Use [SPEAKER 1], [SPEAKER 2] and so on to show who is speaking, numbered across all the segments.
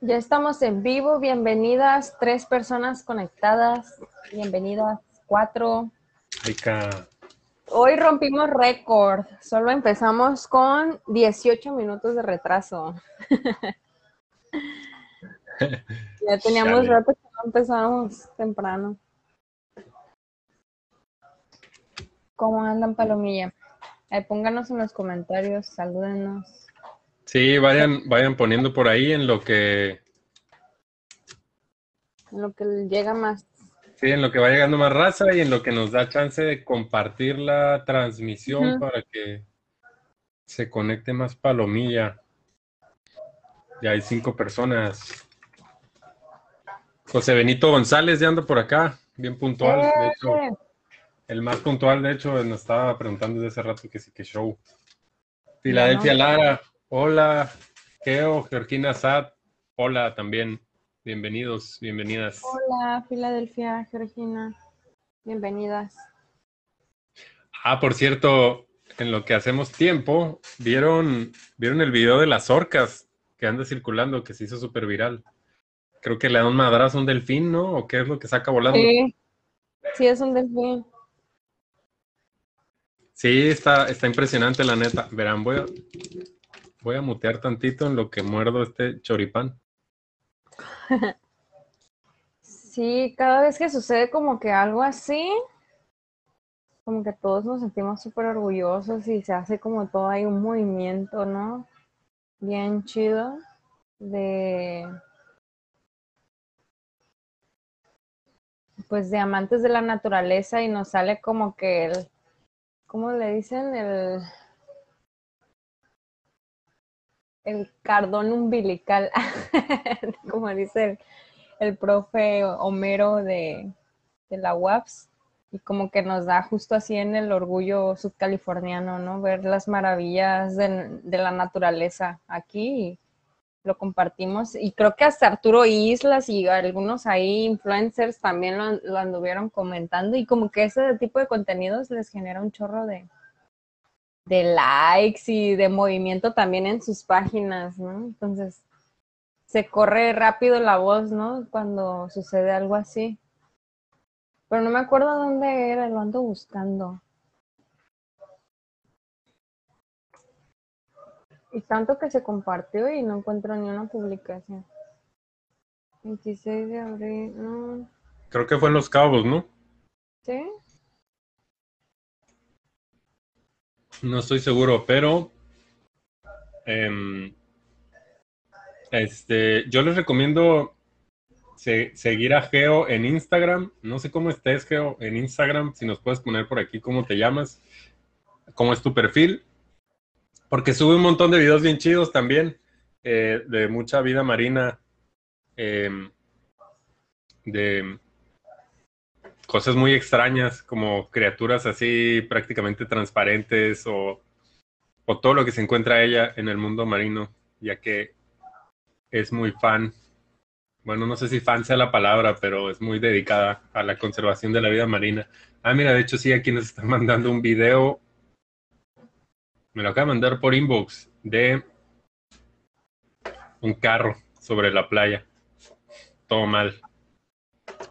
[SPEAKER 1] Ya estamos en vivo, bienvenidas, tres personas conectadas, bienvenidas, cuatro.
[SPEAKER 2] Rica.
[SPEAKER 1] Hoy rompimos récord, solo empezamos con 18 minutos de retraso. ya teníamos rato que no empezamos temprano. ¿Cómo andan, Palomilla? pónganos en los comentarios, salúdenos.
[SPEAKER 2] Sí, vayan, vayan poniendo por ahí en lo que.
[SPEAKER 1] En lo que llega más.
[SPEAKER 2] Sí, en lo que va llegando más raza y en lo que nos da chance de compartir la transmisión para que se conecte más palomilla. Ya hay cinco personas. José Benito González ya anda por acá, bien puntual. De hecho, el más puntual, de hecho, nos estaba preguntando desde hace rato que sí que show. Filadelfia Lara, Hola, Geo, Georgina Sad. Hola también. Bienvenidos, bienvenidas.
[SPEAKER 1] Hola, Filadelfia, Georgina. Bienvenidas.
[SPEAKER 2] Ah, por cierto, en lo que hacemos tiempo, ¿vieron, ¿vieron el video de las orcas que anda circulando, que se hizo súper viral? Creo que le da un madrazo a un delfín, ¿no? ¿O qué es lo que saca volando?
[SPEAKER 1] Sí, sí es un delfín.
[SPEAKER 2] Sí, está, está impresionante la neta. Verán, voy a, Voy a mutear tantito en lo que muerdo este choripán.
[SPEAKER 1] Sí, cada vez que sucede como que algo así, como que todos nos sentimos súper orgullosos y se hace como todo hay un movimiento, ¿no? Bien chido de pues de amantes de la naturaleza y nos sale como que el ¿cómo le dicen? el el cardón umbilical, como dice el, profe Homero de, la UAPS, y como que nos da justo así en el orgullo subcaliforniano, ¿no? Ver las maravillas de, la naturaleza aquí y lo compartimos. Y creo que hasta Arturo Islas y algunos ahí influencers también lo, lo anduvieron comentando y como que ese tipo de contenidos les genera un chorro de, de likes y de movimiento también en sus páginas, ¿no? Entonces, se corre rápido la voz, ¿no? Cuando sucede algo así. Pero no me acuerdo dónde era, lo ando buscando. Y tanto que se compartió y no encuentro ni una publicación. 26 de abril, no.
[SPEAKER 2] Creo que fue en Los Cabos, ¿no?
[SPEAKER 1] Sí.
[SPEAKER 2] No estoy seguro, pero em, este, yo les recomiendo seguir a Geo en Instagram. No sé cómo estés, Geo, en Instagram. Si nos puedes poner por aquí cómo te llamas, cómo es tu perfil. Porque sube un montón de videos bien chidos también, eh, de mucha vida marina, em, de cosas muy extrañas, como criaturas así prácticamente transparentes o, o todo lo que se encuentra ella en el mundo marino, ya que es muy fan. Bueno, no sé si fan sea la palabra, pero es muy dedicada a la conservación de la vida marina. Ah, mira, de hecho sí, aquí nos están mandando un video. Me lo acaba de mandar por inbox de un carro sobre la playa. Todo mal.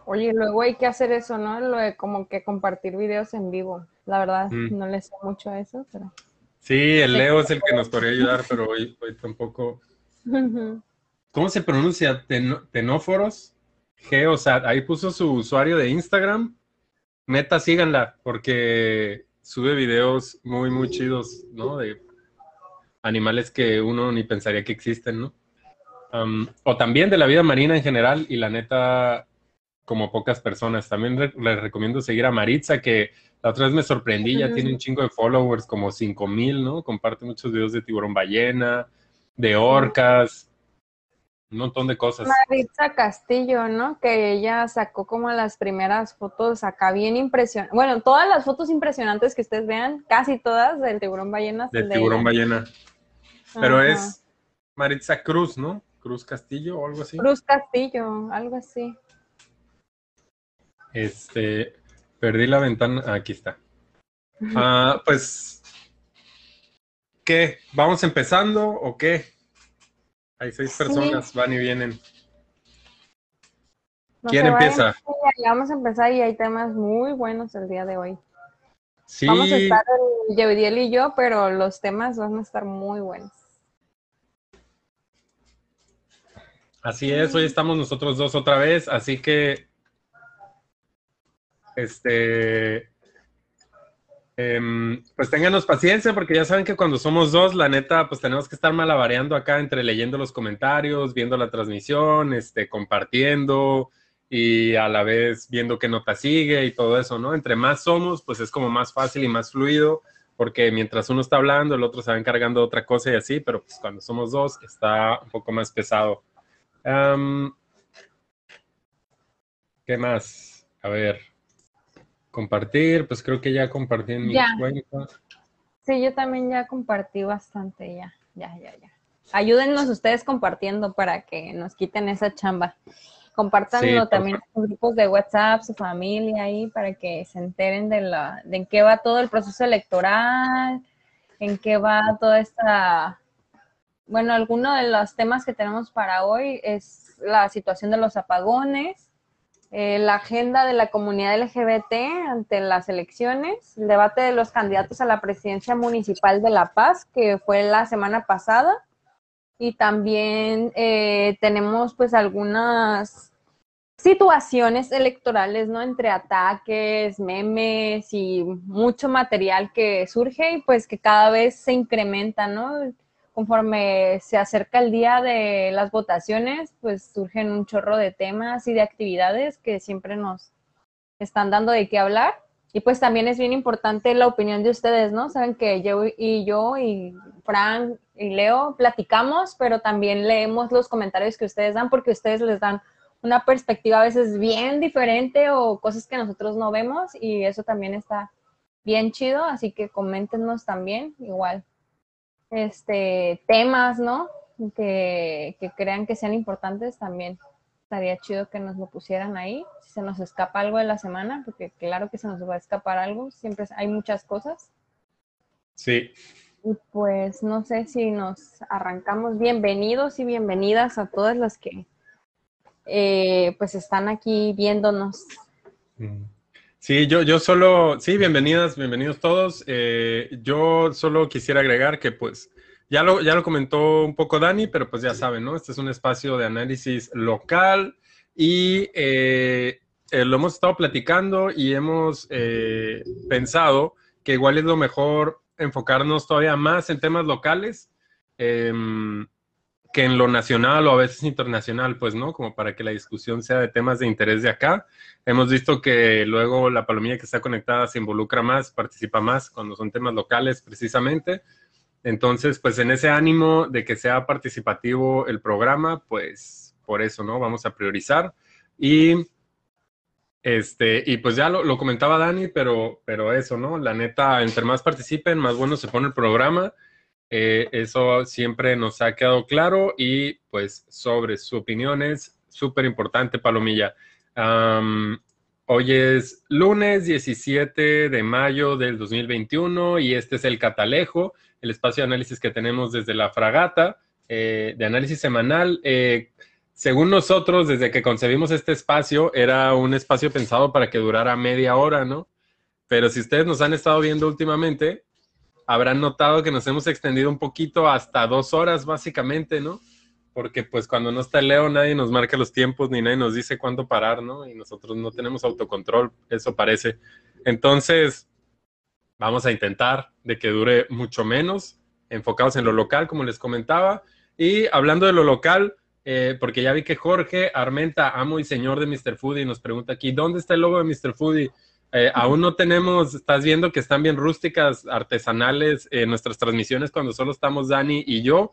[SPEAKER 1] Oye, luego hay que hacer eso, ¿no? Lo de como que compartir videos en vivo. La verdad, mm. no le sé mucho a eso, pero.
[SPEAKER 2] Sí, el Leo es el que nos podría ayudar, pero hoy, hoy tampoco. ¿Cómo se pronuncia? ¿Tenóforos? Geosat. Ahí puso su usuario de Instagram. Meta, síganla, porque sube videos muy, muy chidos, ¿no? De animales que uno ni pensaría que existen, ¿no? o también de la vida marina en general, y la neta, como pocas personas. También les recomiendo seguir a Maritza, que la otra vez me sorprendí, ya tiene un chingo de followers, como 5 mil, ¿no? Comparte muchos videos de tiburón ballena, de orcas, un montón de cosas.
[SPEAKER 1] Maritza Castillo, ¿no? Que ella sacó como las primeras fotos acá bien impresionantes. Bueno, todas las fotos impresionantes que ustedes vean, casi todas del tiburón ballena.
[SPEAKER 2] Del tiburón ballena. Pero es Maritza Cruz, ¿no? Cruz Castillo o algo así.
[SPEAKER 1] Cruz Castillo, algo así.
[SPEAKER 2] Este, perdí la ventana, aquí está. Ah, pues, ¿qué? ¿Vamos empezando o qué? Hay seis personas, van y vienen. ¿Quién empieza?
[SPEAKER 1] vamos a empezar y hay temas muy buenos el día de hoy. Sí. Vamos a estar el y yo, pero los temas van a estar muy buenos.
[SPEAKER 2] Así es, hoy estamos nosotros dos otra vez, así que este em, pues ténganos paciencia porque ya saben que cuando somos dos, la neta, pues tenemos que estar malabareando acá entre leyendo los comentarios, viendo la transmisión, este, compartiendo, y a la vez viendo qué nota sigue y todo eso, ¿no? Entre más somos, pues es como más fácil y más fluido, porque mientras uno está hablando, el otro se va encargando de otra cosa y así, pero pues cuando somos dos está un poco más pesado. ¿Qué más? A ver, compartir, pues creo que ya compartí en mi cuenta.
[SPEAKER 1] Sí, yo también ya compartí bastante, ya, ya, ya, ya. Ayúdennos ustedes compartiendo para que nos quiten esa chamba. Compártanlo también en grupos de WhatsApp, su familia ahí, para que se enteren de, la, de en qué va todo el proceso electoral, en qué va toda esta... Bueno, alguno de los temas que tenemos para hoy es la situación de los apagones, eh, la agenda de la comunidad LGBT ante las elecciones, el debate de los candidatos a la presidencia municipal de La Paz, que fue la semana pasada, y también eh, tenemos pues algunas situaciones electorales, ¿no? Entre ataques, memes y mucho material que surge y pues que cada vez se incrementa, ¿no? Conforme se acerca el día de las votaciones, pues surgen un chorro de temas y de actividades que siempre nos están dando de qué hablar. Y pues también es bien importante la opinión de ustedes, ¿no? Saben que yo y yo y Frank y Leo platicamos, pero también leemos los comentarios que ustedes dan porque ustedes les dan una perspectiva a veces bien diferente o cosas que nosotros no vemos y eso también está bien chido, así que coméntenos también igual este temas, ¿no? Que, que crean que sean importantes también estaría chido que nos lo pusieran ahí. Si se nos escapa algo de la semana, porque claro que se nos va a escapar algo, siempre hay muchas cosas.
[SPEAKER 2] Sí.
[SPEAKER 1] Y pues no sé si nos arrancamos. Bienvenidos y bienvenidas a todas las que eh, pues están aquí viéndonos.
[SPEAKER 2] Mm. Sí, yo, yo solo, sí, bienvenidas, bienvenidos todos. Eh, yo solo quisiera agregar que pues ya lo, ya lo comentó un poco Dani, pero pues ya saben, ¿no? Este es un espacio de análisis local y eh, eh, lo hemos estado platicando y hemos eh, pensado que igual es lo mejor enfocarnos todavía más en temas locales em, que en lo nacional o a veces internacional, pues, ¿no? Como para que la discusión sea de temas de interés de acá. Hemos visto que luego la palomilla que está conectada se involucra más, participa más cuando son temas locales precisamente. Entonces, pues en ese ánimo de que sea participativo el programa, pues por eso, ¿no? Vamos a priorizar. Y, este, y pues ya lo, comentaba Dani, pero, pero eso, ¿no? La neta, entre más participen, más bueno se pone el programa. Eh, eso siempre nos ha quedado claro y pues sobre su opinión es súper importante, Palomilla. hoy es lunes 17 de mayo del 2021 y este es el Catalejo el espacio de análisis que tenemos desde la fragata, eh, de análisis semanal. Eh, según nosotros, desde que concebimos este espacio, era un espacio pensado para que durara media hora, ¿no? Pero si ustedes nos han estado viendo últimamente, habrán notado que nos hemos extendido un poquito hasta dos horas, básicamente, ¿no? Porque pues cuando no está Leo, nadie nos marca los tiempos ni nadie nos dice cuándo parar, ¿no? Y nosotros no tenemos autocontrol, eso parece. Entonces, Vamos a intentar de que dure mucho menos, enfocados en lo local, como les comentaba. Y hablando de lo local, eh, porque ya vi que Jorge Armenta, amo y señor de Mr. Foodie, nos pregunta aquí, ¿dónde está el logo de Mr. Foodie? Eh, aún no tenemos, estás viendo que están bien rústicas, artesanales en nuestras transmisiones cuando solo estamos Dani y yo,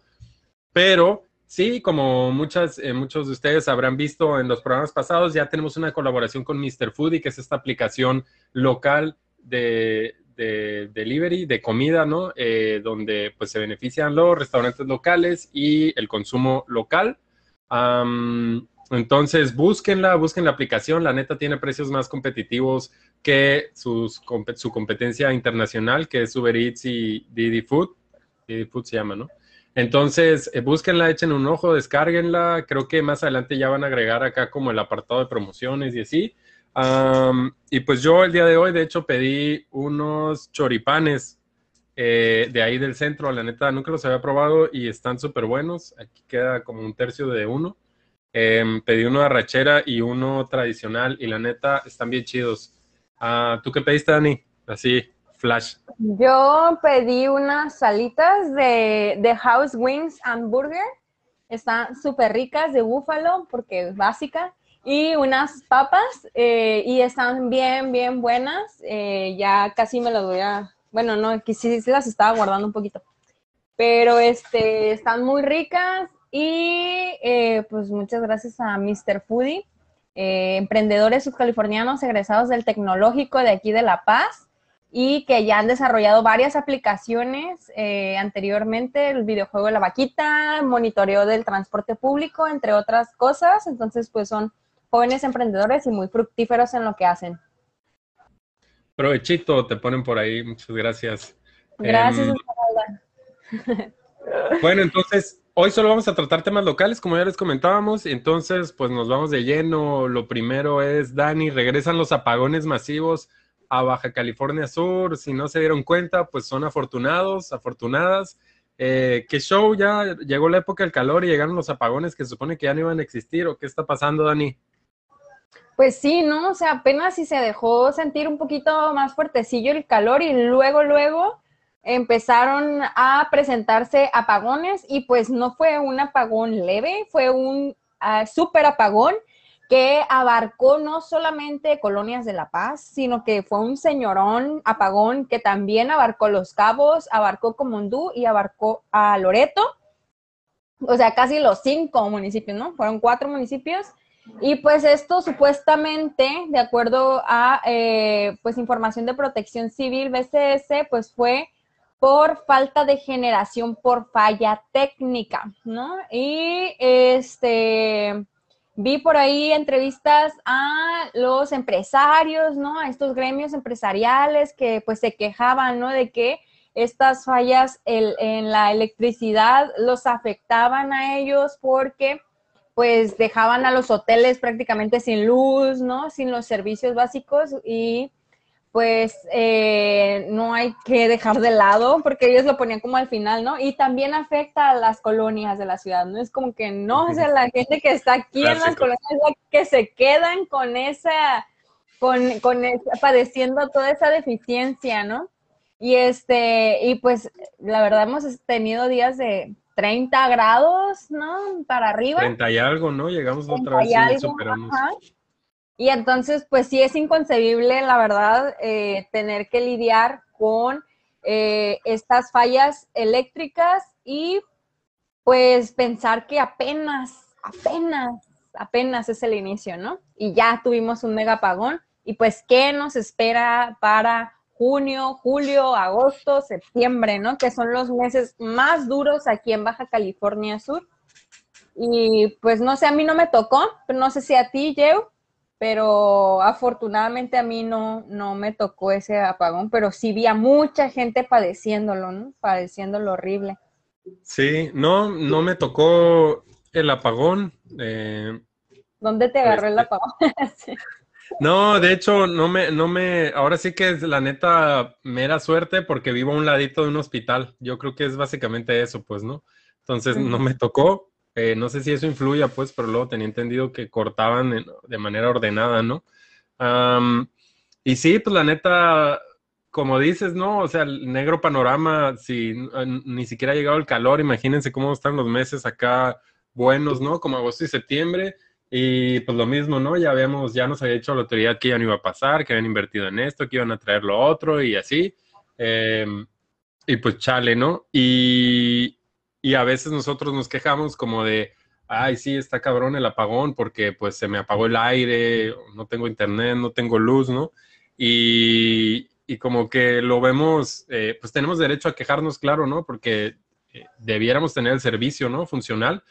[SPEAKER 2] pero sí, como muchas, eh, muchos de ustedes habrán visto en los programas pasados, ya tenemos una colaboración con Mr. Foodie, que es esta aplicación local de, de delivery, de comida, ¿no? Eh, donde pues se benefician los restaurantes locales y el consumo local. Entonces, búsquenla, busquen la aplicación. La neta tiene precios más competitivos que sus, su competencia internacional, que es Uber Eats y Didi Food. Didi Food se llama, ¿no? Entonces, eh, búsquenla, echen un ojo, descárguenla. Creo que más adelante ya van a agregar acá como el apartado de promociones y así. y pues yo el día de hoy, de hecho, pedí unos choripanes eh, de ahí del centro. La neta, nunca los había probado y están súper buenos. Aquí queda como un tercio de uno. Em, pedí uno de arrachera y uno tradicional y la neta, están bien chidos. Ah, ¿Tú qué pediste, Dani? Así, flash.
[SPEAKER 1] Yo pedí unas salitas de, de House Wings and Burger. Están súper ricas de búfalo porque es básica. Y unas papas eh, y están bien, bien buenas. Eh, ya casi me las voy a... Bueno, no, que sí, las estaba guardando un poquito. Pero este, están muy ricas y eh, pues muchas gracias a Mr. Foodie, emprendedores subcalifornianos egresados del tecnológico de aquí de La Paz y que ya han desarrollado varias aplicaciones eh, anteriormente, el videojuego de la vaquita, monitoreo del transporte público, entre otras cosas. Entonces, pues son jóvenes emprendedores y muy fructíferos en lo que hacen.
[SPEAKER 2] Provechito, te ponen por ahí. Muchas gracias.
[SPEAKER 1] Gracias,
[SPEAKER 2] em, Bueno, entonces, hoy solo vamos a tratar temas locales, como ya les comentábamos. Entonces, pues nos vamos de lleno. Lo primero es, Dani, regresan los apagones masivos a Baja California Sur. Si no se dieron cuenta, pues son afortunados, afortunadas. Eh, ¿Qué show? Ya llegó la época del calor y llegaron los apagones que se supone que ya no iban a existir. ¿O qué está pasando, Dani?
[SPEAKER 1] Pues sí, ¿no? O sea, apenas si se dejó sentir un poquito más fuertecillo el calor y luego, luego empezaron a presentarse apagones y pues no fue un apagón leve, fue un uh, súper apagón que abarcó no solamente colonias de La Paz, sino que fue un señorón apagón que también abarcó Los Cabos, abarcó Comondú y abarcó a Loreto. O sea, casi los cinco municipios, ¿no? Fueron cuatro municipios. Y pues esto supuestamente, de acuerdo a eh, pues información de protección civil, BCS, pues fue por falta de generación por falla técnica, ¿no? Y este, Vi por ahí entrevistas a los empresarios, ¿no? A estos gremios empresariales que pues se quejaban, ¿no? De que estas fallas en la electricidad los afectaban a ellos porque pues dejaban a los hoteles prácticamente sin luz, ¿no? Sin los servicios básicos y pues eh, no hay que dejar de lado, porque ellos lo ponían como al final, ¿no? Y también afecta a las colonias de la ciudad, ¿no? Es como que no, o sea, la gente que está aquí en las colonias que se quedan con esa, con, con padeciendo toda esa deficiencia, ¿no? Y este, y pues la verdad hemos tenido días de 30 grados, ¿no? Para arriba.
[SPEAKER 2] 30 y algo, ¿no? Llegamos otra vez y superamos.
[SPEAKER 1] Y entonces, pues sí es inconcebible, la verdad, eh, tener que lidiar con eh, estas fallas eléctricas y pues pensar que apenas, apenas, apenas es el inicio, ¿no? Y ya tuvimos un mega apagón y pues qué nos espera para junio, julio, agosto, septiembre, ¿no? Que son los meses más duros aquí en Baja California Sur. Y pues no sé, a mí no me tocó, pero no sé si a ti, Jeu pero afortunadamente a mí no, no me tocó ese apagón, pero sí vi a mucha gente padeciéndolo, ¿no? Padeciéndolo horrible.
[SPEAKER 2] Sí, no, no me tocó el apagón. Eh,
[SPEAKER 1] ¿Dónde te agarró el este, apagón?
[SPEAKER 2] No, de hecho, no me, no me, ahora sí que es la neta mera suerte porque vivo a un ladito de un hospital. Yo creo que es básicamente eso, pues, ¿no? Entonces no me tocó, eh, no sé si eso influya, pues, pero luego tenía entendido que cortaban de manera ordenada, ¿no? y sí, pues la neta, como dices, ¿no? O sea, el negro panorama, si ni siquiera ha llegado el calor, imagínense cómo están los meses acá buenos, ¿no? Como agosto y septiembre. Y pues lo mismo, ¿no? Ya habíamos, ya nos había dicho la autoridad que ya no iba a pasar, que habían invertido en esto, que iban a traer lo otro y así. Em, y pues chale, ¿no? Y, y a veces nosotros nos quejamos como de, ay, sí, está cabrón el apagón porque pues se me apagó el aire, no tengo internet, no tengo luz, ¿no? Y, y como que lo vemos, eh, pues tenemos derecho a quejarnos, claro, ¿no? Porque eh, debiéramos tener el servicio, ¿no? Funcional.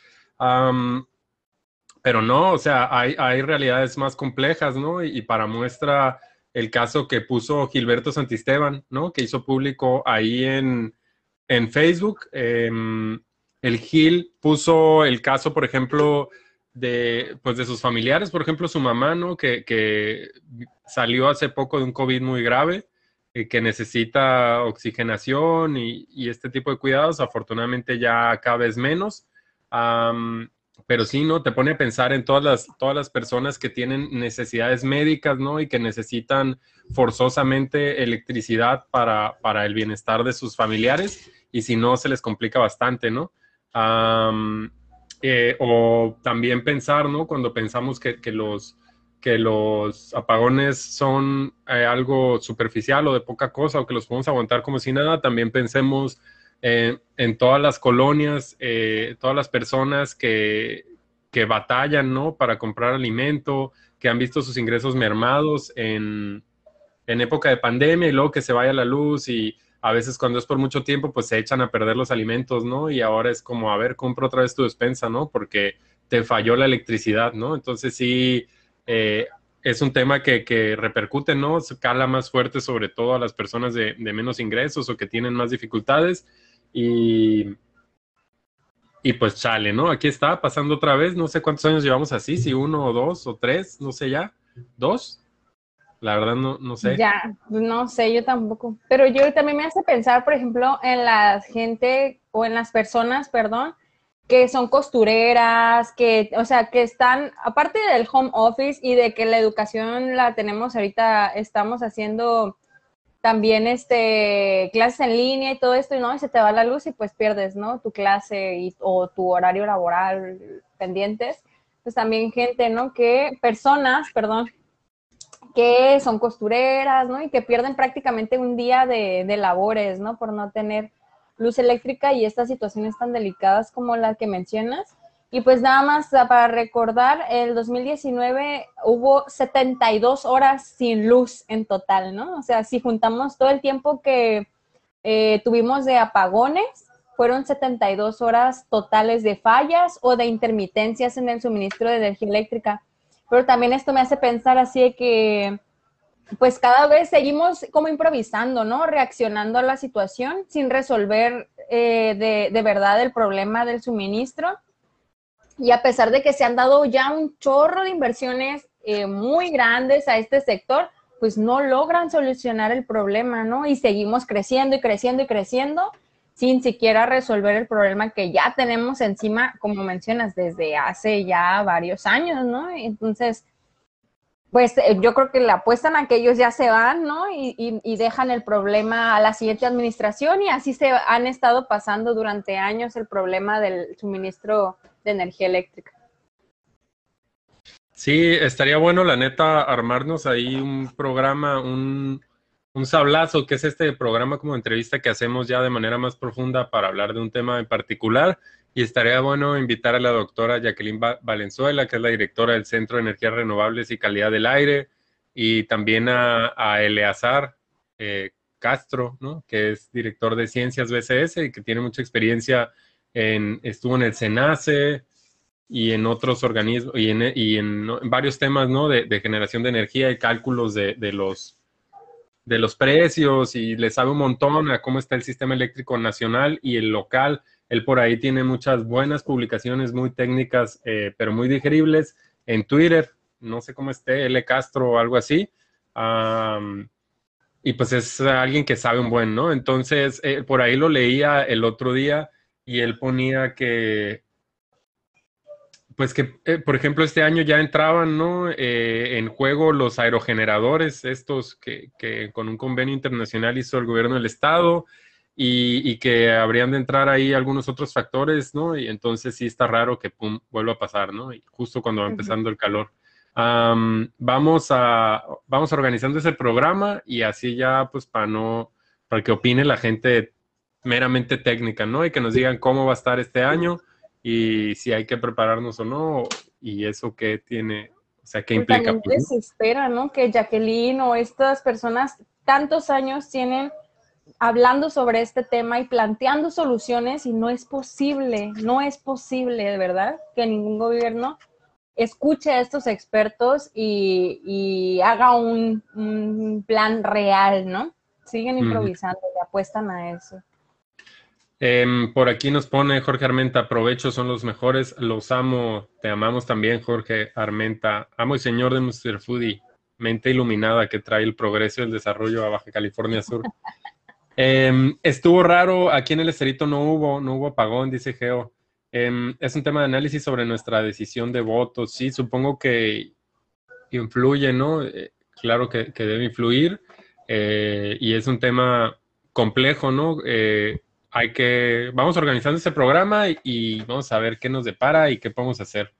[SPEAKER 2] pero no, o sea, hay, hay, realidades más complejas, ¿no? Y, y, para muestra el caso que puso Gilberto Santisteban, ¿no? Que hizo público ahí en, en Facebook, em, el Gil puso el caso, por ejemplo, de, pues de sus familiares, por ejemplo, su mamá, ¿no? Que, que salió hace poco de un COVID muy grave, y que necesita oxigenación y, y, este tipo de cuidados. Afortunadamente ya cada vez menos. pero sí, ¿no? Te pone a pensar en todas las, todas las personas que tienen necesidades médicas, ¿no? Y que necesitan forzosamente electricidad para, para el bienestar de sus familiares y si no, se les complica bastante, ¿no? Eh, o también pensar, ¿no? Cuando pensamos que, los, que los apagones son eh, algo superficial o de poca cosa o que los podemos aguantar como si nada, también pensemos eh, en todas las colonias, todas las personas que, que batallan, ¿no? Para comprar alimento, que han visto sus ingresos mermados en, en época de pandemia y luego que se vaya la luz y a veces cuando es por mucho tiempo, pues se echan a perder los alimentos, ¿no? Y ahora es como, a ver, compra otra vez tu despensa, ¿no? Porque te falló la electricidad, ¿no? Entonces sí, eh, es un tema que, que, repercute, ¿no? Se cala más fuerte sobre todo a las personas de, menos ingresos o que tienen más dificultades. Y, y pues chale, ¿no? Aquí está pasando otra vez, no sé cuántos años llevamos así, si uno o dos o tres, no sé ya, dos. La verdad no, no sé.
[SPEAKER 1] Ya, no sé, yo tampoco. Pero yo también me hace pensar, por ejemplo, en la gente o en las personas, perdón, que son costureras, que, o sea, que están, aparte del home office y de que la educación la tenemos ahorita, estamos haciendo también este clases en línea y todo esto, y no, y se te va la luz y pues pierdes, ¿no? Tu clase y, o tu horario laboral pendientes. Pues también gente, ¿no? Que personas, perdón, que son costureras, ¿no? Y que pierden prácticamente un día de, labores, ¿no? Por no tener luz eléctrica y estas situaciones tan delicadas como la que mencionas. Y pues nada más para recordar, el 2019 hubo 72 horas sin luz en total, ¿no? O sea, si juntamos todo el tiempo que eh, tuvimos de apagones, fueron 72 horas totales de fallas o de intermitencias en el suministro de energía eléctrica. Pero también esto me hace pensar así de que, pues cada vez seguimos como improvisando, ¿no? Reaccionando a la situación sin resolver eh, de, verdad el problema del suministro. Y a pesar de que se han dado ya un chorro de inversiones eh, muy grandes a este sector, pues no logran solucionar el problema, ¿no? Y seguimos creciendo y creciendo y creciendo sin siquiera resolver el problema que ya tenemos encima, como mencionas, desde hace ya varios años, ¿no? Entonces, pues eh, yo creo que le apuestan a que ellos ya se van, ¿no? Y, dejan el problema a la siguiente administración y así se han estado pasando durante años el problema del suministro de energía eléctrica.
[SPEAKER 2] Sí, estaría bueno, la neta, armarnos ahí un programa, un, un sablazo, que es este programa como entrevista que hacemos ya de manera más profunda para hablar de un tema en particular. Y estaría bueno invitar a la doctora Jacqueline Valenzuela, que es la directora del Centro de Energías Renovables y Calidad del Aire, y también a, Eleazar eh, Castro, ¿no? que es director de Ciencias BCS y que tiene mucha experiencia en, estuvo en el SENACE y en otros organismos y en, y en, varios temas ¿no? de, generación de energía y cálculos de, de los de los precios y le sabe un montón a cómo está el sistema eléctrico nacional y el local. Él por ahí tiene muchas buenas publicaciones muy técnicas, eh, pero muy digeribles en Twitter. No sé cómo esté, L. Castro o algo así. y pues es alguien que sabe un buen, ¿no? Entonces, eh, por ahí lo leía el otro día y él ponía que pues que, eh, por ejemplo, este año ya entraban ¿no? Eh, en juego los aerogeneradores, estos que, con un convenio internacional hizo el gobierno del estado y, que habrían de entrar ahí algunos otros factores, ¿no? Y entonces sí está raro que pum, vuelva a pasar, ¿no? Y justo cuando va empezando el calor. vamos, a, vamos organizando ese programa y así ya, pues, para no, para que opine la gente meramente técnica, ¿no? Y que nos digan cómo va a estar este año y si hay que prepararnos o no, y eso que tiene, o sea, qué pues implica.
[SPEAKER 1] Pues, se espera, ¿no? Que Jacqueline o estas personas tantos años tienen hablando sobre este tema y planteando soluciones y no es posible, no es posible de verdad que ningún gobierno escuche a estos expertos y, haga un, plan real, ¿no? Siguen improvisando y apuestan a eso.
[SPEAKER 2] Em, por aquí nos pone Jorge Armenta, aprovecho, son los mejores, los amo, te amamos también, Jorge Armenta. Amo y señor de Mr. Foodie, mente iluminada que trae el progreso y el desarrollo a Baja California Sur. Em, estuvo raro, aquí en el esterito no hubo, no hubo apagón, dice Geo. Em, es un tema de análisis sobre nuestra decisión de votos. Sí, supongo que influye, ¿no? Eh, claro que, debe influir eh, y es un tema complejo, ¿no? Eh, hay que, vamos organizando ese programa y, vamos a ver qué nos depara y qué podemos hacer.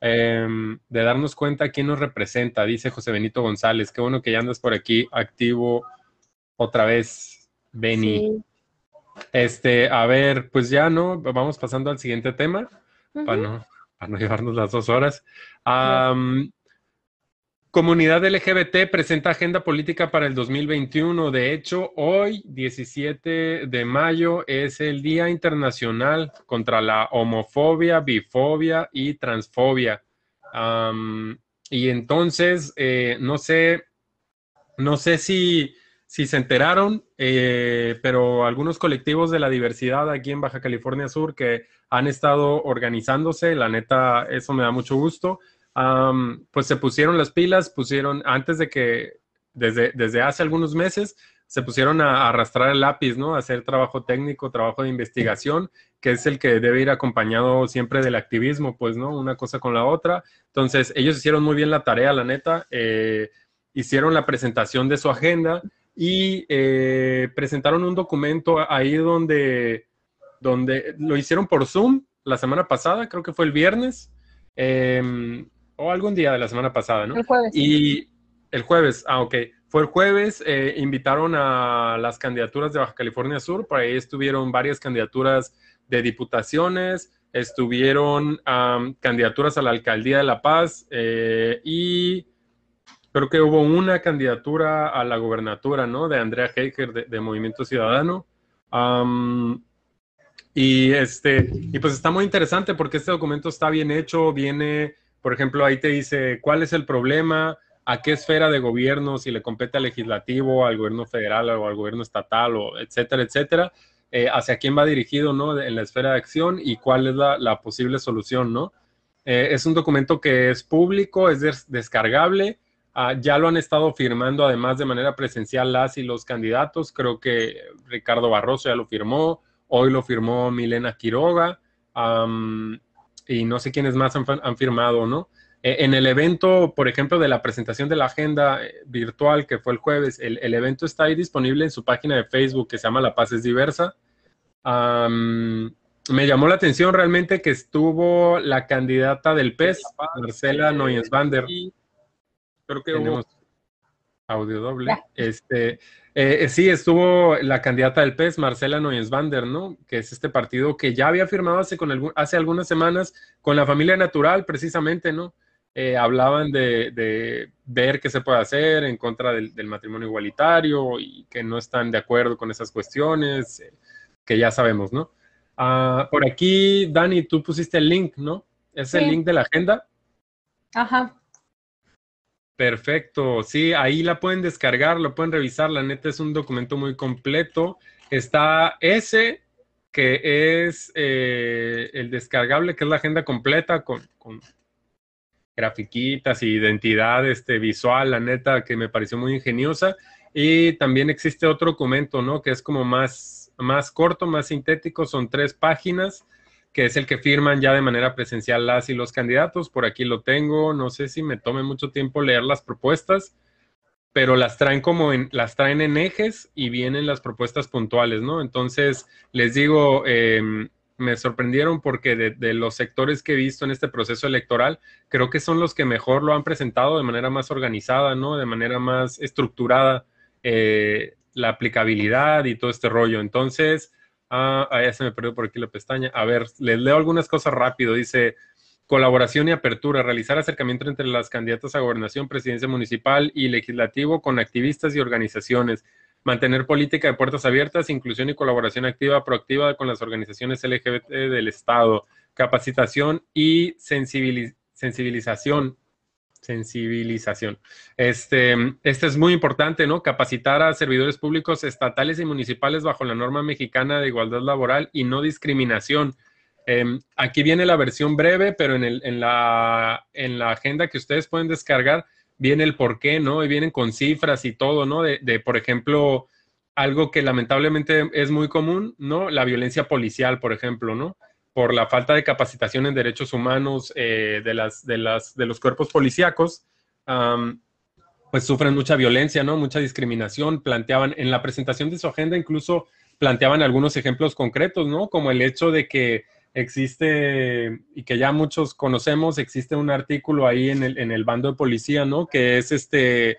[SPEAKER 2] Em, de darnos cuenta quién nos representa, dice José Benito González. Qué bueno que ya andas por aquí activo otra vez, Beni. Este, a ver, pues ya no, vamos pasando al siguiente tema para, no, para, no, llevarnos las dos horas. Comunidad LGBT presenta agenda política para el 2021. De hecho, hoy, 17 de mayo, es el Día Internacional contra la Homofobia, Bifobia y Transfobia. y entonces, eh, no sé, no sé si, si se enteraron, eh, pero algunos colectivos de la diversidad aquí en Baja California Sur que han estado organizándose, la neta, eso me da mucho gusto pues se pusieron las pilas, pusieron, antes de que, desde, desde hace algunos meses, se pusieron a, arrastrar el lápiz, ¿no? A hacer trabajo técnico, trabajo de investigación, que es el que debe ir acompañado siempre del activismo, pues, ¿no? Una cosa con la otra. Entonces, ellos hicieron muy bien la tarea, la neta. Eh, hicieron la presentación de su agenda y eh, presentaron un documento ahí donde, donde lo hicieron por Zoom la semana pasada, creo que fue el viernes. Em, o algún día de la semana pasada, ¿no?
[SPEAKER 1] El jueves.
[SPEAKER 2] Y el jueves, ah, ok. Fue el jueves, eh, invitaron a las candidaturas de Baja California Sur, por ahí estuvieron varias candidaturas de diputaciones, estuvieron candidaturas a la alcaldía de La Paz eh, y creo que hubo una candidatura a la gobernatura, ¿no? De Andrea Heiker de, Movimiento Ciudadano. y este, y pues está muy interesante porque este documento está bien hecho, viene por ejemplo, ahí te dice cuál es el problema, a qué esfera de gobierno, si le compete al legislativo, al gobierno federal o al gobierno estatal, o etcétera, etcétera, eh, hacia quién va dirigido, ¿no? En la esfera de acción y cuál es la, posible solución, ¿no? Eh, es un documento que es público, es descargable, ah, ya lo han estado firmando además de manera presencial las y los candidatos, creo que Ricardo Barroso ya lo firmó, hoy lo firmó Milena Quiroga y no sé quiénes más han, firmado, ¿no? E, en el evento, por ejemplo, de la presentación de la agenda eh, virtual que fue el jueves, el, evento está ahí disponible en su página de Facebook que se llama La Paz es Diversa. me llamó la atención realmente que estuvo la candidata del PES, Marcela Noyensbander. Creo que tenemos audio doble. Este, eh, sí, estuvo la candidata del PES, Marcela Noyensbander, ¿no? Que es este partido que ya había firmado hace, con hace algunas semanas con la familia natural, precisamente, ¿no? Eh, hablaban de, ver qué se puede hacer en contra del, matrimonio igualitario y que no están de acuerdo con esas cuestiones, eh, que ya sabemos, ¿no? Ah, por aquí, Dani, tú pusiste el link, ¿no? ¿Es el link de la agenda?
[SPEAKER 1] Ajá.
[SPEAKER 2] Perfecto, sí, ahí la pueden descargar, lo pueden revisar, la neta es un documento muy completo. Está ese, que es eh, el descargable, que es la agenda completa con, grafiquitas y identidad este, visual, la neta, que me pareció muy ingeniosa. Y también existe otro documento, ¿no? Que es como más, más corto, más sintético, son tres páginas que es el que firman ya de manera presencial las y los candidatos. Por aquí lo tengo. No sé si me tome mucho tiempo leer las propuestas, pero las traen como en, las traen en ejes y vienen las propuestas puntuales, ¿no? Entonces, les digo, em, me sorprendieron porque de, los sectores que he visto en este proceso electoral, creo que son los que mejor lo han presentado de manera más organizada, ¿no? De manera más estructurada, eh, la aplicabilidad y todo este rollo. Entonces, Ah, ya se me perdió por aquí la pestaña. A ver, les leo algunas cosas rápido. Dice, colaboración y apertura, realizar acercamiento entre las candidatas a gobernación, presidencia municipal y legislativo con activistas y organizaciones. Mantener política de puertas abiertas, inclusión y colaboración activa, proactiva con las organizaciones LGBT del Estado. Capacitación y sensibilización Sensibilización. Este, este es muy importante, ¿no? Capacitar a servidores públicos estatales y municipales bajo la norma mexicana de igualdad laboral y no discriminación. Em, aquí viene la versión breve, pero en, el, en, la, en la agenda que ustedes pueden descargar viene el por qué, ¿no? Y vienen con cifras y todo, ¿no? De, de, por ejemplo, algo que lamentablemente es muy común, ¿no? La violencia policial, por ejemplo, ¿no? Por la falta de capacitación en derechos humanos eh, de, las, de, las, de los cuerpos policíacos, pues sufren mucha violencia, ¿no? Mucha discriminación. Planteaban en la presentación de su agenda incluso planteaban algunos ejemplos concretos, ¿no? Como el hecho de que existe, y que ya muchos conocemos, existe un artículo ahí en el, en el bando de policía, ¿no? Que es este,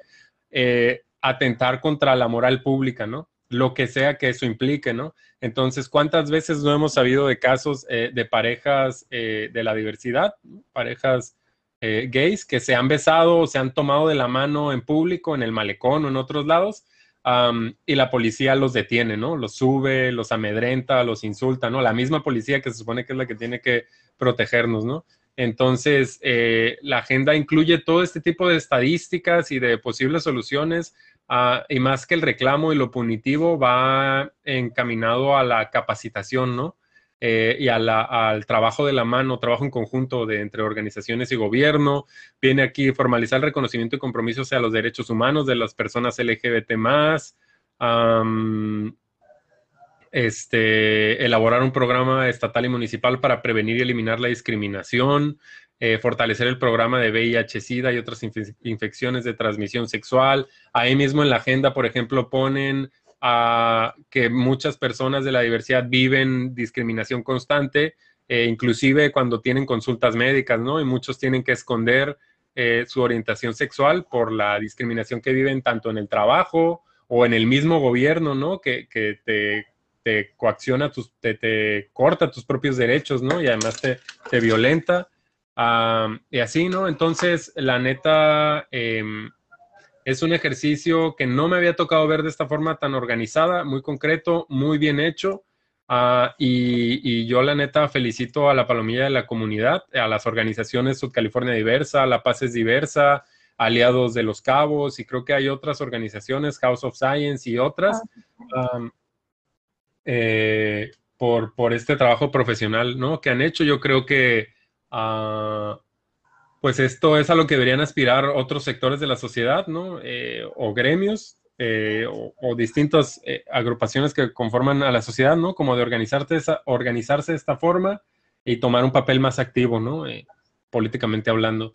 [SPEAKER 2] eh, atentar contra la moral pública, ¿no? Lo que sea que eso implique, ¿no? Entonces, ¿cuántas veces no hemos sabido de casos eh, de parejas eh, de la diversidad, parejas eh, gays que se han besado o se han tomado de la mano en público, en el malecón o en otros lados, y la policía los detiene, ¿no? Los sube, los amedrenta, los insulta, ¿no? La misma policía que se supone que es la que tiene que protegernos, ¿no? Entonces, la agenda incluye todo este tipo de estadísticas y de posibles soluciones Ah, y más que el reclamo y lo punitivo, va encaminado a la capacitación, ¿no? Eh, y al trabajo de la mano, trabajo en conjunto de, entre organizaciones y gobierno. Viene aquí formalizar el reconocimiento y compromiso hacia los derechos humanos de las personas LGBT más. este, elaborar un programa estatal y municipal para prevenir y eliminar la discriminación, eh, fortalecer el programa de VIH-Sida y otras infecciones de transmisión sexual. Ahí mismo en la agenda, por ejemplo, ponen que muchas personas de la diversidad viven discriminación constante, eh, inclusive cuando tienen consultas médicas, ¿no? Y muchos tienen que esconder eh, su orientación sexual por la discriminación que viven tanto en el trabajo o en el mismo gobierno, ¿no? Que, te, coacciona, tus, te, te, corta tus propios derechos, ¿no? Y además te, te violenta y así, ¿no? Entonces, la neta, em, es un ejercicio que no me había tocado ver de esta forma tan organizada, muy concreto, muy bien hecho. Ah, y, yo, la neta, felicito a la Palomilla de la comunidad, a las organizaciones California Diversa, La Paz es Diversa, Aliados de los Cabos, y creo que hay otras organizaciones, House of Science y otras, ah, eh, por, por este trabajo profesional, ¿no? Que han hecho. Yo creo que Ah, pues esto es a lo que deberían aspirar otros sectores de la sociedad, ¿no? Eh, o gremios eh, o, distintas eh, agrupaciones que conforman a la sociedad, ¿no? Como de organizarse, esa, organizarse de esta forma y tomar un papel más activo, ¿no? políticamente hablando.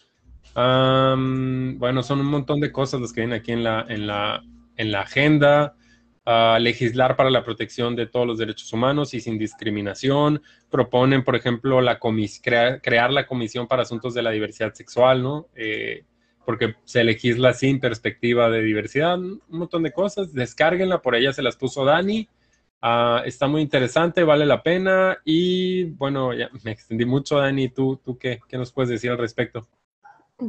[SPEAKER 2] bueno, son un montón de cosas las que vienen aquí en la agenda legislar para la protección de todos los derechos humanos y sin discriminación. Proponen, por ejemplo, la crear la Comisión para Asuntos de la Diversidad Sexual, ¿no? Eh, porque se legisla sin perspectiva de diversidad, un montón de cosas. Descárguenla, por ella se las puso Dani. Ah, está muy interesante, vale la pena. Y bueno, ya me extendí mucho, Dani. ¿Tú, tú qué, qué nos puedes decir al respecto?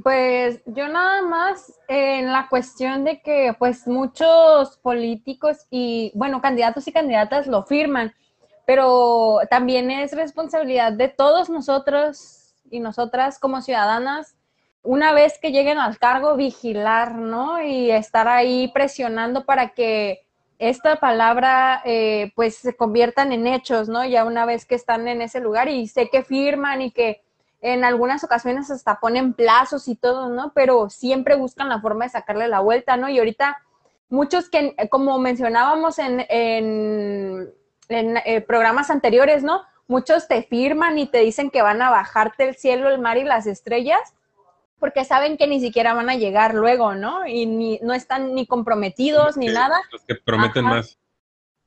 [SPEAKER 1] Pues yo nada más en la cuestión de que pues muchos políticos y bueno, candidatos y candidatas lo firman, pero también es responsabilidad de todos nosotros y nosotras como ciudadanas, una vez que lleguen al cargo, vigilar, ¿no? Y estar ahí presionando para que esta palabra eh, pues se conviertan en hechos, ¿no? Ya una vez que están en ese lugar y sé que firman y que en algunas ocasiones hasta ponen plazos y todo, ¿no? Pero siempre buscan la forma de sacarle la vuelta, ¿no? Y ahorita muchos que, como mencionábamos en, en, eh, programas anteriores, ¿no? Muchos te firman y te dicen que van a bajarte el cielo, el mar y las estrellas, porque saben que ni siquiera van a llegar luego, ¿no? Y ni, no están ni comprometidos ni nada.
[SPEAKER 2] Los que prometen más.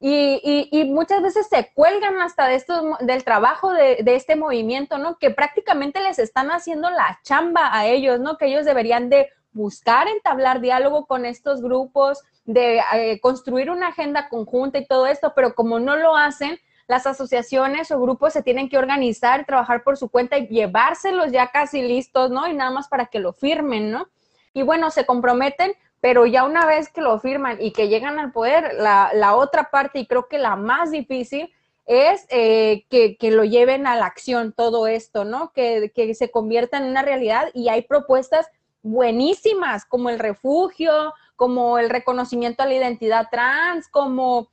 [SPEAKER 1] Y, y, muchas veces se cuelgan hasta de estos, del trabajo de, de, este movimiento, ¿no? Que prácticamente les están haciendo la chamba a ellos, ¿no? Que ellos deberían de buscar entablar diálogo con estos grupos, de eh, construir una agenda conjunta y todo esto, pero como no lo hacen, las asociaciones o grupos se tienen que organizar, trabajar por su cuenta y llevárselos ya casi listos, ¿no? Y nada más para que lo firmen, ¿no? Y bueno, se comprometen, pero ya una vez que lo firman y que llegan al poder, la, otra parte, y creo que la más difícil, es eh, que, lo lleven a la acción todo esto, ¿no? Que, se convierta en una realidad y hay propuestas buenísimas, como el refugio, como el reconocimiento a la identidad trans, como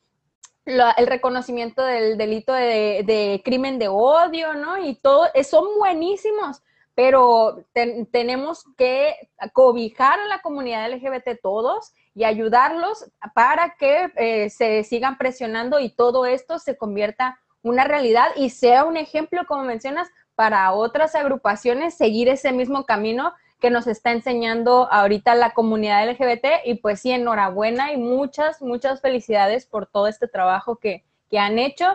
[SPEAKER 1] el reconocimiento del delito de, crimen de odio, ¿no? Y todo, eh, son buenísimos, pero tenemos que cobijar a la comunidad LGBT todos y ayudarlos para que eh, se sigan presionando y todo esto se convierta una realidad y sea un ejemplo, como mencionas, para otras agrupaciones seguir ese mismo camino que nos está enseñando ahorita la comunidad LGBT y pues sí, enhorabuena y muchas, muchas felicidades por todo este trabajo que, han hecho.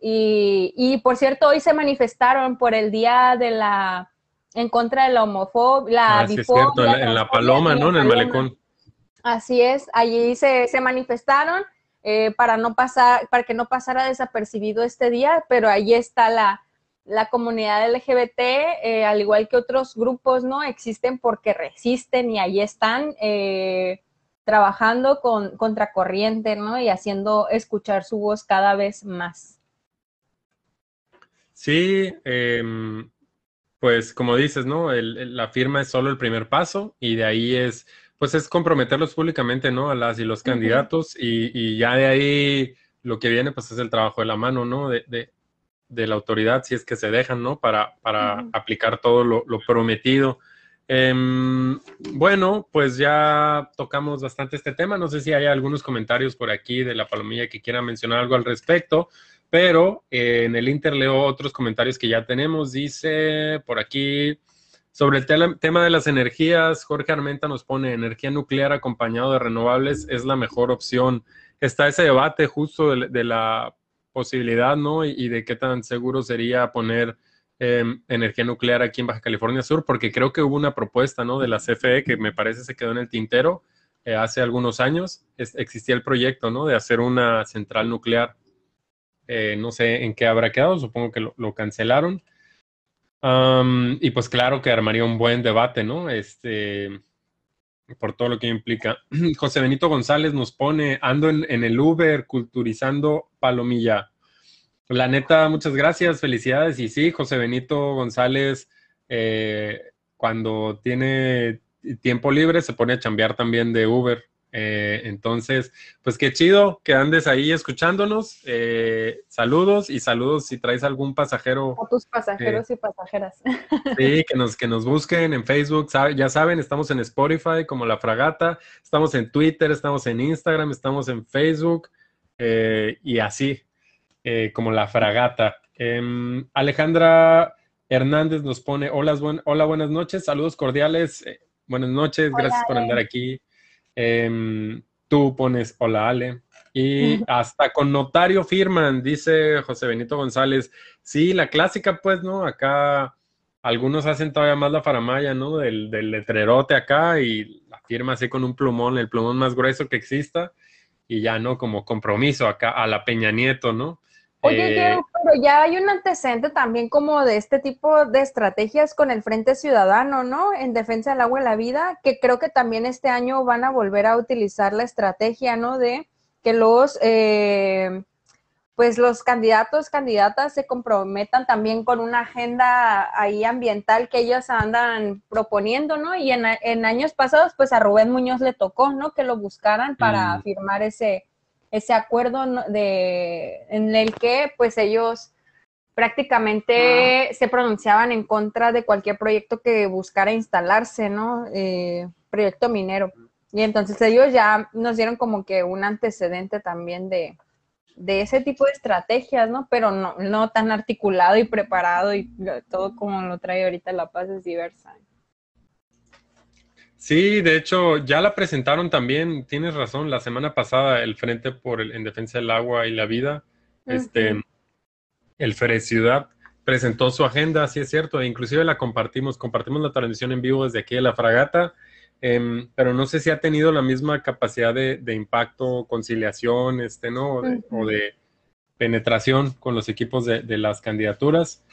[SPEAKER 1] Y, por cierto, hoy se manifestaron por el día de la, en contra de la homofobia, la
[SPEAKER 2] ah, es cierto, en la, Paloma, ¿no? En el malecón.
[SPEAKER 1] Así es, allí se, se manifestaron eh, para no pasar, para que no pasara desapercibido este día, pero ahí está la, la comunidad LGBT, eh, al igual que otros grupos, ¿no? Existen porque resisten y ahí están eh, trabajando con contracorriente, ¿no? Y haciendo escuchar su voz cada vez más.
[SPEAKER 2] Sí, em, pues como dices, ¿no? la firma es solo el primer paso y de ahí es, pues es comprometerlos públicamente, ¿no? A las y los candidatos y, ya de ahí lo que viene, pues es el trabajo de la mano, ¿no? de, de la autoridad, si es que se dejan, ¿no? Para, para aplicar todo lo, prometido. Em, bueno, pues ya tocamos bastante este tema. No sé si hay algunos comentarios por aquí de la palomilla que quieran mencionar algo al respecto, pero eh, en el Inter leo otros comentarios que ya tenemos. Dice por aquí, sobre el tema de las energías, Jorge Armenta nos pone energía nuclear acompañado de renovables es la mejor opción. Está ese debate justo de la posibilidad, ¿no? Y, de qué tan seguro sería poner em, energía nuclear aquí en Baja California Sur, porque creo que hubo una propuesta, ¿no? De la CFE que me parece se quedó en el tintero eh, hace algunos años. existía el proyecto, ¿no? De hacer una central nuclear. Eh, no sé en qué habrá quedado, supongo que lo, cancelaron. y pues claro que armaría un buen debate, ¿no? Este, por todo lo que implica. José Benito González nos pone, ando en, el Uber culturizando Palomilla. La neta, muchas gracias, felicidades. Y sí, José Benito González, eh, cuando tiene tiempo libre, se pone a chambear también de Uber. Eh, entonces, pues qué chido que andes ahí escuchándonos. Eh, saludos y saludos si traes algún pasajero.
[SPEAKER 1] A tus pasajeros y pasajeras.
[SPEAKER 2] Sí, que nos, que nos busquen en Facebook. Ya saben, estamos en Spotify como La Fragata, estamos en Twitter, estamos en Instagram, estamos en Facebook eh, y así como La Fragata. Em, Alejandra Hernández nos pone, hola, hola buenas noches, saludos cordiales. buenas noches, gracias por andar aquí. Em, tú pones hola Ale. Y hasta con notario firman, dice José Benito González. Sí, la clásica, pues, ¿no? Acá algunos hacen todavía más la faramaya, ¿no? Del, del letrerote acá y la firma así con un plumón, el plumón más grueso que exista. Y ya, ¿no? Como compromiso acá a la Peña Nieto, ¿no?
[SPEAKER 1] Oye, eh, pero ya hay un antecedente también como de este tipo de estrategias con el Frente Ciudadano, ¿no? En defensa del agua y la vida, que creo que también este año van a volver a utilizar la estrategia, ¿no? De que los, eh, pues los candidatos, candidatas se comprometan también con una agenda ahí ambiental que ellos andan proponiendo, ¿no? Y en, en años pasados, pues a Rubén Muñoz le tocó, ¿no? Que lo buscaran para mm. firmar ese ese acuerdo de, en el que pues ellos prácticamente se pronunciaban en contra de cualquier proyecto que buscara instalarse, ¿no? Eh, proyecto minero. Y entonces ellos ya nos dieron como que un antecedente también de, de ese tipo de estrategias, ¿no? Pero no, no tan articulado y preparado y todo como lo trae ahorita La Paz es diversa.
[SPEAKER 2] Sí, de hecho, ya la presentaron también, tienes razón, la semana pasada el Frente por el, en Defensa del Agua y la Vida, este, el FERE Ciudad, presentó su agenda, sí es cierto, e inclusive la compartimos, compartimos la transmisión en vivo desde aquí de la fragata, em, pero no sé si ha tenido la misma capacidad de, impacto, conciliación, este, ¿no? O de, penetración con los equipos de, las candidaturas.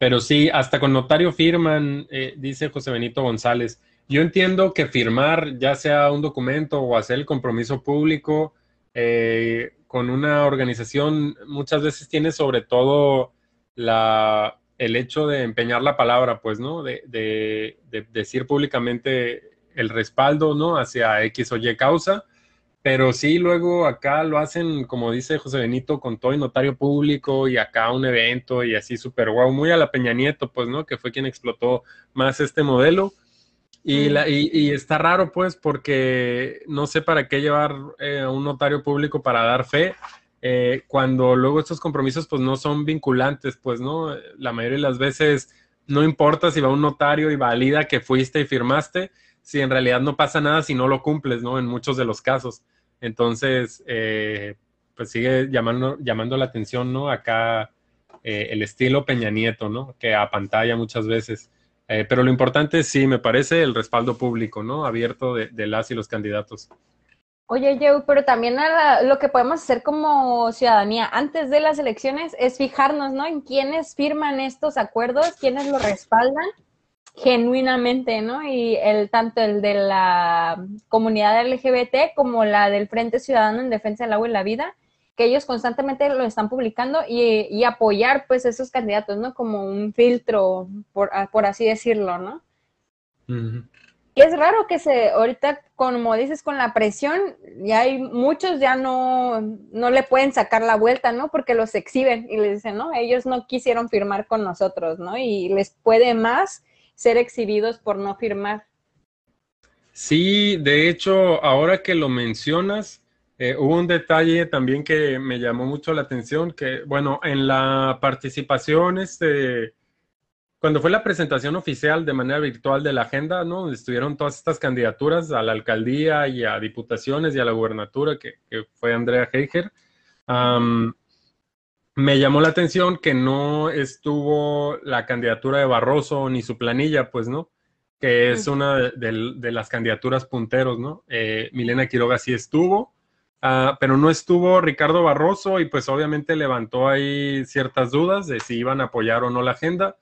[SPEAKER 2] Pero sí, hasta con notario firman, eh, dice José Benito González. Yo entiendo que firmar, ya sea un documento o hacer el compromiso público eh, con una organización, muchas veces tiene sobre todo la, el hecho de empeñar la palabra, pues, ¿no? De, de, de, decir públicamente el respaldo, ¿no? Hacia X o Y causa, pero sí, luego acá lo hacen, como dice José Benito, con todo y notario público y acá un evento y así súper guau, muy a la Peña Nieto, pues, ¿no? Que fue quien explotó más este modelo. Y, la, y, está raro, pues, porque no sé para qué llevar eh, a un notario público para dar fe, eh, cuando luego estos compromisos, pues, no son vinculantes, pues, ¿no? La mayoría de las veces no importa si va un notario y valida que fuiste y firmaste, si en realidad no pasa nada si no lo cumples, ¿no? En muchos de los casos. Entonces, eh, pues sigue llamando, llamando la atención, ¿no? Acá el estilo Peña Nieto, ¿no? Que a pantalla muchas veces. Eh, pero lo importante sí, me parece el respaldo público, ¿no? Abierto de, las y los candidatos.
[SPEAKER 1] Oye, Joe, pero también lo que podemos hacer como ciudadanía antes de las elecciones es fijarnos, ¿no? En quiénes firman estos acuerdos, quiénes lo respaldan genuinamente, ¿no? Y el tanto el de la comunidad LGBT como la del Frente Ciudadano en Defensa del Agua y la Vida, que ellos constantemente lo están publicando y, apoyar pues esos candidatos, ¿no? Como un filtro, por, ah, así decirlo, ¿no? Y es raro que se, ahorita, como dices, con la presión, ya hay muchos ya no, no le pueden sacar la vuelta, ¿no? Porque los exhiben y les dicen, no, ellos no quisieron firmar con nosotros, ¿no? Y les puede más ser exhibidos por no firmar.
[SPEAKER 2] Sí, de hecho, ahora que lo mencionas, eh, hubo un detalle también que me llamó mucho la atención, que bueno, en la participación, este, cuando fue la presentación oficial de manera virtual de la agenda, ¿no? Donde estuvieron todas estas candidaturas a la alcaldía y a diputaciones y a la gubernatura, que, fue Andrea Heiger, me llamó la atención que no estuvo la candidatura de Barroso ni su planilla, pues, ¿no? Que es una de, las candidaturas punteros, ¿no? Eh, Milena Quiroga sí estuvo, Ah, pero no estuvo Ricardo Barroso y pues obviamente levantó ahí ciertas dudas de si iban a apoyar o no la agenda.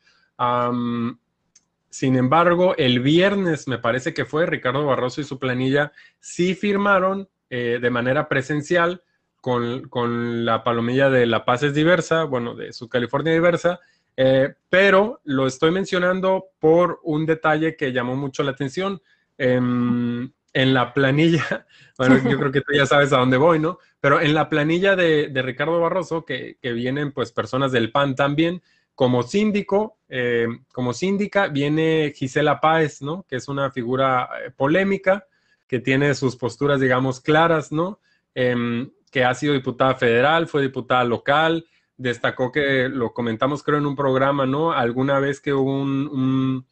[SPEAKER 2] sin embargo, el viernes me parece que fue Ricardo Barroso y su planilla sí firmaron eh, de manera presencial con, la palomilla de La Paz es diversa, bueno, de su California diversa, eh, pero lo estoy mencionando por un detalle que llamó mucho la atención. Em, en la planilla, bueno, yo creo que tú ya sabes a dónde voy, ¿no? Pero en la planilla de, Ricardo Barroso, que, vienen pues personas del PAN también, como síndico, eh, como síndica, viene Gisela Páez, ¿no? Que es una figura eh, polémica, que tiene sus posturas, digamos, claras, ¿no? Que ha sido diputada federal, fue diputada local, destacó que lo comentamos creo en un programa, ¿no? Alguna vez que hubo un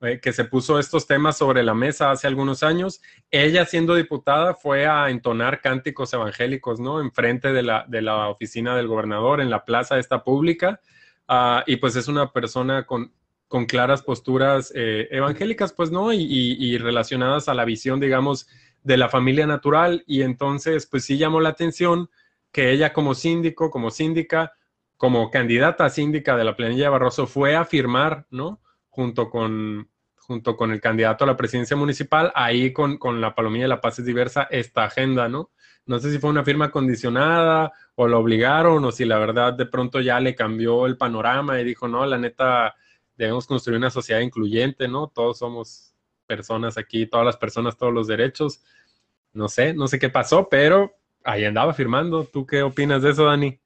[SPEAKER 2] eh, que se puso estos temas sobre la mesa hace algunos años. Ella, siendo diputada, fue a entonar cánticos evangélicos, ¿no? Enfrente de la, de la oficina del gobernador, en la plaza esta pública. Ah, y pues es una persona con, con claras posturas eh, evangélicas, pues, ¿no? Y, y, relacionadas a la visión, digamos, de la familia natural. Y entonces, pues sí llamó la atención que ella como síndico, como síndica, como candidata a síndica de la planilla de Barroso, fue a firmar, ¿no? junto con, junto con el candidato a la presidencia municipal, ahí con, la Palomilla de la Paz es diversa, esta agenda, ¿no? No sé si fue una firma condicionada o lo obligaron o si la verdad de pronto ya le cambió el panorama y dijo, no, la neta, debemos construir una sociedad incluyente, ¿no? Todos somos personas aquí, todas las personas, todos los derechos. No sé, no sé qué pasó, pero ahí andaba firmando. ¿Tú qué opinas de eso, Dani?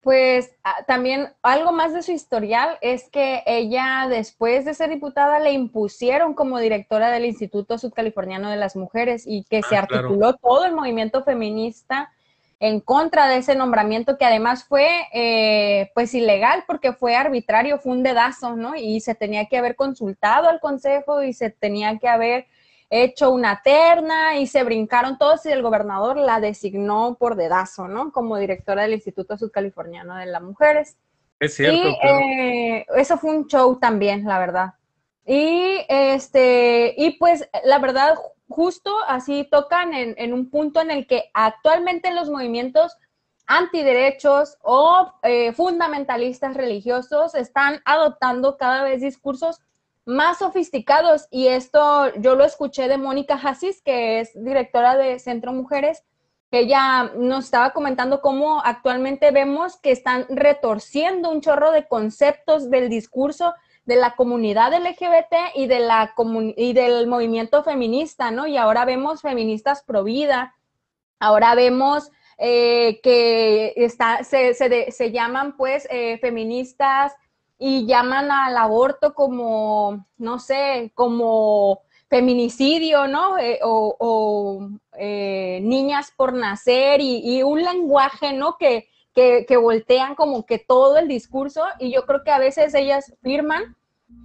[SPEAKER 1] Pues ah, también algo más de su historial es que ella, después de ser diputada, le impusieron como directora del Instituto Subcaliforniano de las Mujeres y que se ah, articuló todo el movimiento feminista en contra de ese nombramiento que además fue eh, pues ilegal porque fue arbitrario, fue un dedazo, ¿no? Y se tenía que haber consultado al consejo y se tenía que haber hecho una terna y se brincaron todos y el gobernador la designó por dedazo, ¿no? Como directora del Instituto Subcaliforniano de las Mujeres.
[SPEAKER 2] Es cierto.
[SPEAKER 1] Y eh, eso fue un show también, la verdad. Y este, y pues la verdad, justo así tocan en, un punto en el que actualmente los movimientos antiderechos o eh, fundamentalistas religiosos están adoptando cada vez discursos más sofisticados. Y esto yo lo escuché de Mónica Hassis, que es directora de Centro Mujeres, que ella nos estaba comentando cómo actualmente vemos que están retorciendo un chorro de conceptos del discurso de la comunidad LGBT y, de la y del movimiento feminista, ¿no? Y ahora vemos feministas pro vida, ahora vemos eh, que está, se, se, llaman pues eh, feministas y llaman al aborto como, no sé, como feminicidio, ¿no? Eh, o, niñas por nacer y, un lenguaje, ¿no? Que, que, voltean como que todo el discurso y yo creo que a veces ellas firman,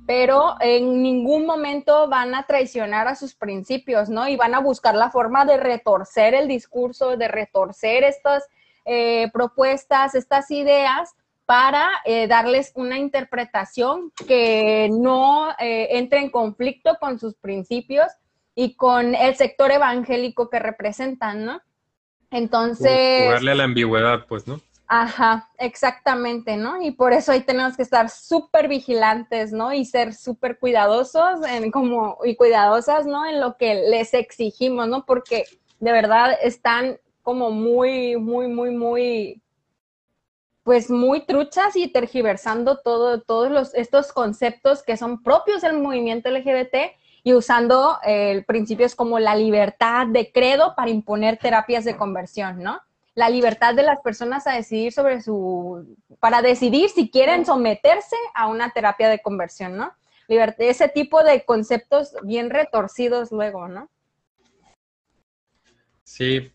[SPEAKER 1] pero en ningún momento van a traicionar a sus principios, ¿no? Y van a buscar la forma de retorcer el discurso, de retorcer estas eh, propuestas, estas ideas para eh, darles una interpretación que no eh, entre en conflicto con sus principios y con el sector evangélico que representan, ¿no? Entonces...
[SPEAKER 2] Jugarle a la ambigüedad, pues, ¿no?
[SPEAKER 1] Ajá, exactamente, ¿no? Y por eso ahí tenemos que estar súper vigilantes, ¿no? Y ser súper cuidadosos en como, y cuidadosas, ¿no? En lo que les exigimos, ¿no? Porque de verdad están como muy, muy, muy, muy, pues muy truchas y tergiversando todo, todos los, estos conceptos que son propios del movimiento LGBT y usando eh, principios como la libertad de credo para imponer terapias de conversión, ¿no? La libertad de las personas a decidir sobre su, para decidir si quieren someterse a una terapia de conversión, ¿no? ese tipo de conceptos bien retorcidos luego, ¿no?
[SPEAKER 2] Sí,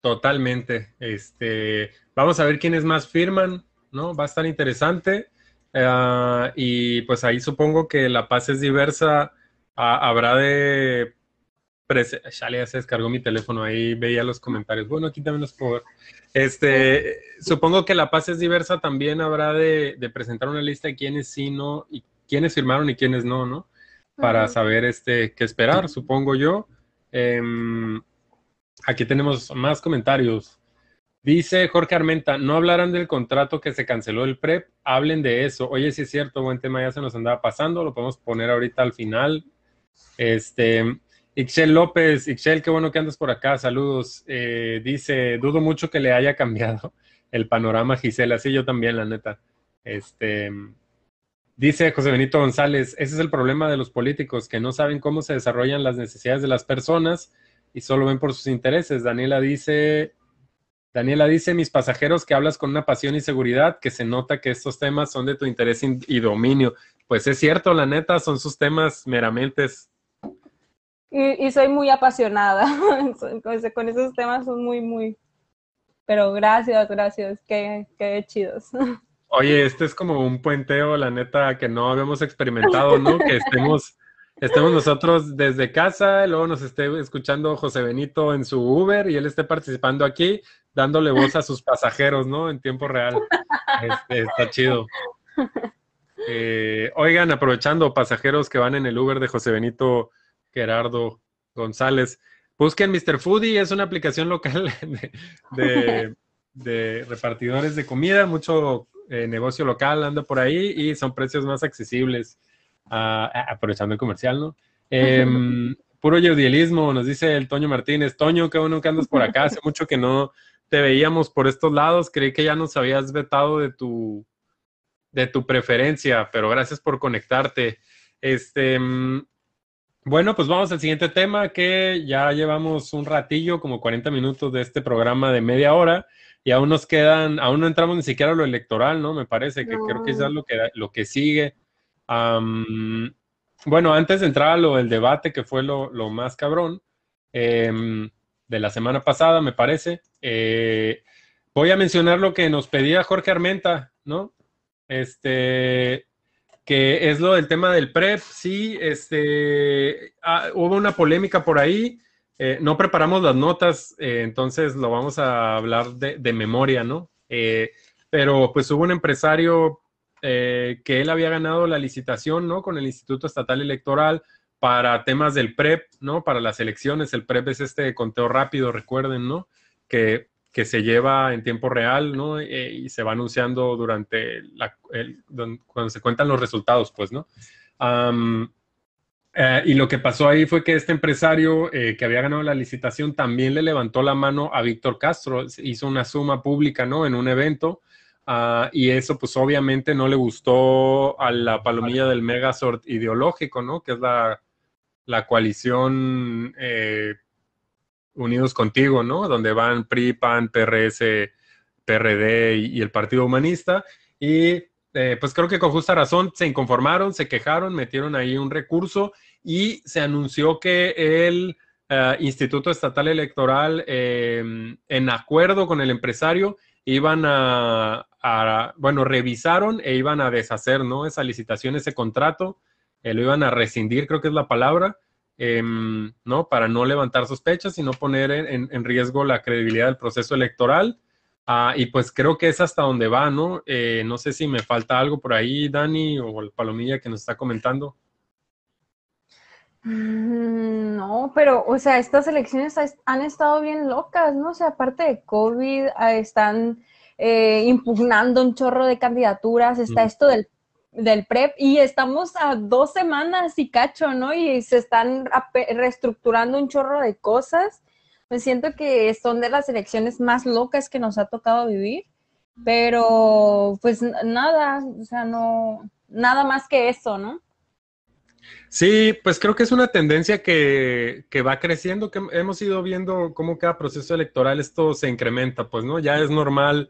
[SPEAKER 2] totalmente. Este, vamos a ver quiénes más firman, ¿no? Va a estar interesante. Ah, y pues ahí supongo que la paz es diversa. Ah, habrá de ya se descargó mi teléfono, ahí veía los comentarios. Bueno, aquí también los puedo ver. Este, supongo que la paz es diversa, también habrá de, presentar una lista de quiénes sí, no, y quiénes firmaron y quiénes no, ¿no? Para saber este, qué esperar, supongo yo. Em, aquí tenemos más comentarios. Dice Jorge Armenta, no hablarán del contrato que se canceló el PREP, hablen de eso. Oye, sí es cierto, buen tema, ya se nos andaba pasando, lo podemos poner ahorita al final. Este, Ixchel López, Ixchel, qué bueno que andas por acá, saludos. Eh, dice, dudo mucho que le haya cambiado el panorama Gisela, sí, yo también, la neta. Este, dice José Benito González, ese es el problema de los políticos, que no saben cómo se desarrollan las necesidades de las personas y solo ven por sus intereses. Daniela dice, Daniela dice, mis pasajeros que hablas con una pasión y seguridad, que se nota que estos temas son de tu interés y dominio. Pues es cierto, la neta, son sus temas meramente
[SPEAKER 1] y, soy muy apasionada con, esos temas, son muy, muy, pero gracias, gracias, qué, qué chidos.
[SPEAKER 2] Oye, este es como un puenteo, la neta, que no habíamos experimentado, ¿no? Que estemos, estemos nosotros desde casa, luego nos esté escuchando José Benito en su Uber y él esté participando aquí, dándole voz a sus pasajeros, ¿no? En tiempo real. Este, está chido. Eh, oigan, aprovechando pasajeros que van en el Uber de José Benito Gerardo González. Busquen Mr. Foodie, es una aplicación local de, repartidores de comida, mucho eh, negocio local anda por ahí y son precios más accesibles, ah, ah, aprovechando el comercial, ¿no? Em, puro yeudielismo, nos dice el Toño Martínez. Toño, qué bueno que andas por acá, hace mucho que no te veíamos por estos lados, creí que ya nos habías vetado de tu, de tu preferencia, pero gracias por conectarte. Este, mm, bueno, pues vamos al siguiente tema que ya llevamos un ratillo, como 40 minutos de este programa de media hora y aún nos quedan, aún no entramos ni siquiera a lo electoral, ¿no? Me parece que creo que es lo que, lo que sigue. bueno, antes de entrar a lo del debate, que fue lo, más cabrón em, de la semana pasada, me parece, eh, voy a mencionar lo que nos pedía Jorge Armenta, ¿no? Este, que es lo del tema del PREP. Sí, este, ah, hubo una polémica por ahí. Eh, no preparamos las notas, eh, entonces lo vamos a hablar de, memoria, ¿no? Eh, pero pues hubo un empresario que él había ganado la licitación, ¿no? Con el Instituto Estatal Electoral para temas del PREP, ¿no? Para las elecciones. El PREP es este conteo rápido, recuerden, ¿no? Que que se lleva en tiempo real, ¿no? Eh, y se va anunciando durante la, cuando se cuentan los resultados, pues, ¿no? Eh, y lo que pasó ahí fue que este empresario eh, que había ganado la licitación también le levantó la mano a Víctor Castro, hizo una suma pública, ¿no? En un evento. Ah, y eso, pues obviamente no le gustó a la palomilla del Megazord ideológico, ¿no? Que es la, coalición eh, Unidos Contigo, ¿no? Donde van PRI, PAN, PRS, PRD y, el Partido Humanista. Y eh, pues creo que con justa razón se inconformaron, se quejaron, metieron ahí un recurso y se anunció que el eh, Instituto Estatal Electoral, em, en acuerdo con el empresario, iban a, bueno, revisaron e iban a deshacer, ¿no? Esa licitación, ese contrato, eh, lo iban a rescindir, creo que es la palabra, em, ¿no? Para no levantar sospechas y no poner en riesgo la credibilidad del proceso electoral. Ah, y pues creo que es hasta donde va, ¿no? Eh, no sé si me falta algo por ahí, Dani, o el Palomilla que nos está comentando.
[SPEAKER 1] Mm, no, pero, o sea, estas elecciones han estado bien locas, ¿no? O sea, aparte de COVID, ah, están eh, impugnando un chorro de candidaturas, está esto del, del PREP y estamos a dos semanas y cacho, ¿no? Y se están reestructurando un chorro de cosas me siento que son de las elecciones más locas que nos ha tocado vivir, pero pues nada, o sea, no, nada más que eso, ¿no?
[SPEAKER 2] Sí, pues creo que es una tendencia que, va creciendo, que hemos ido viendo cómo cada proceso electoral esto se incrementa, pues, ¿no? Ya es normal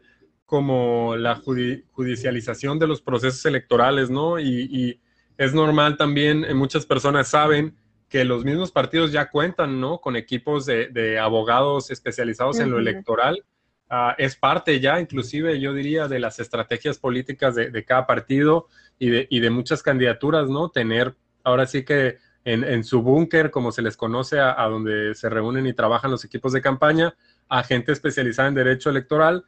[SPEAKER 2] como la judicialización de los procesos electorales, ¿no? Y, y, es normal también, eh, muchas personas saben que los mismos partidos ya cuentan, ¿no? Con equipos de, abogados especializados en lo electoral. Ah, es parte ya, inclusive, yo diría, de las estrategias políticas de, cada partido y de, y de, muchas candidaturas, ¿no? Tener, ahora sí que en, su búnker, como se les conoce, a, donde se reúnen y trabajan los equipos de campaña, a gente especializada en derecho electoral,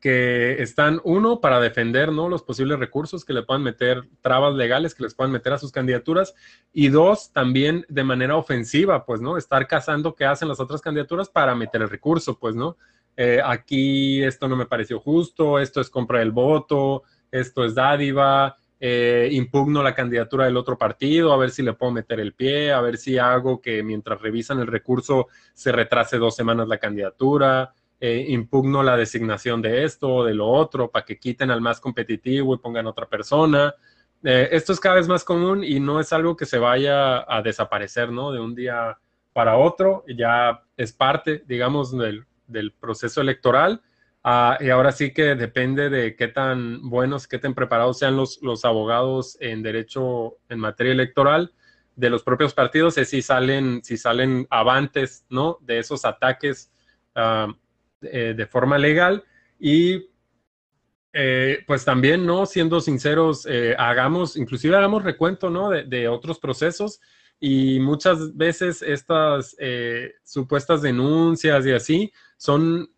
[SPEAKER 2] que están, uno, para defender ¿no? los posibles recursos que le puedan meter, trabas legales que les puedan meter a sus candidaturas, y dos, también de manera ofensiva, pues, ¿no? Estar cazando qué hacen las otras candidaturas para meter el recurso, pues, ¿no? Eh, aquí esto no me pareció justo, esto es compra del voto, esto es dádiva, eh, impugno la candidatura del otro partido, a ver si le puedo meter el pie, a ver si hago que mientras revisan el recurso se retrase dos semanas la candidatura. Eh, impugno la designación de esto o de lo otro para que quiten al más competitivo y pongan otra persona. Eh, esto es cada vez más común y no es algo que se vaya a desaparecer, ¿no? De un día para otro, ya es parte, digamos, del, proceso electoral. Ah, y ahora sí que depende de qué tan buenos, qué tan preparados sean los, los abogados en derecho en materia electoral de los propios partidos, es si salen, si salen avantes, ¿no? De esos ataques uh, eh, de forma legal y eh, pues también, ¿no? Siendo sinceros, eh, hagamos, inclusive hagamos recuento, ¿no? De, otros procesos y muchas veces estas supuestas denuncias y así son,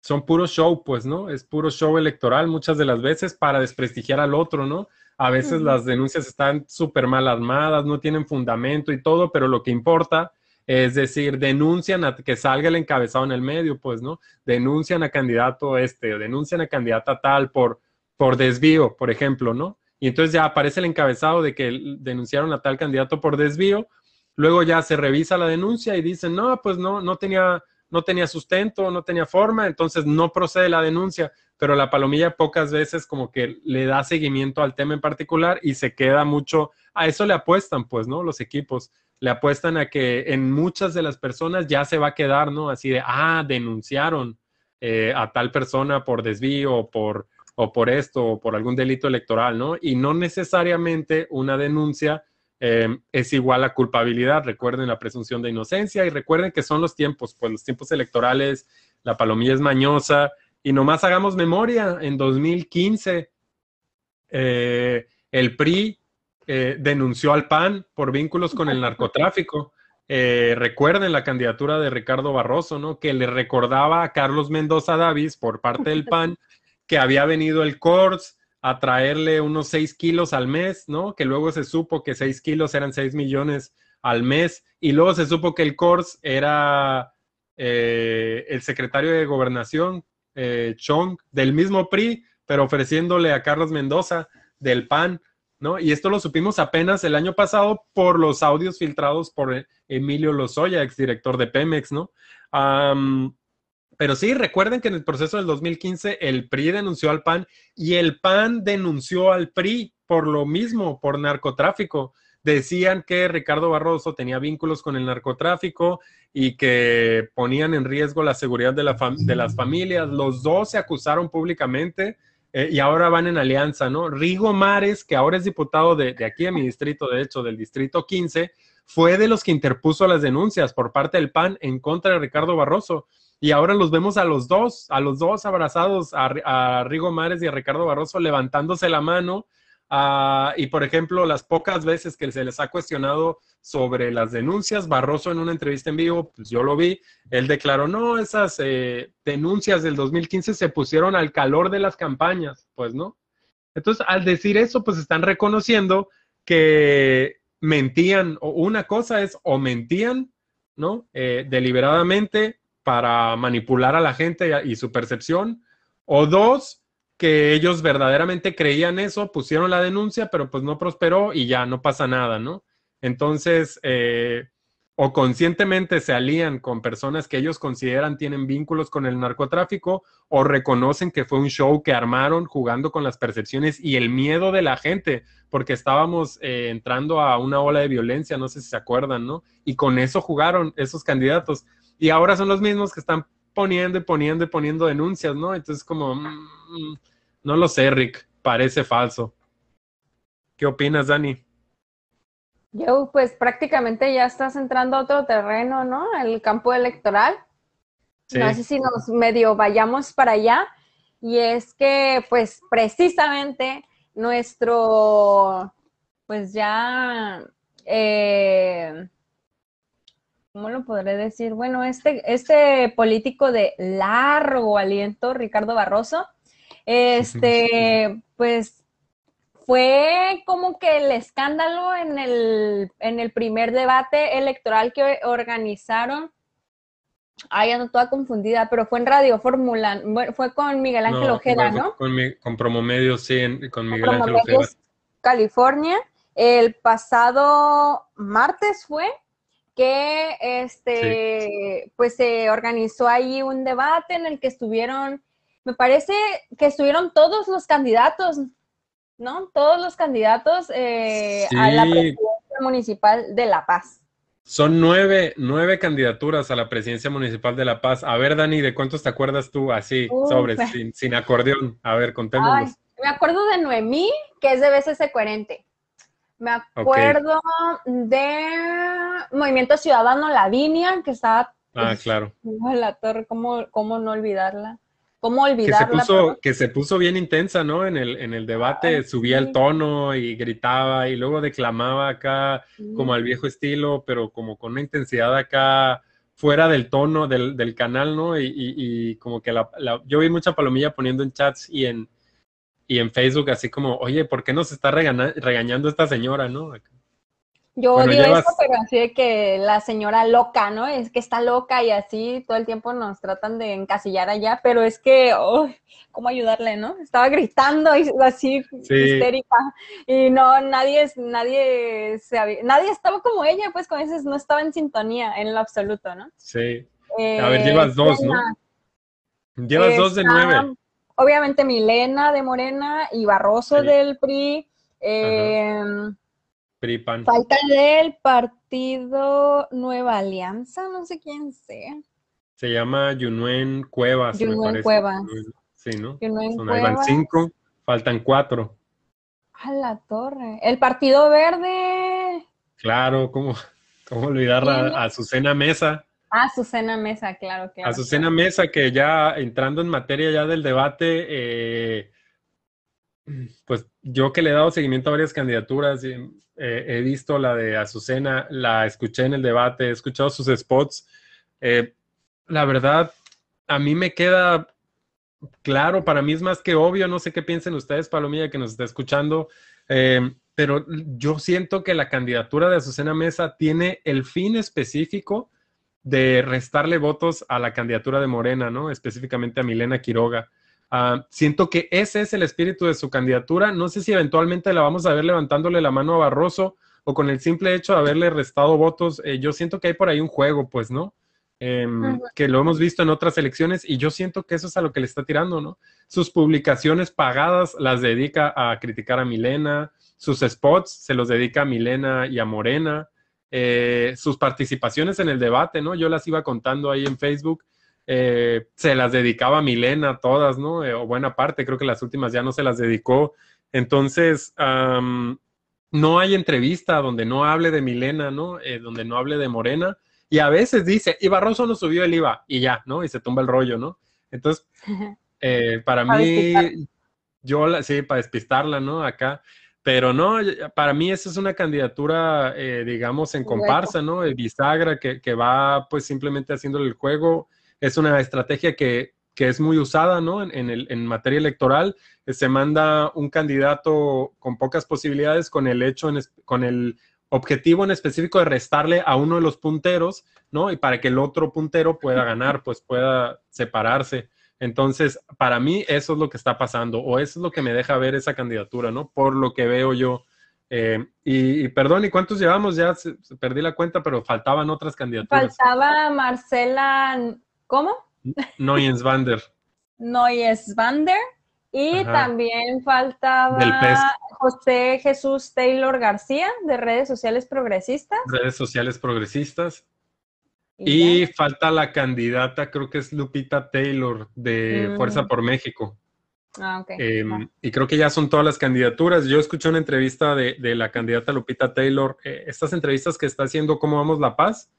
[SPEAKER 2] son puro show, pues, ¿no? Es puro show electoral muchas de las veces para desprestigiar al otro, ¿no? A veces las denuncias están súper mal armadas, no tienen fundamento y todo, pero lo que importa es decir, denuncian a que salga el encabezado en el medio, pues, ¿no? Denuncian a candidato este, o denuncian a candidata tal por, por desvío, por ejemplo, ¿no? Y entonces ya aparece el encabezado de que denunciaron a tal candidato por desvío, luego ya se revisa la denuncia y dicen, no, pues no, no tenía, no tenía sustento, no tenía forma, entonces no procede la denuncia, pero la palomilla pocas veces como que le da seguimiento al tema en particular y se queda mucho, a eso le apuestan, pues, ¿no? Los equipos le apuestan a que en muchas de las personas ya se va a quedar, ¿no? Así de, ah, denunciaron eh, a tal persona por desvío o por, o por esto o por algún delito electoral, ¿no? Y no necesariamente una denuncia em, es igual a culpabilidad. Recuerden la presunción de inocencia y recuerden que son los tiempos, pues los tiempos electorales, la palomilla es mañosa y nomás hagamos memoria, en 2015 eh, el PRI eh, denunció al PAN por vínculos con el narcotráfico. Eh, recuerden la candidatura de Ricardo Barroso, ¿no? Que le recordaba a Carlos Mendoza Davis por parte del PAN que había venido el CORS a traerle unos 6 kilos al mes, ¿no? Que luego se supo que 6 kilos eran 6 millones al mes y luego se supo que el CORS era eh, el secretario de gobernación, Chong, del mismo PRI, pero ofreciéndole a Carlos Mendoza del PAN ¿no? Y esto lo supimos apenas el año pasado por los audios filtrados por Emilio Lozoya, exdirector de Pemex, ¿no? pero sí, recuerden que en el proceso del 2015 el PRI denunció al PAN y el PAN denunció al PRI por lo mismo, por narcotráfico. Decían que Ricardo Barroso tenía vínculos con el narcotráfico y que ponían en riesgo la seguridad de, la de las familias. Los dos se acusaron públicamente eh, y ahora van en alianza, ¿no? Rigo Mares, que ahora es diputado de, de, aquí a mi distrito, de hecho, del distrito 15, fue de los que interpuso las denuncias por parte del PAN en contra de Ricardo Barroso. Y ahora los vemos a los dos, a los dos abrazados, a, a Rigo Mares y a Ricardo Barroso levantándose la mano Ah, y por ejemplo, las pocas veces que se les ha cuestionado sobre las denuncias, Barroso en una entrevista en vivo, pues yo lo vi, él declaró, no, esas eh, denuncias del 2015 se pusieron al calor de las campañas, pues no. Entonces, al decir eso, pues están reconociendo que mentían, o una cosa es o mentían, ¿no? Eh, deliberadamente para manipular a la gente y su percepción, o dos, que ellos verdaderamente creían eso, pusieron la denuncia, pero pues no prosperó y ya no pasa nada, ¿no? Entonces, eh, o conscientemente se alían con personas que ellos consideran tienen vínculos con el narcotráfico, o reconocen que fue un show que armaron jugando con las percepciones y el miedo de la gente, porque estábamos eh, entrando a una ola de violencia, no sé si se acuerdan, ¿no? Y con eso jugaron esos candidatos. Y ahora son los mismos que están poniendo y poniendo y poniendo denuncias, ¿no? Entonces, como, mm, no lo sé, Rick, parece falso. ¿Qué opinas, Dani?
[SPEAKER 1] Yo, pues prácticamente ya estás entrando a otro terreno, ¿no? El campo electoral. No sé si nos medio vayamos para allá. Y es que, pues, precisamente nuestro, pues ya, eh, ¿cómo lo podré decir? Bueno, este, este político de largo aliento, Ricardo Barroso, este, pues fue como que el escándalo en el, en el primer debate electoral que organizaron. Ay, ando toda confundida, pero fue en Radio Fórmula, fue con Miguel Ángel Ojeda, ¿no?
[SPEAKER 2] Con, con Promomedio, sí, con Miguel Ángel Ojeda.
[SPEAKER 1] California. El pasado martes fue, que este, pues se organizó ahí un debate en el que estuvieron, me parece que estuvieron todos los candidatos, ¿no? Todos los candidatos eh, a la presidencia municipal de La Paz.
[SPEAKER 2] Son nueve, nueve candidaturas a la presidencia municipal de La Paz. A ver, Dani, ¿de cuántos te acuerdas tú así, sobre, sin, acordeón? A ver, contémonos.
[SPEAKER 1] me acuerdo de Noemí, que es de BCC Coherente. Me acuerdo de Movimiento Ciudadano Lavinia, que estaba...
[SPEAKER 2] Ah, claro.
[SPEAKER 1] La torre, ¿cómo, cómo no olvidarla? ¿Cómo olvidarla?
[SPEAKER 2] Que se puso, que se puso bien intensa, ¿no? En el, en el debate subía el tono y gritaba y luego declamaba acá como al viejo estilo, pero como con una intensidad acá fuera del tono del, del canal, ¿no? Y, y, como que la, yo vi mucha palomilla poniendo en chats y en, y en Facebook así como, oye, ¿por qué nos está regañando esta señora, no?
[SPEAKER 1] Yo odio eso, pero así de que la señora loca, ¿no? Es que está loca y así todo el tiempo nos tratan de encasillar allá, pero es que, oh, ¿cómo ayudarle, no? Estaba gritando y así histérica y no, nadie, nadie, se nadie estaba como ella, pues con eso no estaba en sintonía en lo absoluto, ¿no?
[SPEAKER 2] Sí. a ver, llevas dos, ¿no? Llevas dos de nueve
[SPEAKER 1] obviamente Milena de Morena y Barroso del PRI. Eh,
[SPEAKER 2] PRI PAN.
[SPEAKER 1] Falta del partido Nueva Alianza, no sé quién sea.
[SPEAKER 2] Se llama Yunuen Cuevas.
[SPEAKER 1] Yunuen Cuevas.
[SPEAKER 2] Sí, ¿no? Yunuen Cuevas. cinco, faltan cuatro.
[SPEAKER 1] A la torre. El Partido Verde.
[SPEAKER 2] Claro, ¿cómo, cómo olvidar a Azucena Mesa?
[SPEAKER 1] Azucena Mesa, claro. que
[SPEAKER 2] Azucena Mesa, que ya entrando en materia ya del debate, eh, pues yo que le he dado seguimiento a varias candidaturas, eh, he visto la de Azucena, la escuché en el debate, he escuchado sus spots. Eh, la verdad, a mí me queda claro, para mí es más que obvio, no sé qué piensen ustedes, Palomilla, que nos está escuchando, pero yo siento que la candidatura de Azucena Mesa tiene el fin específico de restarle votos a la candidatura de Morena, ¿no? Específicamente a Milena Quiroga. Ah, siento que ese es el espíritu de su candidatura. No sé si eventualmente la vamos a ver levantándole la mano a Barroso o con el simple hecho de haberle restado votos. Eh, yo siento que hay por ahí un juego, pues, ¿no? Em, que lo hemos visto en otras elecciones y yo siento que eso es a lo que le está tirando, ¿no? Sus publicaciones pagadas las dedica a criticar a Milena, sus spots se los dedica a Milena y a Morena, eh, sus participaciones en el debate, ¿no? Yo las iba contando ahí en Facebook, eh, se las dedicaba a Milena todas, ¿no? Eh, o buena parte, creo que las últimas ya no se las dedicó. Entonces, no hay entrevista donde no hable de Milena, ¿no? donde no hable de Morena y a veces dice, y Barroso no subió el IVA, y ya, ¿no? Y se tumba el rollo, ¿no? Entonces, eh, para mí, yo, la, sí, para despistarla, ¿no? Acá. Pero no, para mí esa es una candidatura, eh, digamos, en comparsa, ¿no? El bisagra que, que, va pues simplemente haciéndole el juego. Es una estrategia que, que es muy usada, ¿no? En, en, el, en materia electoral. Se manda un candidato con pocas posibilidades con el hecho, en, con el objetivo en específico de restarle a uno de los punteros, ¿no? Y para que el otro puntero pueda ganar, pues pueda separarse. Entonces, para mí eso es lo que está pasando, o eso es lo que me deja ver esa candidatura, ¿no? Por lo que veo yo. Eh, y, perdón, ¿y cuántos llevamos? Ya perdí la cuenta, pero faltaban otras candidaturas.
[SPEAKER 1] Faltaba Marcela, ¿cómo?
[SPEAKER 2] Noyens Vander.
[SPEAKER 1] Noyens Vander. Y también faltaba José Jesús Taylor García de redes sociales progresistas.
[SPEAKER 2] Redes sociales progresistas. Y, falta la candidata, creo que es Lupita Taylor de Fuerza mm. por México.
[SPEAKER 1] Ah, ok.
[SPEAKER 2] Em, y creo que ya son todas las candidaturas. Yo escuché una entrevista de, la candidata Lupita Taylor, eh, estas entrevistas que está haciendo Cómo Vamos la Paz,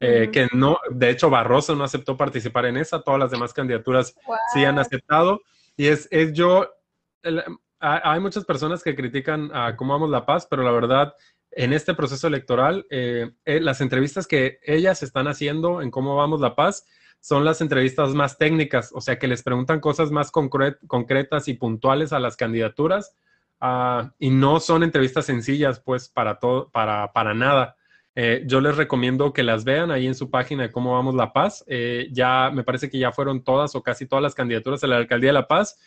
[SPEAKER 2] eh, que no, de hecho Barroso no aceptó participar en esa, todas las demás candidaturas sí han aceptado. Y es, es yo, hay muchas personas que critican a cómo vamos la paz, pero la verdad, en este proceso electoral, eh, eh, las entrevistas que ellas están haciendo en cómo vamos la paz son las entrevistas más técnicas, o sea, que les preguntan cosas más concretas y puntuales a las candidaturas. Ah, y no son entrevistas sencillas, pues, para todo, para, para nada. Eh, yo les recomiendo que las vean ahí en su página de Cómo Vamos La Paz. Eh, ya me parece que ya fueron todas o casi todas las candidaturas a la alcaldía de La Paz.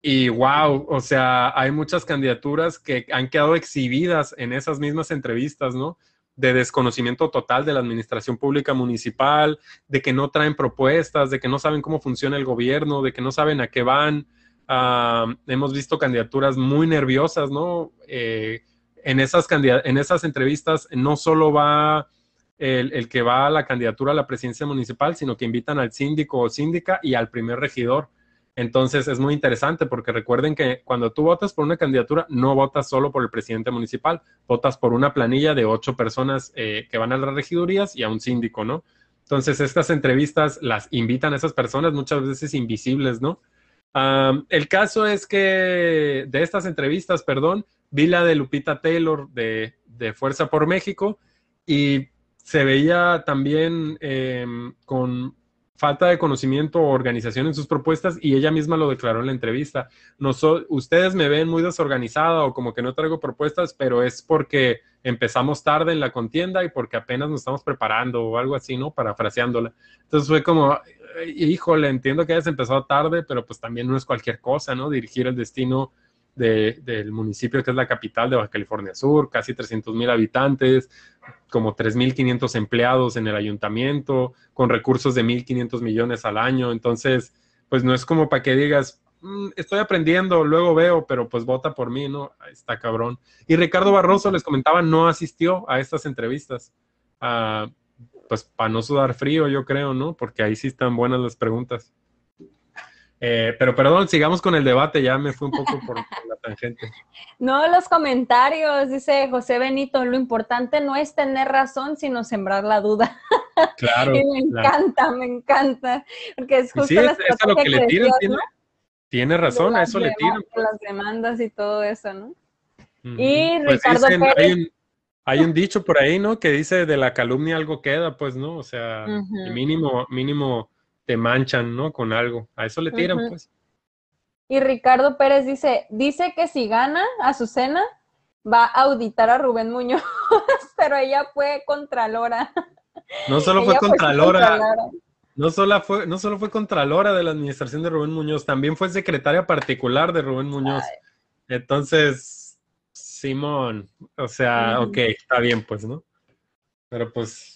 [SPEAKER 2] Y wow, o sea, hay muchas candidaturas que han quedado exhibidas en esas mismas entrevistas, ¿no? De desconocimiento total de la administración pública municipal, de que no traen propuestas, de que no saben cómo funciona el gobierno, de que no saben a qué van. Ah, hemos visto candidaturas muy nerviosas, ¿no? Eh, en esas, en esas entrevistas no solo va el, que va a la candidatura a la presidencia municipal, sino que invitan al síndico o síndica y al primer regidor. Entonces es muy interesante porque recuerden que cuando tú votas por una candidatura, no votas solo por el presidente municipal, votas por una planilla de ocho personas eh, que van a las regidurías y a un síndico, ¿no? Entonces estas entrevistas las invitan a esas personas, muchas veces invisibles, ¿no? el caso es que de estas entrevistas, perdón, vi la de Lupita Taylor de, Fuerza por México y se veía también em, con falta de conocimiento o organización en sus propuestas y ella misma lo declaró en la entrevista. No ustedes me ven muy desorganizada o como que no traigo propuestas, pero es porque empezamos tarde en la contienda y porque apenas nos estamos preparando o algo así, ¿no? Parafraseándola. Entonces fue como, híjole, entiendo que hayas empezado tarde, pero pues también no es cualquier cosa, ¿no? Dirigir el destino del municipio que es la capital de Baja California Sur, casi 300 mil habitantes, como 3.500 empleados en el ayuntamiento, con recursos de 1.500 millones al año. Entonces, pues no es como para que digas, mm, estoy aprendiendo, luego veo, pero pues vota por mí, ¿no? Está cabrón. Y Ricardo Barroso, les comentaba, no asistió a estas entrevistas. Ah, pues para no sudar frío, yo creo, ¿no? Porque ahí sí están buenas las preguntas. Eh, pero perdón, sigamos con el debate, ya me fui un poco por, la tangente.
[SPEAKER 1] No, los comentarios, dice José Benito, lo importante no es tener razón, sino sembrar la duda.
[SPEAKER 2] Claro.
[SPEAKER 1] y me encanta, me encanta, porque es justo
[SPEAKER 2] sí, es, lo que, le tiran, tiene, razón, a eso le tiran.
[SPEAKER 1] Pues. Las demandas y todo eso, ¿no? Y pues Ricardo
[SPEAKER 2] Pérez. Hay un, dicho por ahí, ¿no? Que dice de la calumnia algo queda, pues, ¿no? O sea, mínimo, mínimo te manchan, ¿no? Con algo. A eso le tiran, pues.
[SPEAKER 1] Y Ricardo Pérez dice, dice que si gana Azucena, va a auditar a Rubén Muñoz, pero ella fue contralora.
[SPEAKER 2] No solo fue contralora, No solo, fue, no solo fue Contralora de la administración de Rubén Muñoz, también fue secretaria particular de Rubén Muñoz. Entonces, Simón, o sea, ok, está bien, pues, ¿no? Pero pues.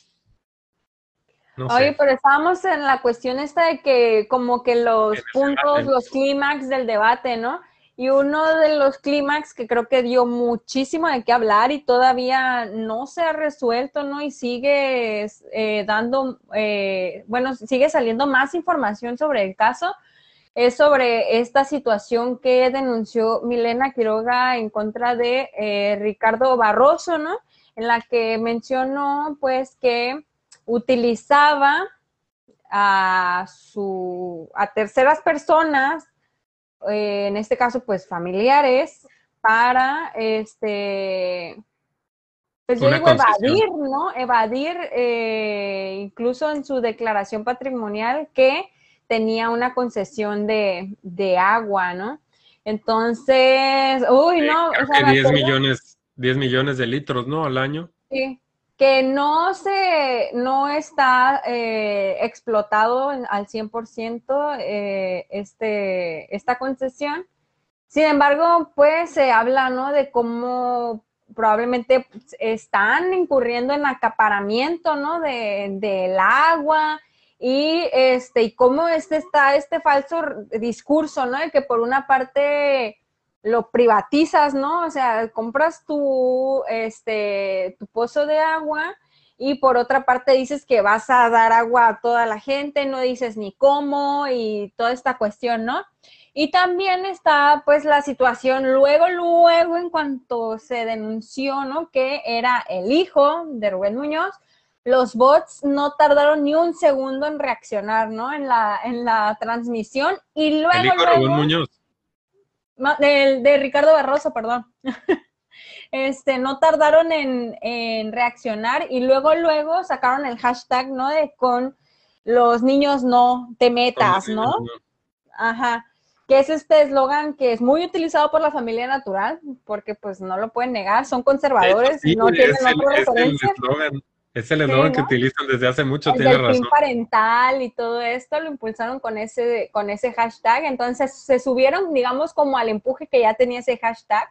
[SPEAKER 1] No Oye, pero estábamos en la cuestión esta de que, como que los puntos, los clímax del debate, ¿no? Y uno de los clímax que creo que dio muchísimo de qué hablar y todavía no se ha resuelto, ¿no? Y sigue eh, dando, eh, bueno, sigue saliendo más información sobre el caso, es sobre esta situación que denunció Milena Quiroga en contra de eh, Ricardo Barroso, ¿no? En la que mencionó, pues, que utilizaba a, su, a terceras personas eh, en este caso, pues familiares, para, este, pues yo digo evadir, ¿no? Evadir, eh, incluso en su declaración patrimonial, que tenía una concesión de, de agua, ¿no? Entonces, uy, no.
[SPEAKER 2] o sea, 10 millones, 10 millones de litros, ¿no? Al año.
[SPEAKER 1] Sí que no se, no está eh, explotado al 100% eh, este, esta concesión. Sin embargo, pues se habla, ¿no? De cómo probablemente están incurriendo en acaparamiento, ¿no? De, del agua y este, y cómo este está este falso discurso, ¿no? De que por una parte lo privatizas, ¿no? O sea, compras tu, este, tu pozo de agua y por otra parte dices que vas a dar agua a toda la gente, no dices ni cómo y toda esta cuestión, ¿no? Y también está pues la situación luego, luego en cuanto se denunció, ¿no? Que era el hijo de Rubén Muñoz, los bots no tardaron ni un segundo en reaccionar, ¿no? En la, en la transmisión y luego... El hijo de Rubén Muñoz de, Ricardo Barroso, perdón. Este, no tardaron en, reaccionar y luego, luego sacaron el hashtag, ¿no? De con los niños no te metas, ¿no? Ajá. Que es este eslogan que es muy utilizado por la familia natural, porque pues no lo pueden negar, son conservadores, no tienen otra referencia.
[SPEAKER 2] Es el eslogan que utilizan desde hace mucho, tiene razón.
[SPEAKER 1] parental y todo esto lo impulsaron con ese, con ese hashtag. Entonces se subieron, digamos, como al empuje que ya tenía ese hashtag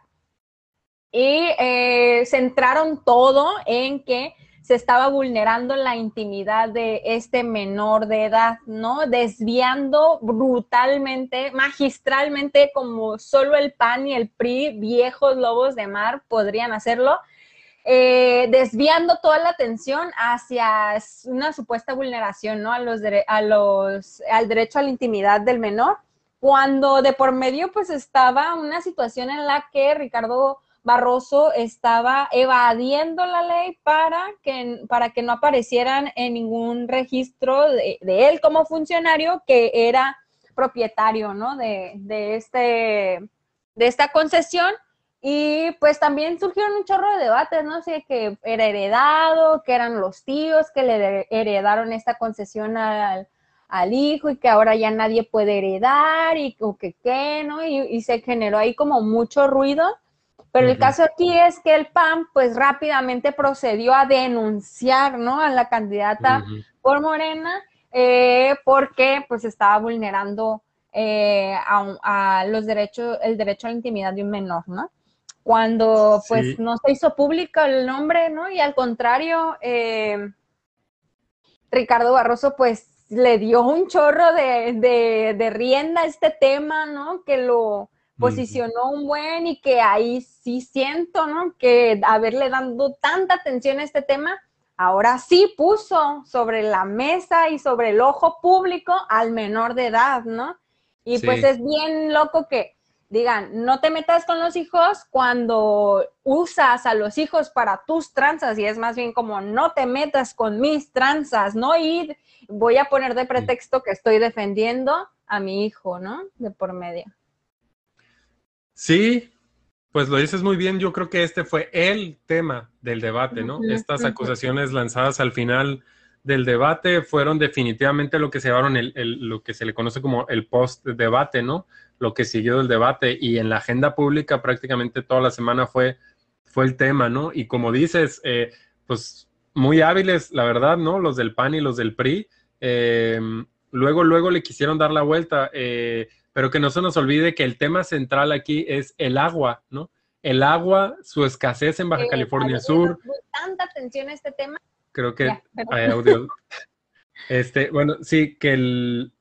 [SPEAKER 1] y eh, centraron todo en que se estaba vulnerando la intimidad de este menor de edad, ¿no? Desviando brutalmente, magistralmente, como solo el PAN y el PRI, viejos lobos de mar, podrían hacerlo eh, desviando toda la atención hacia una supuesta vulneración, ¿no? A los, a los, al derecho a la intimidad del menor, cuando de por medio pues estaba una situación en la que Ricardo Barroso estaba evadiendo la ley para que, para que no aparecieran en ningún registro de, él como funcionario que era propietario, ¿no? De, de, este, de esta concesión y pues también surgieron un chorro de debates, ¿no? sé, que era heredado, que eran los tíos que le heredaron esta concesión al, hijo y que ahora ya nadie puede heredar y o que qué, ¿no? Y, se generó ahí como mucho ruido. Pero el caso aquí es que el PAN pues rápidamente procedió a denunciar, ¿no? A la candidata por Morena eh, porque pues estaba vulnerando eh, a, a, los derechos, el derecho a la intimidad de un menor, ¿no? Cuando pues no se hizo público el nombre, ¿no? Y al contrario, eh, Ricardo Barroso pues le dio un chorro de, rienda a este tema, ¿no? Que lo posicionó un buen y que ahí sí siento, ¿no? Que haberle dado tanta atención a este tema, ahora sí puso sobre la mesa y sobre el ojo público al menor de edad, ¿no? Y pues es bien loco que digan, no te metas con los hijos cuando usas a los hijos para tus tranzas y es más bien como no te metas con mis tranzas, ¿no? Y voy a poner de pretexto que estoy defendiendo a mi hijo, ¿no? De por medio.
[SPEAKER 2] Sí, pues lo dices muy bien. Yo creo que este fue el tema del debate, ¿no? Estas acusaciones lanzadas al final del debate fueron definitivamente lo que se llevaron el, lo que se le conoce como el post-debate, ¿no? Lo que siguió del debate y en la agenda pública prácticamente toda la semana fue, fue el tema, ¿no? Y como dices, eh, pues muy hábiles, la verdad, ¿no? Los del PAN y los del PRI, Eh, luego, luego le quisieron dar la vuelta, eh, pero que no se nos olvide que el tema central aquí es el agua, ¿no? El agua, su escasez en Baja California Sur.
[SPEAKER 1] Tanta atención a este tema.
[SPEAKER 2] Creo que hay audio. Este, bueno, sí, que el.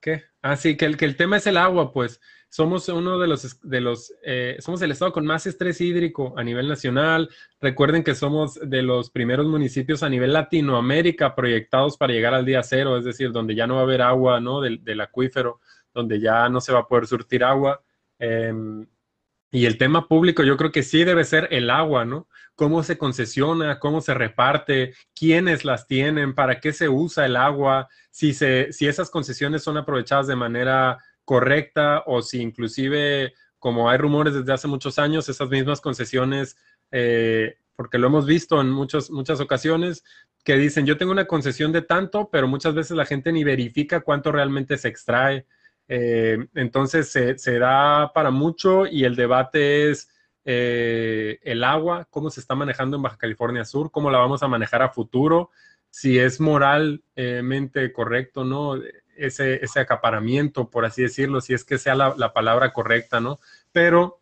[SPEAKER 2] ¿Qué? Ah, sí, que el, que el tema es el agua, pues somos uno de los, de los eh, somos el estado con más estrés hídrico a nivel nacional. Recuerden que somos de los primeros municipios a nivel Latinoamérica proyectados para llegar al día cero, es decir, donde ya no va a haber agua, ¿no? Del, del acuífero, donde ya no se va a poder surtir agua. Em, y el tema público yo creo que sí debe ser el agua, ¿no? Cómo se concesiona, cómo se reparte, quiénes las tienen, para qué se usa el agua, si, se, si esas concesiones son aprovechadas de manera correcta o si inclusive, como hay rumores desde hace muchos años, esas mismas concesiones, eh, porque lo hemos visto en muchos, muchas ocasiones, que dicen, yo tengo una concesión de tanto, pero muchas veces la gente ni verifica cuánto realmente se extrae. Eh, entonces se, da para mucho y el debate es eh, el agua, cómo se está manejando en Baja California Sur, cómo la vamos a manejar a futuro, si es moralmente correcto, ¿no? ese, acaparamiento, por así decirlo, si es que sea la, palabra correcta, ¿no? Pero,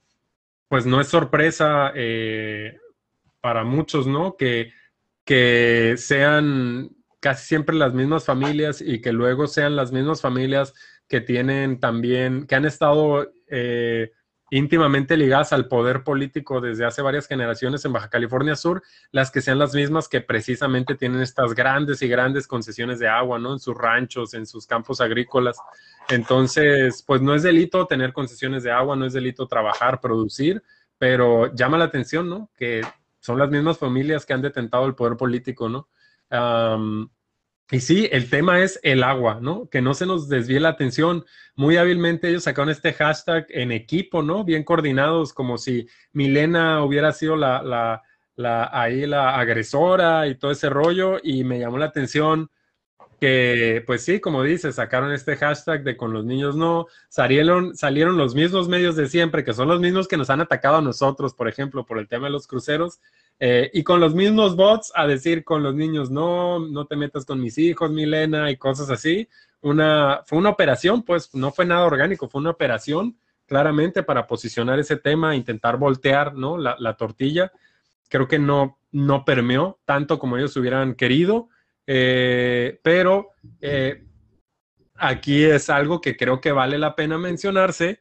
[SPEAKER 2] pues no es sorpresa eh, para muchos, ¿no? Que, que sean casi siempre las mismas familias y que luego sean las mismas familias que tienen también, que han estado eh, íntimamente ligadas al poder político desde hace varias generaciones en Baja California Sur, las que sean las mismas que precisamente tienen estas grandes y grandes concesiones de agua, ¿no? En sus ranchos, en sus campos agrícolas. Entonces, pues no es delito tener concesiones de agua, no es delito trabajar, producir, pero llama la atención, ¿no? Que son las mismas familias que han detentado el poder político, ¿no? Y sí, el tema es el agua, ¿no? Que no se nos desvíe la atención. Muy hábilmente ellos sacaron este hashtag en equipo, ¿no? Bien coordinados, como si Milena hubiera sido la, la, ahí la agresora y todo ese rollo. Y me llamó la atención que, pues sí, como dices, sacaron este hashtag de con los niños no. Salieron, salieron los mismos medios de siempre, que son los mismos que nos han atacado a nosotros, por ejemplo, por el tema de los cruceros eh, y con los mismos bots a decir con los niños, no, no te metas con mis hijos, Milena, y cosas así. Una, fue una operación, pues no fue nada orgánico, fue una operación claramente para posicionar ese tema, intentar voltear ¿no? la, tortilla. Creo que no, no permeó tanto como ellos hubieran querido, eh, pero eh, aquí es algo que creo que vale la pena mencionarse.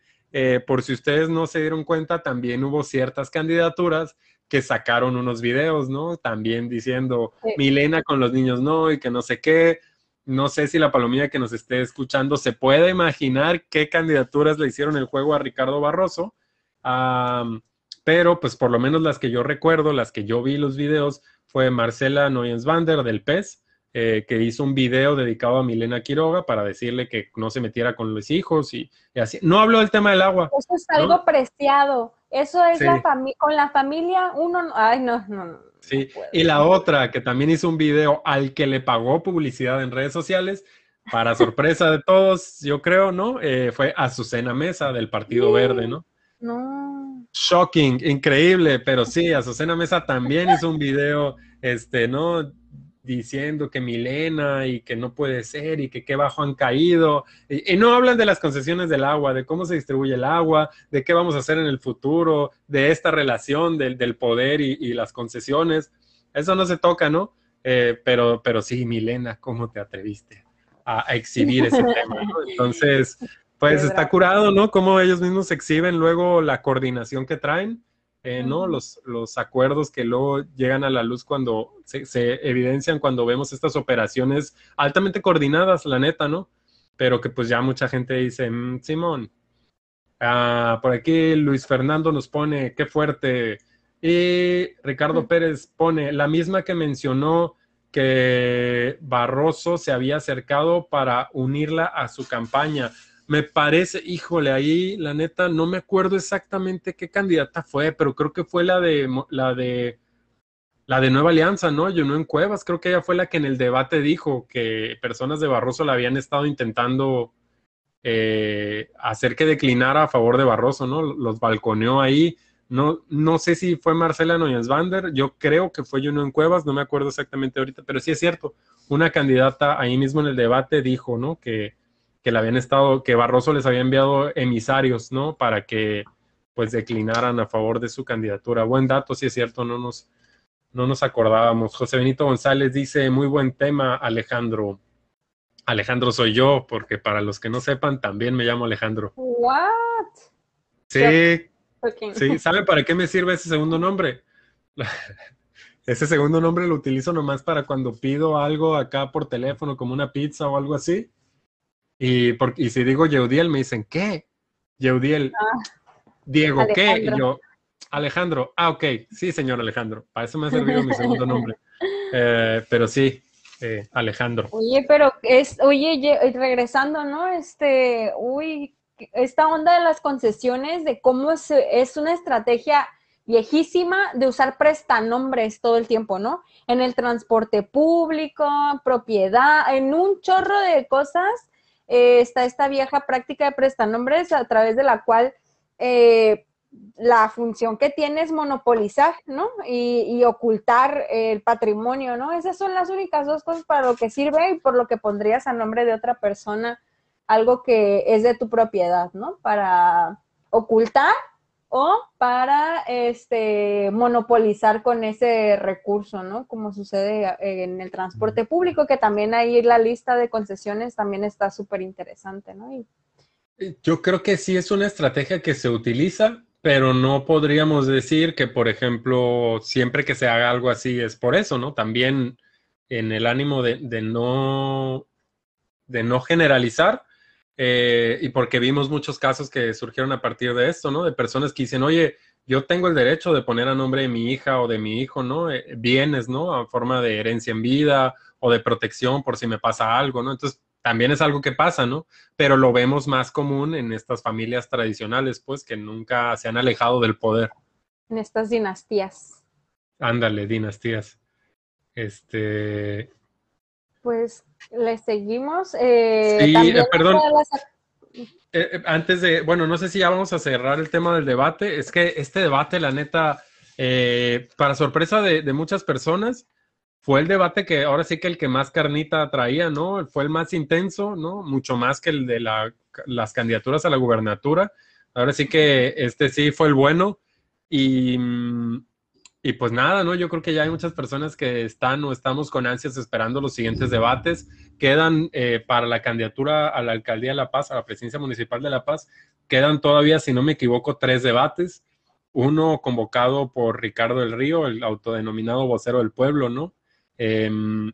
[SPEAKER 2] por si ustedes no se dieron cuenta, también hubo ciertas candidaturas que sacaron unos videos, ¿no? También diciendo Milena con los niños no y que no sé qué. No sé si la palomilla que nos esté escuchando se puede imaginar qué candidaturas le hicieron el juego a Ricardo Barroso. pero pues por lo menos las que yo recuerdo, las que yo vi los videos, fue Marcela Noyensvander del PES, eh, que hizo un video dedicado a Milena Quiroga para decirle que no se metiera con los hijos y, así. No habló del tema del agua.
[SPEAKER 1] Eso es algo preciado. Eso es la familia, con la familia uno, ay no, no, no.
[SPEAKER 2] Sí, y la otra que también hizo un video al que le pagó publicidad en redes sociales, para sorpresa de todos, yo creo, ¿no? Eh, fue Azucena Mesa del Partido Verde, ¿no?
[SPEAKER 1] No.
[SPEAKER 2] Shocking, increíble, pero sí, Azucena Mesa también hizo un video, este, ¿no? Diciendo que Milena y que no puede ser y que qué bajo han caído. Y, no hablan de las concesiones del agua, de cómo se distribuye el agua, de qué vamos a hacer en el futuro, de esta relación del, del poder y, las concesiones. Eso no se toca, ¿no? Eh, pero, pero sí, Milena, ¿cómo te atreviste a, exhibir ese tema? Entonces, pues está curado, ¿no? Cómo ellos mismos exhiben luego la coordinación que traen eh, ¿no? Los, los acuerdos que luego llegan a la luz cuando se, evidencian cuando vemos estas operaciones altamente coordinadas, la neta, ¿no? Pero que pues ya mucha gente dice, mm, Simón, ah, por aquí Luis Fernando nos pone, qué fuerte. Y Ricardo Pérez pone, la misma que mencionó que Barroso se había acercado para unirla a su campaña me parece, híjole, ahí la neta no me acuerdo exactamente qué candidata fue, pero creo que fue la de la de la de Nueva Alianza, ¿no? Yo no en Cuevas, creo que ella fue la que en el debate dijo que personas de Barroso la habían estado intentando eh, hacer que declinara a favor de Barroso, ¿no? Los balconeó ahí. No, no sé si fue Marcela Noyes-Vander, yo creo que fue Juno en Cuevas, no me acuerdo exactamente ahorita, pero sí es cierto, una candidata ahí mismo en el debate dijo, ¿no? Que, que le habían estado, que Barroso les había enviado emisarios, ¿no? Para que pues declinaran a favor de su candidatura. Buen dato, sí es cierto, no nos, no nos acordábamos. José Benito González dice, muy buen tema, Alejandro. Alejandro soy yo, porque para los que no sepan, también me llamo Alejandro.
[SPEAKER 1] What?
[SPEAKER 2] Sí, sí, ¿saben para qué me sirve ese segundo nombre? ese segundo nombre lo utilizo nomás para cuando pido algo acá por teléfono, como una pizza o algo así. Y, y si digo Yeudiel, me dicen, ¿qué? Yeudiel. Ah. Diego, ¿qué? Y yo, Alejandro. Ah, ok. Sí, señor Alejandro. Para eso me ha servido mi segundo nombre. Eh, pero sí, eh, Alejandro.
[SPEAKER 1] Oye, pero es, oye, regresando, ¿no? Este, uy, esta onda de las concesiones, de cómo es, es una estrategia viejísima de usar prestanombres todo el tiempo, ¿no? En el transporte público, propiedad, en un chorro de cosas eh, está esta vieja práctica de prestanombres a través de la cual eh, la función que tiene es monopolizar, ¿no? Y, ocultar el patrimonio, ¿no? Esas son las únicas dos cosas para lo que sirve y por lo que pondrías a nombre de otra persona algo que es de tu propiedad, ¿no? Para ocultar o para este monopolizar con ese recurso, ¿no? Como sucede en el transporte público, que también ahí la lista de concesiones también está súper interesante, ¿no?
[SPEAKER 2] Yo creo que sí es una estrategia que se utiliza, pero no podríamos decir que, por ejemplo, siempre que se haga algo así es por eso, ¿no? También en el ánimo de, no, de no generalizar, eh, y porque vimos muchos casos que surgieron a partir de esto, ¿no? De personas que dicen, oye, yo tengo el derecho de poner a nombre de mi hija o de mi hijo, ¿no? Eh, bienes, ¿no? A forma de herencia en vida o de protección por si me pasa algo, ¿no? Entonces, también es algo que pasa, ¿no? Pero lo vemos más común en estas familias tradicionales, pues, que nunca se han alejado del poder.
[SPEAKER 1] En estas dinastías.
[SPEAKER 2] Ándale, dinastías. Este.
[SPEAKER 1] Pues le seguimos. Eh,
[SPEAKER 2] sí, eh, perdón. Eh, antes de, bueno, no sé si ya vamos a cerrar el tema del debate. Es que este debate, la neta, para sorpresa de muchas personas, fue el debate que ahora sí que el que más carnita traía, ¿no? Fue el más intenso, ¿no? Mucho más que el de las candidaturas a la gubernatura. Ahora sí que este sí fue el bueno. Y, y pues nada, ¿no? Yo creo que ya hay muchas personas que están o estamos con ansias esperando los siguientes debates. Quedan eh, para la candidatura a la alcaldía de La Paz, a la presidencia municipal de La Paz, quedan todavía, si no me equivoco, tres debates. Uno convocado por Ricardo del Río, el autodenominado vocero del pueblo, ¿no? Em,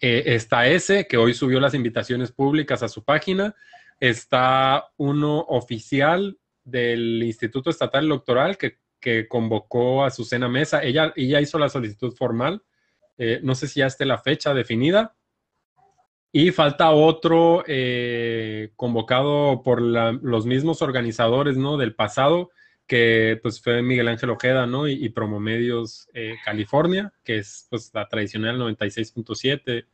[SPEAKER 2] eh, está ese, que hoy subió las invitaciones públicas a su página. Está uno oficial del Instituto Estatal Electoral que, convocó a Susana Mesa. Ella, ella hizo la solicitud formal. Eh, no sé si ya esté la fecha definida. Y falta otro eh, convocado por los mismos organizadores ¿no? del pasado, que pues fue Miguel Ángel Ojeda, ¿no? Y, Promomedios eh, California, que es pues la tradicional 96.7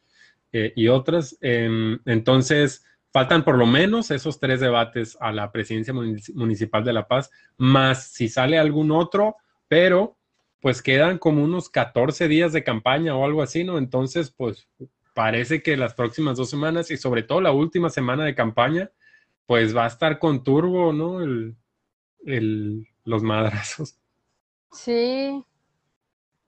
[SPEAKER 2] eh, y otras. Em, entonces, faltan por lo menos esos tres debates a la presidencia municipal de La Paz, más si sale algún otro, pero pues quedan como unos 14 días de campaña o algo así, ¿no? Entonces, pues parece que las próximas dos semanas y sobre todo la última semana de campaña, pues va a estar con turbo, ¿no? El, el, los madrazos.
[SPEAKER 1] Sí.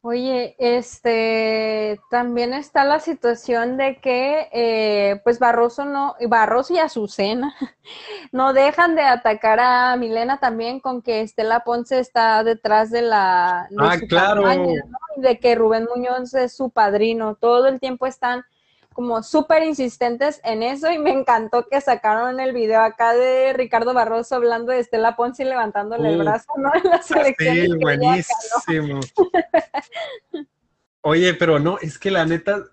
[SPEAKER 1] Oye, este, también está la situación de que, eh, pues Barroso no, Barroso y Azucena no dejan de atacar a Milena también con que Estela Ponce está detrás de la,
[SPEAKER 2] de ah, claro.
[SPEAKER 1] de que Rubén Muñoz es su padrino. Todo el tiempo están como súper insistentes en eso y me encantó que sacaron el video acá de Ricardo Barroso hablando de Estela Ponce y levantándole el brazo, ¿no? En la selección.
[SPEAKER 2] Sí, buenísimo. Oye, pero no, es que la neta,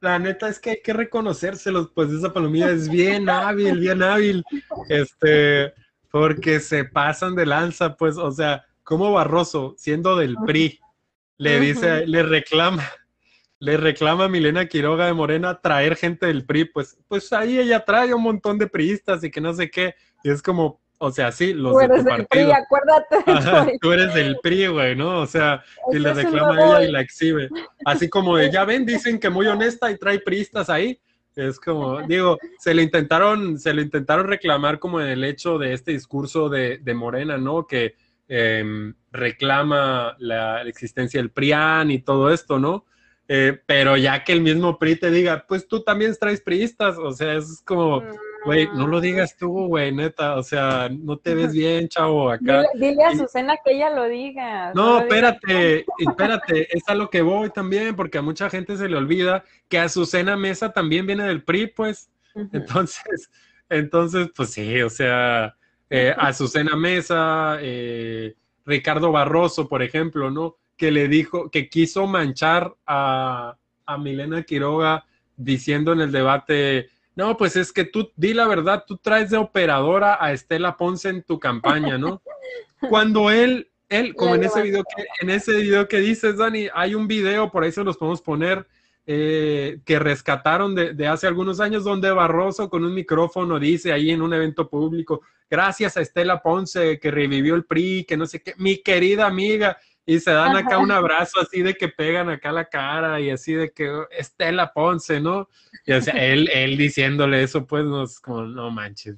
[SPEAKER 2] la neta es que hay que reconocérselos, pues esa palomilla es bien hábil, bien hábil, este, porque se pasan de lanza, pues, o sea, como Barroso, siendo del PRI, le dice, le reclama le reclama a Milena Quiroga de Morena traer gente del PRI, pues, pues ahí ella trae un montón de priistas y que no sé qué. Y es como, o sea, sí, los
[SPEAKER 1] Tú
[SPEAKER 2] de
[SPEAKER 1] eres
[SPEAKER 2] tu
[SPEAKER 1] del PRI, acuérdate.
[SPEAKER 2] Ajá, tú eres del PRI, güey, ¿no? O sea, y le reclama a ella y la exhibe. Así como de, ya ven, dicen que muy honesta y trae priistas ahí. Es como, digo, se le intentaron, se le intentaron reclamar como en el hecho de este discurso de, de Morena, ¿no? Que em, reclama la, la existencia del PRIAN y todo esto, ¿no? Eh, pero ya que el mismo PRI te diga, pues tú también traes priistas, o sea, es como, güey, no lo digas tú, güey, neta, o sea, no te ves bien, chavo, acá.
[SPEAKER 1] Dile, dile a Susana que ella lo diga.
[SPEAKER 2] No,
[SPEAKER 1] lo
[SPEAKER 2] espérate, espérate, es a lo que voy también, porque a mucha gente se le olvida que Azucena Mesa también viene del PRI, pues. Entonces, entonces, pues sí, o sea, eh, Azucena Mesa, eh, Ricardo Barroso, por ejemplo, ¿no? Que le dijo, que quiso manchar a, a Milena Quiroga diciendo en el debate, no, pues es que tú, di la verdad, tú traes de operadora a Estela Ponce en tu campaña, ¿no? Cuando él, él, como en ese video que, en ese video que dices, Dani, hay un video, por ahí se los podemos poner, eh, que rescataron de, de hace algunos años, donde Barroso con un micrófono dice ahí en un evento público, gracias a Estela Ponce que revivió el PRI, que no sé qué, mi querida amiga, y se dan acá un abrazo así de que pegan acá la cara y así de que "Oh, Estela Ponce, ¿no? Y o sea, él, él diciéndole eso, pues no es como, no manches.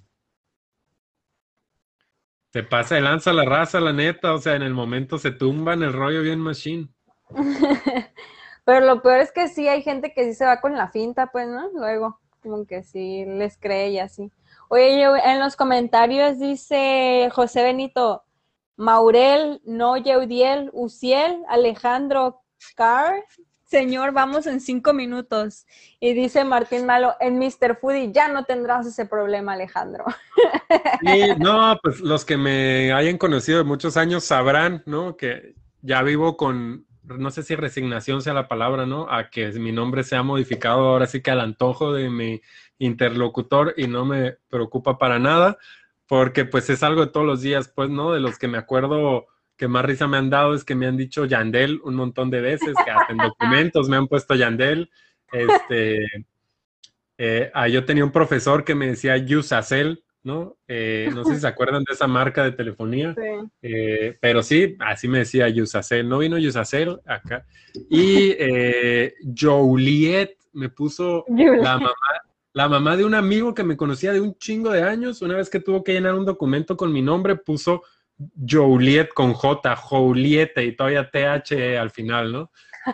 [SPEAKER 2] Se pasa de lanza la raza, la neta, o sea, en el momento se tumba en el rollo bien machine.
[SPEAKER 1] Pero lo peor es que sí hay gente que sí se va con la finta, pues, ¿no? Luego, como que sí les cree y así. Oye, yo- en los comentarios dice José Benito, Maurel, no Yeudiel, Uciel, Alejandro Carr. Señor, vamos en cinco minutos. Y dice Martín Malo, en Mr. Foodie ya no tendrás ese problema, Alejandro.
[SPEAKER 2] No, pues los que me hayan conocido de muchos años sabrán, ¿no? Que ya vivo con, no sé si resignación sea la palabra, ¿no? A que mi nombre sea modificado ahora sí que al antojo de mi interlocutor y no me preocupa para nada, porque pues es algo de todos los días, pues, ¿no? De los que me acuerdo que más risa me han dado es que me han dicho Yandel un montón de veces, que hasta en documentos me han puesto Yandel. Este, eh, ah, yo tenía un profesor que me decía Yusacel, ¿no? Eh, no sé si se acuerdan de esa marca de telefonía,
[SPEAKER 1] Sí.
[SPEAKER 2] eh, pero sí, así me decía Yusacel. No vino Yusacel acá. Y eh, Joliet me puso la mamá, la mamá de un amigo que me conocía de un chingo de años. Una vez que tuvo que llenar un documento con mi nombre, puso Joliet con J, Joliete y todavía TH al final, ¿no?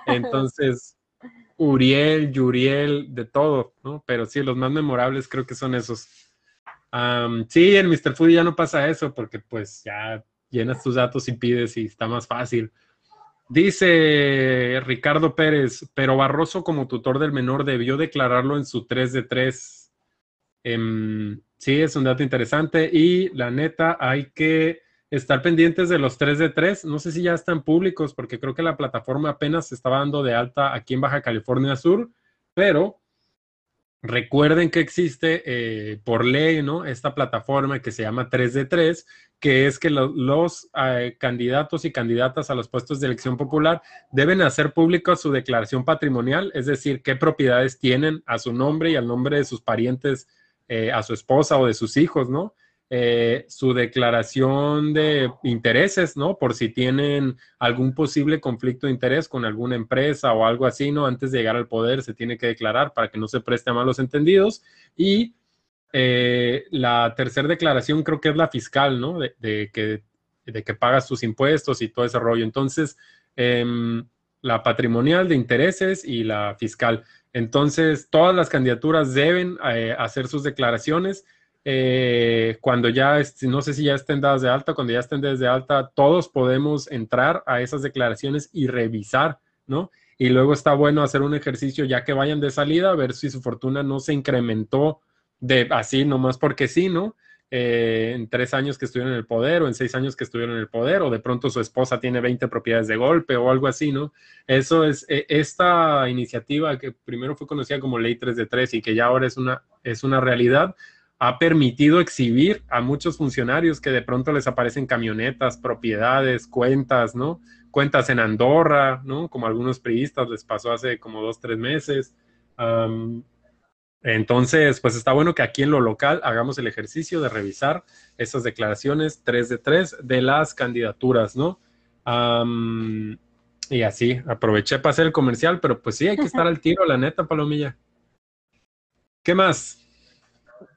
[SPEAKER 2] Entonces, Uriel, Yuriel, de todo, ¿no? Pero sí, los más memorables creo que son esos. Am, sí, en Mr. Foodie ya no pasa eso porque pues ya llenas tus datos y pides y está más fácil. Dice Ricardo Pérez, pero Barroso como tutor del menor debió declararlo en su 3 de 3. Em, sí, es un dato interesante y la neta hay que estar pendientes de los 3 de 3. No sé si ya están públicos porque creo que la plataforma apenas se estaba dando de alta aquí en Baja California Sur, pero recuerden que existe eh, por ley, ¿no? Esta plataforma que se llama 3 de 3, que es que lo- los eh, candidatos y candidatas a los puestos de elección popular deben hacer pública su declaración patrimonial, es decir, qué propiedades tienen a su nombre y al nombre de sus parientes, eh, a su esposa o de sus hijos, ¿no? Eh, su declaración de intereses, ¿no? Por si tienen algún posible conflicto de interés con alguna empresa o algo así, ¿no? Antes de llegar al poder se tiene que declarar para que no se preste a malos entendidos. Y eh, la tercera declaración creo que es la fiscal, ¿no? De, que, pagas tus impuestos y todo ese rollo. Entonces, em, la patrimonial de intereses y la fiscal. Entonces, todas las candidaturas deben eh, hacer sus declaraciones. Eh, cuando ya, no sé si ya estén dadas de alta, cuando ya estén desde alta, todos podemos entrar a esas declaraciones y revisar, ¿no? Y luego está bueno hacer un ejercicio ya que vayan de salida, a ver si su fortuna no se incrementó de así, nomás porque sí, ¿no? Eh, en tres años que estuvieron en el poder o en seis años que estuvieron en el poder o de pronto su esposa tiene 20 propiedades de golpe o algo así, ¿no? Eso es eh, esta iniciativa que primero fue conocida como Ley 3 de 3 y que ya ahora es una, es una realidad, ha permitido exhibir a muchos funcionarios que de pronto les aparecen camionetas, propiedades, cuentas, ¿no? Cuentas en Andorra, ¿no? Como algunos priistas les pasó hace como dos, tres meses. Entonces, pues está bueno que aquí en lo local hagamos el ejercicio de revisar esas declaraciones 3 de 3 de las candidaturas, ¿no? y así, aproveché para hacer el comercial, pero pues sí, hay que estar al tiro, la neta, Palomilla. ¿Qué más?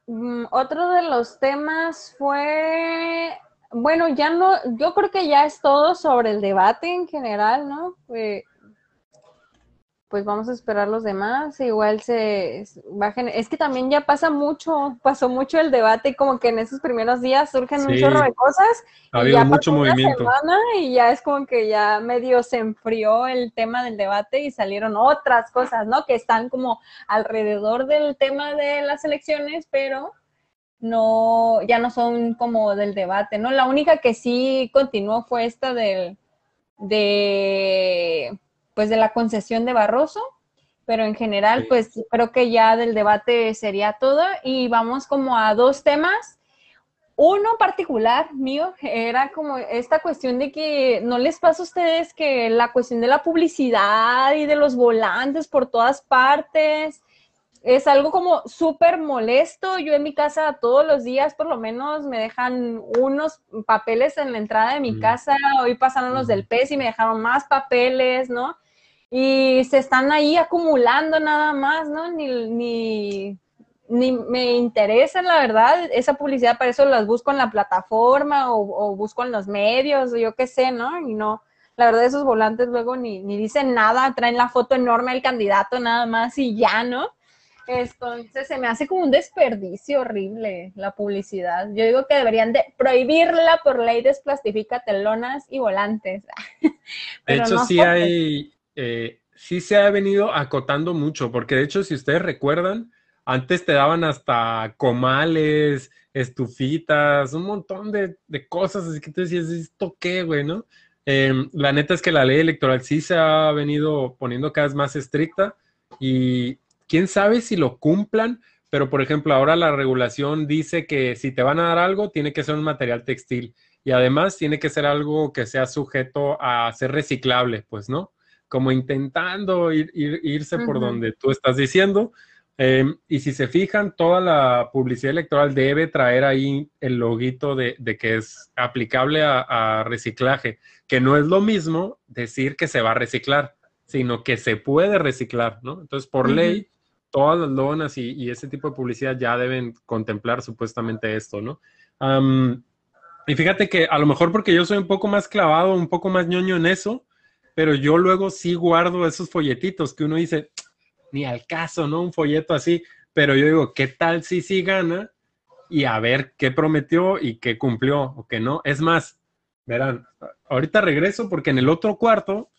[SPEAKER 1] Mm, otro de los temas fue, bueno, ya no, yo creo que ya es todo sobre el debate en general, ¿no? Pues vamos a esperar los demás, igual se bajen, es que también ya pasa mucho, pasó mucho el debate y como que en esos primeros días surgen un chorro de cosas.
[SPEAKER 2] Ha habido mucho movimiento.
[SPEAKER 1] y ya es como que ya medio se enfrió el tema del debate y salieron otras cosas, ¿no? Que están como alrededor del tema de las elecciones, pero no, ya no son como del debate, ¿no? La única que sí continuó fue esta del, de pues de la concesión de Barroso, pero en general pues creo que ya del debate sería todo y vamos como a dos temas. Uno particular mío era como esta cuestión de que no les pasa a ustedes que la cuestión de la publicidad y de los volantes por todas partes es algo como súper molesto. Yo en mi casa todos los días por lo menos me dejan unos papeles en la entrada de mi casa. Hoy pasaron los del PES y me dejaron más papeles, ¿no? Y se están ahí acumulando nada más, ¿no? Ni, ni, ni me interesa, la verdad, esa publicidad, para eso las busco en la plataforma o, busco en los medios, o yo qué sé, ¿no? Y no, la verdad, esos volantes luego ni, ni dicen nada, traen la foto enorme del candidato nada más y ya, ¿no? Entonces se me hace como un desperdicio horrible la publicidad. Yo digo que deberían de prohibirla por ley desplastifica telonas y volantes.
[SPEAKER 2] de hecho, sí hay, eh, sí se ha venido acotando mucho, porque de hecho, si ustedes recuerdan, antes te daban hasta comales, estufitas, un montón de, cosas, así que tú decías, ¿esto qué, güey, no? Em, la neta es que la ley electoral sí se ha venido poniendo cada vez más estricta y quién sabe si lo cumplan, pero por ejemplo, ahora la regulación dice que si te van a dar algo, tiene que ser un material textil y además tiene que ser algo que sea sujeto a ser reciclable, pues, ¿no? Como intentando ir, irse por donde tú estás diciendo. Em, y si se fijan, toda la publicidad electoral debe traer ahí el loguito de, que es aplicable a, reciclaje, que no es lo mismo decir que se va a reciclar, sino que se puede reciclar, ¿no? Entonces, por ley, todas las lonas y, ese tipo de publicidad ya deben contemplar supuestamente esto, ¿no? y fíjate que a lo mejor porque yo soy un poco más clavado, un poco más ñoño en eso, pero yo luego sí guardo esos folletitos que uno dice, ni al caso, ¿no? Un folleto así, pero yo digo, ¿qué tal si sí gana? Y a ver qué prometió y qué cumplió o qué no. Es más, verán, ahorita regreso porque en el otro cuarto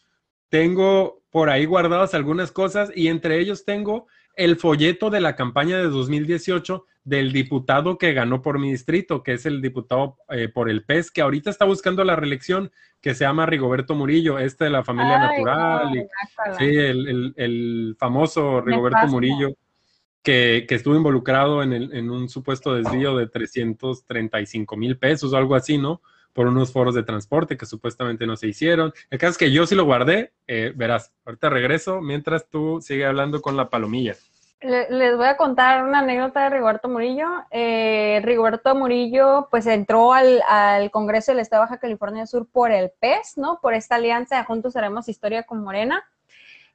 [SPEAKER 2] tengo por ahí guardadas algunas cosas y entre ellos tengo el folleto de la campaña de 2018 del diputado que ganó por mi distrito, que es el diputado eh, por el PES, que ahorita está buscando la reelección, que se llama Rigoberto Murillo, este de la familia natural, sí, el, famoso Rigoberto Murillo, que, estuvo involucrado en, en, un supuesto desvío de 335 mil pesos o algo así, ¿no? Por unos foros de transporte que supuestamente no se hicieron. El caso es que yo sí lo guardé, eh, verás, ahorita regreso mientras tú sigues hablando con la palomilla
[SPEAKER 1] les voy a contar una anécdota de Rigoberto Murillo. Eh, Rigoberto Murillo pues entró al, Congreso del Estado de Baja California Sur por el PES, ¿no? Por esta alianza de Juntos Haremos Historia con Morena.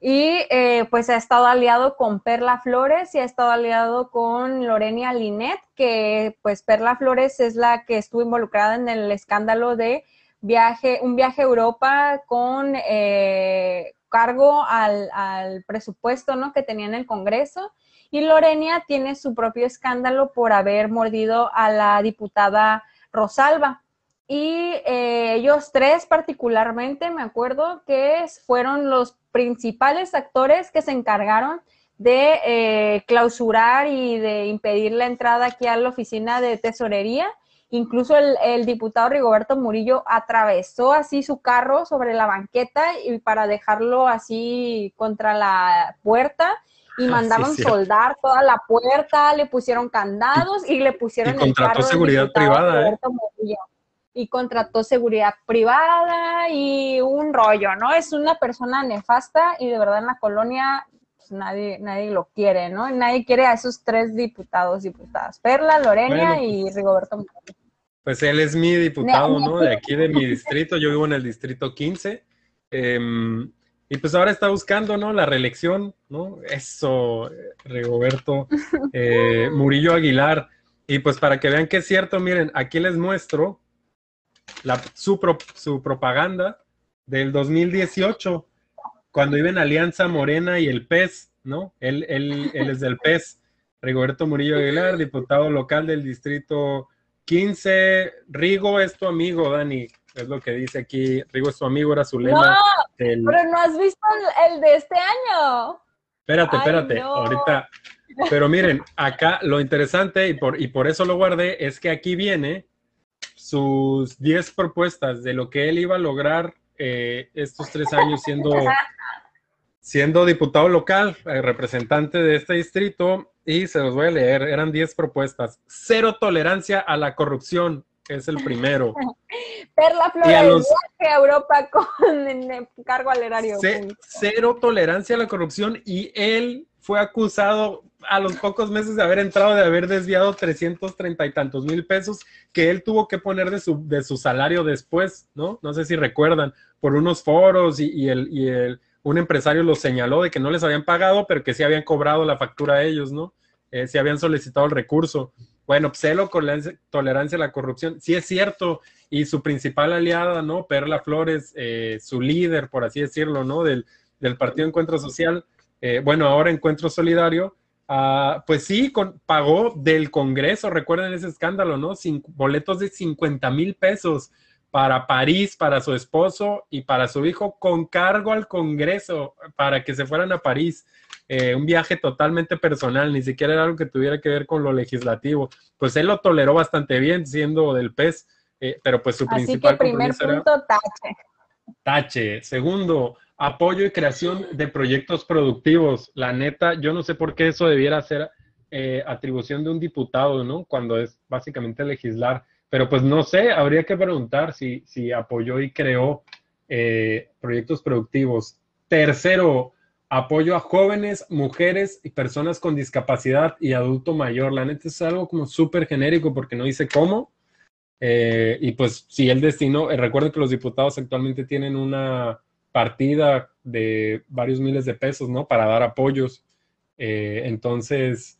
[SPEAKER 1] Y eh, pues ha estado aliado con Perla Flores y ha estado aliado con Lorenia Linet, que pues Perla Flores es la que estuvo involucrada en el escándalo de viaje, un viaje a Europa con eh, cargo al, al, presupuesto ¿no? que tenía en el Congreso. Y Lorenia tiene su propio escándalo por haber mordido a la diputada Rosalba. Y eh, ellos tres particularmente, me acuerdo que fueron los principales actores que se encargaron de eh, clausurar y de impedir la entrada aquí a la oficina de tesorería Incluso el, diputado Rigoberto Murillo atravesó así su carro sobre la banqueta y para dejarlo así contra la puerta y ah, mandaron soldar toda la puerta, le pusieron candados y, le pusieron
[SPEAKER 2] y contrató seguridad privada. ¿eh?
[SPEAKER 1] Y contrató seguridad privada y un rollo, ¿no? Es una persona nefasta y de verdad en la colonia pues, nadie, nadie lo quiere, ¿no? Nadie quiere a esos tres diputados, diputadas. Perla, Lorena y Rigoberto
[SPEAKER 2] Pues él es mi diputado, ¿no? De aquí de mi distrito. Yo vivo en el distrito 15. Em, y pues ahora está buscando, ¿no? La reelección, ¿no? Eso, Rigoberto eh, Murillo Aguilar. Y pues para que vean que es cierto, miren, aquí les muestro la, su, su propaganda del 2018 cuando iba en Alianza Morena y el PES, ¿no? Él, él, él es del PES. Rigoberto Murillo Aguilar, diputado local del distrito 15. Rigo es tu amigo, Dani. Es lo que dice aquí. Rigo es tu amigo, era su lema.
[SPEAKER 1] No, pero no has visto el, de este año.
[SPEAKER 2] Espérate, espérate. Ahorita. Pero miren, acá lo interesante, y por, y por eso lo guardé, es que aquí viene sus 10 propuestas de lo que él iba a lograr eh, estos tres años siendo, siendo diputado local, eh, representante de este distrito, y se los voy a leer, eran 10 propuestas. Cero tolerancia a la corrupción, es el primero.
[SPEAKER 1] Perla Flores, viaje a Europa con el cargo al erario.
[SPEAKER 2] cero tolerancia a la corrupción y él fue acusado a los pocos meses de haber entrado, de haber desviado 330 y tantos mil pesos que él tuvo que poner de su, de su salario después, ¿no? No sé si recuerdan, por unos foros y, el, y el, un empresario lo señaló de que no les habían pagado, pero que sí habían cobrado la factura a ellos, ¿no? Eh, habían solicitado el recurso. Bueno, celo con la tolerancia a la corrupción, sí es cierto, y su principal aliada, ¿no? Perla Flores, eh, su líder, por así decirlo, ¿no? Del, del Partido Encuentro Social, eh, bueno, ahora Encuentro Solidario, ah, pues sí, pagó del Congreso, recuerden ese escándalo, ¿no? boletos de 50 mil pesos para París, para su esposo y para su hijo, con cargo al Congreso para que se fueran a París. Eh, un viaje totalmente personal, ni siquiera era algo que tuviera que ver con lo legislativo. Pues él lo toleró bastante bien siendo del PES, eh, pero pues su
[SPEAKER 1] Así
[SPEAKER 2] principal
[SPEAKER 1] que primer punto, tache.
[SPEAKER 2] Tache. Segundo, apoyo y creación de proyectos productivos. La neta, yo no sé por qué eso debiera ser eh, atribución de un diputado, ¿no? Cuando es básicamente legislar. Pero pues no sé, habría que preguntar si, si apoyó y creó eh, proyectos productivos. Tercero, apoyo a jóvenes, mujeres y personas con discapacidad y adulto mayor. La neta es algo como súper genérico porque no dice cómo. Eh, y pues si el destino, eh, recuerden que los diputados actualmente tienen una partida de varios miles de pesos, ¿no? Para dar apoyos. entonces,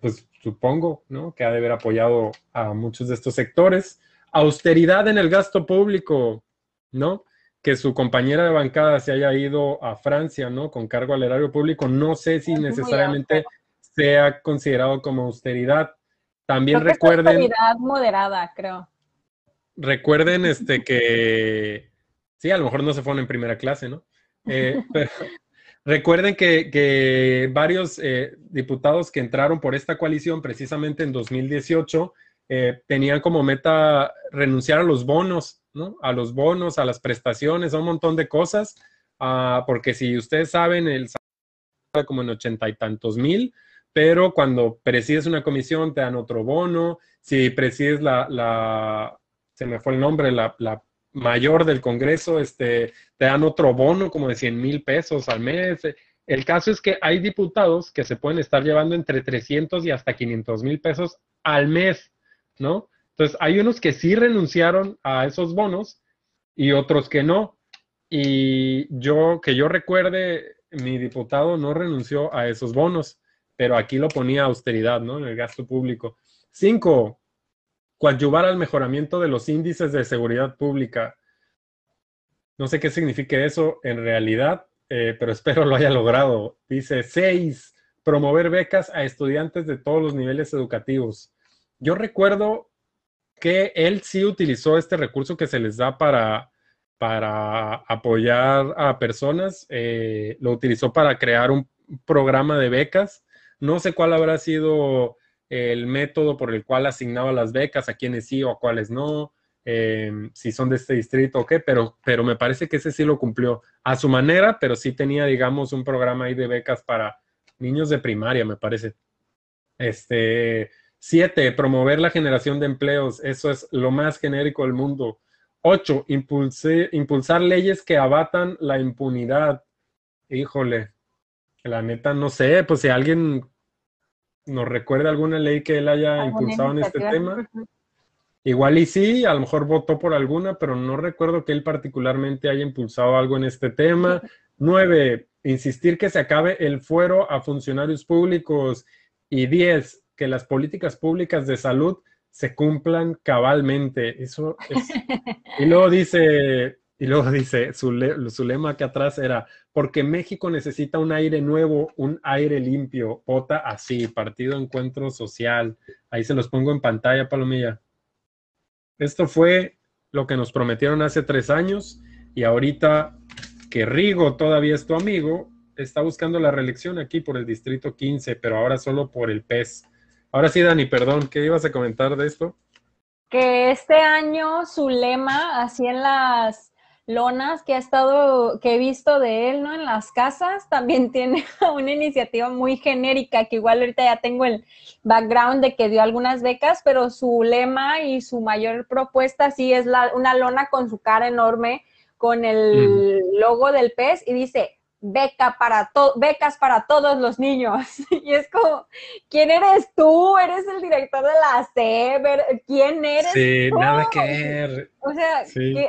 [SPEAKER 2] pues supongo, ¿no? Que ha de haber apoyado a muchos de estos sectores. Austeridad en el gasto público, ¿no? Que su compañera de bancada se haya ido a Francia, ¿no? Con cargo al erario público. No sé si necesariamente sea considerado como austeridad. También recuerden.
[SPEAKER 1] austeridad moderada, creo.
[SPEAKER 2] Recuerden este que sí, a lo mejor no se fueron en primera clase, ¿no? Eh, pero, Recuerden que, varios eh, diputados que entraron por esta coalición precisamente en 2018 eh, tenían como meta renunciar a los bonos, ¿no? A los bonos, a las prestaciones, a un montón de cosas, ah, porque si ustedes saben, el salario como en ochenta y tantos mil, pero cuando presides una comisión te dan otro bono, si presides la, la se me fue el nombre, la, la mayor del Congreso, este, te dan otro bono como de 100 mil pesos al mes. El caso es que hay diputados que se pueden estar llevando entre 300 y hasta 500 mil pesos al mes, ¿no? Entonces, hay unos que sí renunciaron a esos bonos y otros que no. Y yo, que yo recuerde, mi diputado no renunció a esos bonos, pero aquí lo ponía austeridad, ¿no? En el gasto público. Cinco, coadyuvar al mejoramiento de los índices de seguridad pública. No sé qué significa eso en realidad, eh, pero espero lo haya logrado. Dice seis, promover becas a estudiantes de todos los niveles educativos. Yo recuerdo que él sí utilizó este recurso que se les da para, para apoyar a personas. Eh, lo utilizó para crear un programa de becas. No sé cuál habrá sido el método por el cual asignaba las becas, a quienes sí o a cuáles no, eh, si son de este distrito o qué, pero, pero me parece que ese sí lo cumplió a su manera, pero sí tenía, digamos, un programa ahí de becas para niños de primaria, me parece. Este, siete, promover la generación de empleos, eso es lo más genérico del mundo. Ocho, impulsar leyes que abatan la impunidad. Híjole, La neta, no sé, pues si alguien nos recuerda alguna ley que él haya impulsado en este tema. Igual y sí, a lo mejor votó por alguna, pero no recuerdo que él particularmente haya impulsado algo en este tema. Nueve, insistir que se acabe el fuero a funcionarios públicos. Y diez, que las políticas públicas de salud se cumplan cabalmente. Eso es. Y luego dice, y luego dice, su, su lema aquí atrás era, porque México necesita un aire nuevo, un aire limpio. Vota así, Partido Encuentro Social. Ahí se los pongo en pantalla, Palomilla. Esto fue lo que nos prometieron hace tres años y ahorita que Rigo todavía es tu amigo, está buscando la reelección aquí por el Distrito 15, pero ahora solo por el PES. Ahora sí, Dani, perdón, ¿qué ibas a comentar de esto?
[SPEAKER 1] Que este año su lema, así en las lonas que ha estado, que he visto de él, ¿no? En las casas, también tiene una iniciativa muy genérica, que igual ahorita ya tengo el background de que dio algunas becas, pero su lema y su mayor propuesta sí es la, una lona con su cara enorme, con el logo del pez, y dice, beca para becas para todos los niños. Y es como, ¿quién eres tú? ¿Eres el director de la C? ¿Quién eres?
[SPEAKER 2] Sí, nada que ver.
[SPEAKER 1] O sea,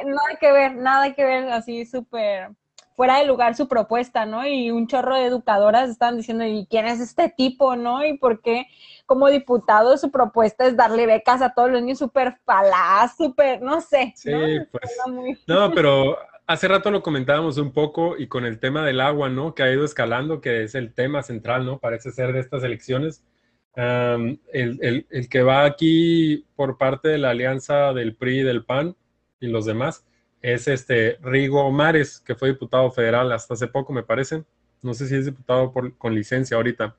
[SPEAKER 1] nada que ver, nada que ver, así súper fuera de lugar su propuesta, ¿no? Y un chorro de educadoras están diciendo, ¿y quién es este tipo, no? ¿Y por qué como diputado su propuesta es darle becas a todos los niños súper falaz, súper, no sé.
[SPEAKER 2] Sí, pues. No, pero hace rato lo comentábamos un poco y con el tema del agua, ¿no? Que ha ido escalando, que es el tema central, ¿no? Parece ser de estas elecciones. el, que va aquí por parte de la alianza del PRI y del PAN y los demás es este Rigo Mares, que fue diputado federal hasta hace poco, me parece. No sé si es diputado con licencia ahorita.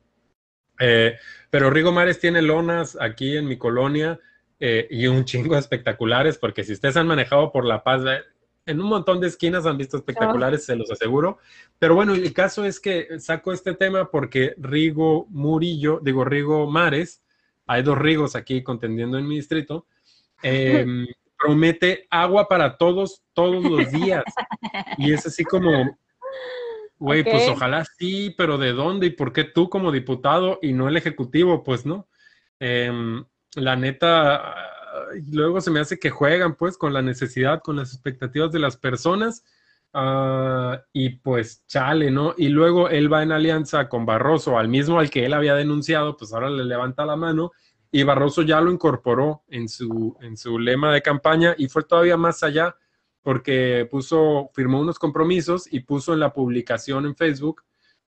[SPEAKER 2] Eh, pero Rigo Mares tiene lonas aquí en mi colonia eh, y un chingo espectaculares, porque si ustedes han manejado por La Paz, en un montón de esquinas han visto espectaculares, se los aseguro. Pero bueno, el caso es que saco este tema porque Rigo Murillo, digo Rigo Mares, hay dos Rigos aquí contendiendo en mi distrito, em, promete agua para todos, todos los días. Y es así como, güey, pues ojalá sí, pero ¿de dónde y por qué tú como diputado y no el ejecutivo? Pues no. Em, la neta, luego se me hace que juegan pues con la necesidad, con las expectativas de las personas. Ah, y pues chale, ¿no? Y luego él va en alianza con Barroso, al mismo al que él había denunciado, pues ahora le levanta la mano y Barroso ya lo incorporó en su, en su lema de campaña y fue todavía más allá porque puso, firmó unos compromisos y puso en la publicación en Facebook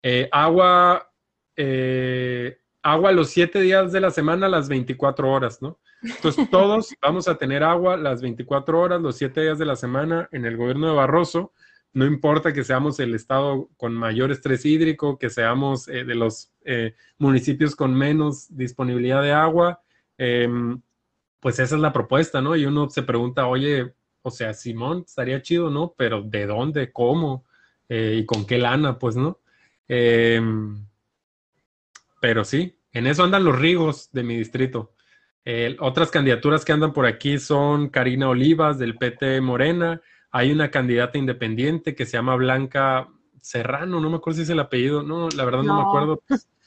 [SPEAKER 2] eh, agua, eh, agua los siete días de la semana, las 24 horas, ¿no? Entonces, todos vamos a tener agua las 24 horas, los 7 días de la semana en el gobierno de Barroso. No importa que seamos el estado con mayor estrés hídrico, que seamos eh, de los eh, municipios con menos disponibilidad de agua, em, pues esa es la propuesta, ¿no? Y uno se pregunta, oye, o sea, Simón, estaría chido, ¿no? Pero ¿de dónde? ¿Cómo? Eh, ¿Y con qué lana? Pues, ¿no? Em, pero sí, en eso andan los rigos de mi distrito otras candidaturas que andan por aquí son Karina Olivas del PT Morena. Hay una candidata independiente que se llama Blanca Serrano, no me acuerdo si es el apellido, no, la verdad no, me acuerdo.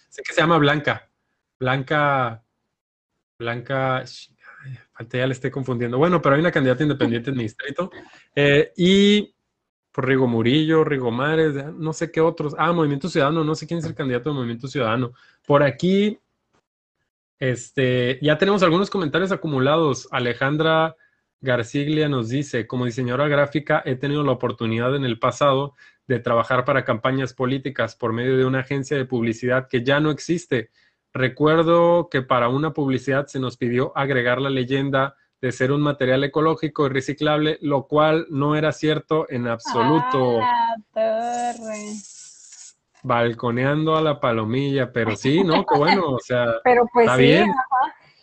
[SPEAKER 2] sé que se llama Blanca. Blanca, Blanca, falta ya le estoy confundiendo. Bueno, pero hay una candidata independiente en mi distrito. Eh, y por Rigo Murillo, Rigo Mares, no sé qué otros. Ah, Movimiento Ciudadano, no sé quién es el candidato de Movimiento Ciudadano. Por aquí este, ya tenemos algunos comentarios acumulados. Alejandra Garciglia nos dice, como diseñadora gráfica he tenido la oportunidad en el pasado de trabajar para campañas políticas por medio de una agencia de publicidad que ya no existe. Recuerdo que para una publicidad se nos pidió agregar la leyenda de ser un material ecológico y reciclable, lo cual no era cierto en absoluto. Ah, balconeando a la palomilla, pero sí, ¿no? Qué bueno, o sea,
[SPEAKER 1] pero pues está bien.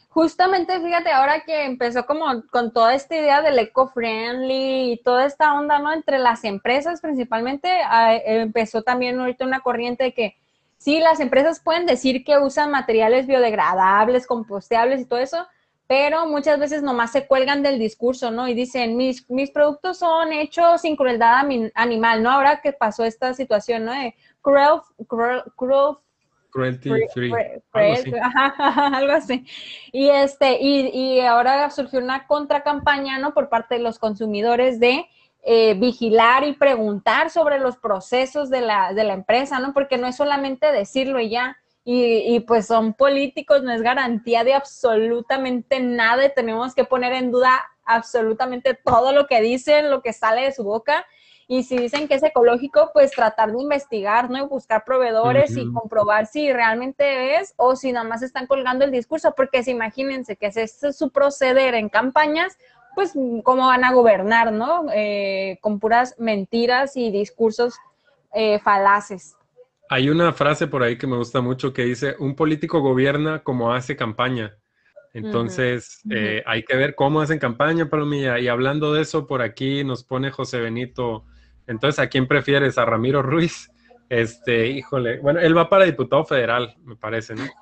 [SPEAKER 1] Justamente, fíjate, ahora que empezó como con toda esta idea del eco-friendly y toda esta onda, ¿no? Entre las empresas principalmente, empezó también ahorita una corriente de que sí, las empresas pueden decir que usan materiales biodegradables, composteables y todo eso, pero muchas veces nomás se cuelgan del discurso, ¿no? Y dicen, mis, mis productos son hechos sin crueldad animal, ¿no? Ahora que pasó esta situación, ¿no? De cruel, cruel, cruel
[SPEAKER 2] Cruelty free.
[SPEAKER 1] algo, así. Y este, y, y, ahora surgió una contracampaña, ¿no? Por parte de los consumidores de eh, vigilar y preguntar sobre los procesos de la, de la empresa, ¿no? Porque no es solamente decirlo y ya. Y, y, pues son políticos, no es garantía de absolutamente nada y tenemos que poner en duda absolutamente todo lo que dicen, lo que sale de su boca y si dicen que es ecológico, pues tratar de investigar, ¿no? Y buscar proveedores y comprobar si realmente es o si nada más están colgando el discurso, porque si imagínense que ese es su proceder en campañas, pues cómo van a gobernar, ¿no? Eh, con puras mentiras y discursos eh, falaces.
[SPEAKER 2] Hay una frase por ahí que me gusta mucho que dice, un político gobierna como hace campaña. Entonces, eh, hay que ver cómo hacen campaña, Palomilla. Y hablando de eso, por aquí nos pone José Benito entonces, ¿a quién prefieres? ¿A Ramiro Ruiz? Este, híjole, bueno, él va para diputado federal, me parece, ¿no?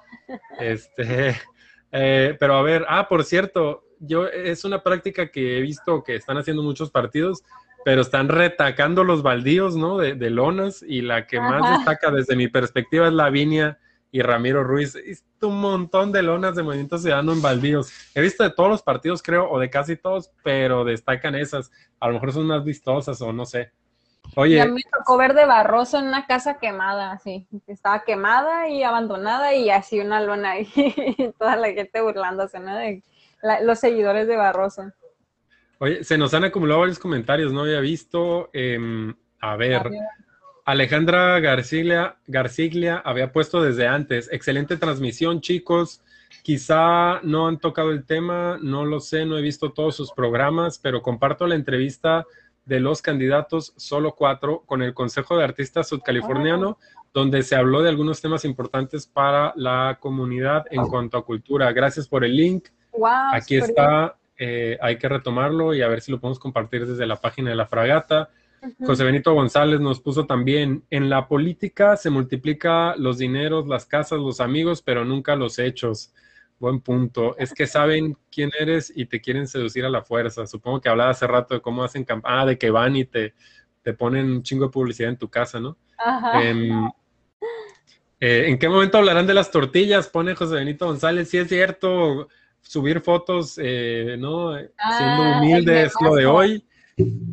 [SPEAKER 2] Este, eh, pero a ver, ah, por cierto, yo es una práctica que he visto que están haciendo muchos partidos, pero están retacando los baldíos, ¿no? De, lonas y la que más destaca desde mi perspectiva es Lavinia y Ramiro Ruiz. Hizo un montón de lonas de Movimiento Ciudadano en baldíos. He visto de todos los partidos, creo, o de casi todos, pero destacan esas. A lo mejor son más vistosas o no sé.
[SPEAKER 1] Oye. a mí me tocó ver de Barroso en una casa quemada, así. Estaba quemada y abandonada y así una lona ahí. toda la gente burlándose, ¿no? De los seguidores de Barroso.
[SPEAKER 2] Oye, se nos han acumulado varios comentarios, no había visto. Em, a ver, Alejandra Garciglia, Garciglia había puesto desde antes. Excelente transmisión, chicos. Quizá no han tocado el tema, no lo sé, no he visto todos sus programas, pero comparto la entrevista de los candidatos, solo cuatro, con el Consejo de Artistas Sudcaliforniano, oh. donde se habló de algunos temas importantes para la comunidad en cuanto a cultura. Gracias por el link. Aquí está, eh, hay que retomarlo y a ver si lo podemos compartir desde la página de la fragata. José Benito González nos puso también, en la política se multiplica los dineros, las casas, los amigos, pero nunca los hechos. Buen punto. Es que saben quién eres y te quieren seducir a la fuerza. Supongo que hablaba hace rato de cómo hacen campaña, ah, de que van y te, te ponen un chingo de publicidad en tu casa, ¿no? Em, eh, ¿En qué momento hablarán de las tortillas? Pone José Benito González. Sí es cierto, subir fotos, eh, ¿no? Siendo ah, humilde es lo de hoy.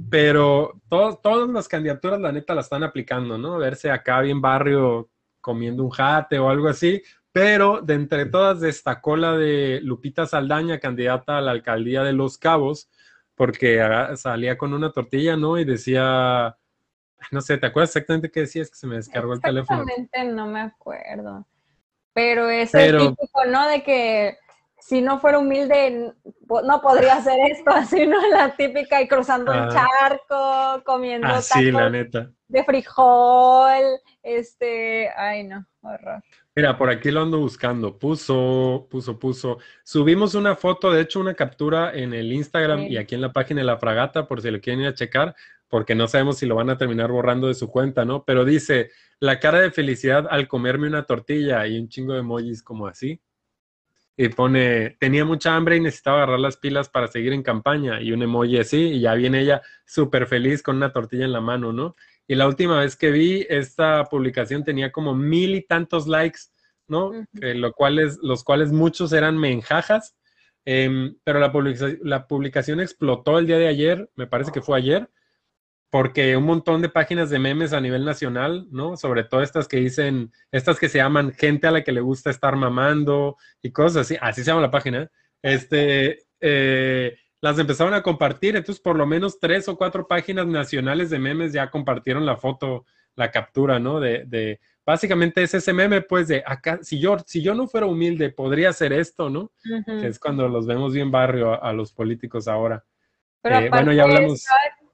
[SPEAKER 2] Pero todas las candidaturas, la neta, la están aplicando, ¿no? Verse acá bien barrio comiendo un jate o algo así, pero de entre todas destacó la de Lupita Saldaña, candidata a la alcaldía de Los Cabos, porque salía con una tortilla, ¿no? Y decía, no sé, ¿te acuerdas exactamente qué decías? Que se me descargó el teléfono.
[SPEAKER 1] Exactamente, no me acuerdo. Pero es el típico, ¿no? De que si no fuera humilde, no podría hacer esto, así, ¿no? La típica y cruzando el ah. charco, comiendo
[SPEAKER 2] ah, la neta.
[SPEAKER 1] de frijol, este, ay no, horror.
[SPEAKER 2] Mira, por aquí lo ando buscando. Puso, puso, puso. Subimos una foto, de hecho, una captura en el Instagram y aquí en la página de la fragata, por si lo quieren ir a checar, porque no sabemos si lo van a terminar borrando de su cuenta, ¿no? Pero dice, la cara de felicidad al comerme una tortilla y un chingo de emojis como así. Y pone, tenía mucha hambre y necesitaba agarrar las pilas para seguir en campaña. Y un emoji así, y ya viene ella súper feliz con una tortilla en la mano, ¿no? Y la última vez que vi esta publicación tenía como mil y tantos likes, ¿no? lo cual es, los cuales muchos eran menjajas. Em, pero la, la publicación explotó el día de ayer, me parece que fue ayer, porque un montón de páginas de memes a nivel nacional, ¿no? Sobre todo estas que dicen, estas que se llaman gente a la que le gusta estar mamando y cosas así, así se llama la página, este, eh, las empezaron a compartir, entonces por lo menos tres o cuatro páginas nacionales de memes ya compartieron la foto, la captura, ¿no? De, de básicamente es ese meme, pues, de acá, si yo, si yo no fuera humilde, podría hacer esto, ¿no? Que es cuando los vemos bien barrio a, los políticos ahora.
[SPEAKER 1] Pero eh, bueno, ya hablamos.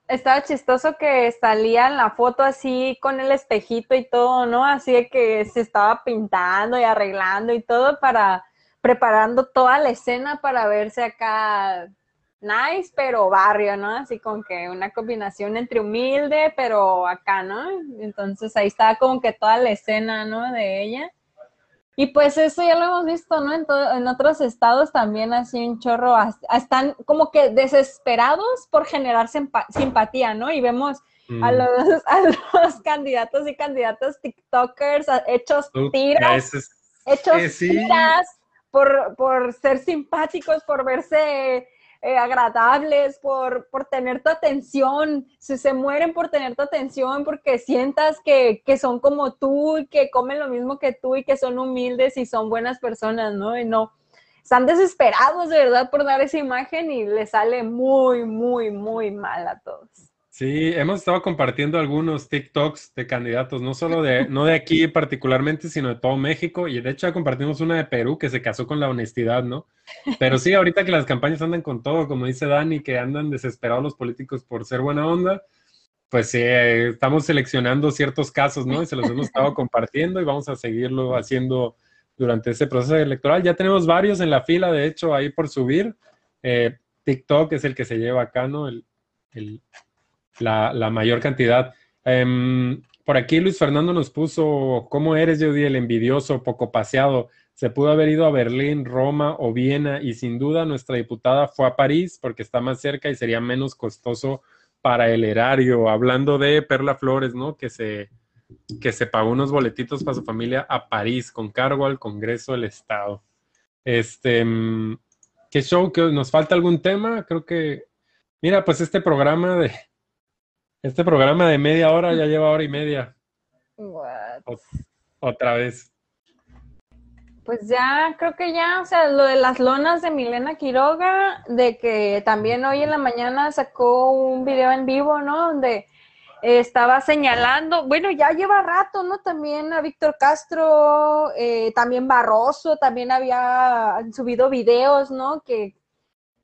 [SPEAKER 1] Estaba, chistoso que salía en la foto así con el espejito y todo, ¿no? Así de que se estaba pintando y arreglando y todo para preparando toda la escena para verse acá nice, pero barrio, ¿no? Así como que una combinación entre humilde, pero acá, ¿no? Entonces ahí estaba como que toda la escena, ¿no? De ella. Y pues eso ya lo hemos visto, ¿no? En, en otros estados también así un chorro, están como que desesperados por generar simpatía, ¿no? Y vemos a, mm. los, a los candidatos y candidatas TikTokers hechos tiras, hechos tiras por, por ser simpáticos, por verse eh, agradables, por, por, tener tu atención, si se mueren por tener tu atención, porque sientas que, que, son como tú y que comen lo mismo que tú y que son humildes y son buenas personas, ¿no? Y no, están desesperados de verdad por dar esa imagen y les sale muy, muy, muy mal a todos.
[SPEAKER 2] Sí, hemos estado compartiendo algunos TikToks de candidatos, no solo de, no de aquí particularmente, sino de todo México. Y de hecho ya compartimos una de Perú que se casó con la honestidad, ¿no? Pero sí, ahorita que las campañas andan con todo, como dice Dani, que andan desesperados los políticos por ser buena onda, pues sí, estamos seleccionando ciertos casos, ¿no? Y se los hemos estado compartiendo y vamos a seguirlo haciendo durante ese proceso electoral. Ya tenemos varios en la fila, de hecho, ahí por subir. Eh, TikTok es el que se lleva acá, ¿no? el, la, mayor cantidad. Em, por aquí Luis Fernando nos puso, ¿cómo eres, Judy, el envidioso, poco paseado? Se pudo haber ido a Berlín, Roma o Viena y sin duda nuestra diputada fue a París porque está más cerca y sería menos costoso para el erario. Hablando de Perla Flores, ¿no? Que se, que se pagó unos boletitos para su familia a París con cargo al Congreso del Estado. Este, em, ¿qué show? ¿Que ¿Nos falta algún tema? Creo que, mira, pues este programa de, este programa de media hora ya lleva hora y media. otra vez.
[SPEAKER 1] Pues ya, creo que ya, o sea, lo de las lonas de Milena Quiroga, de que también hoy en la mañana sacó un video en vivo, ¿no? Donde estaba señalando, bueno, ya lleva rato, ¿no? También a Víctor Castro, eh, también Barroso, también había subido videos, ¿no? Que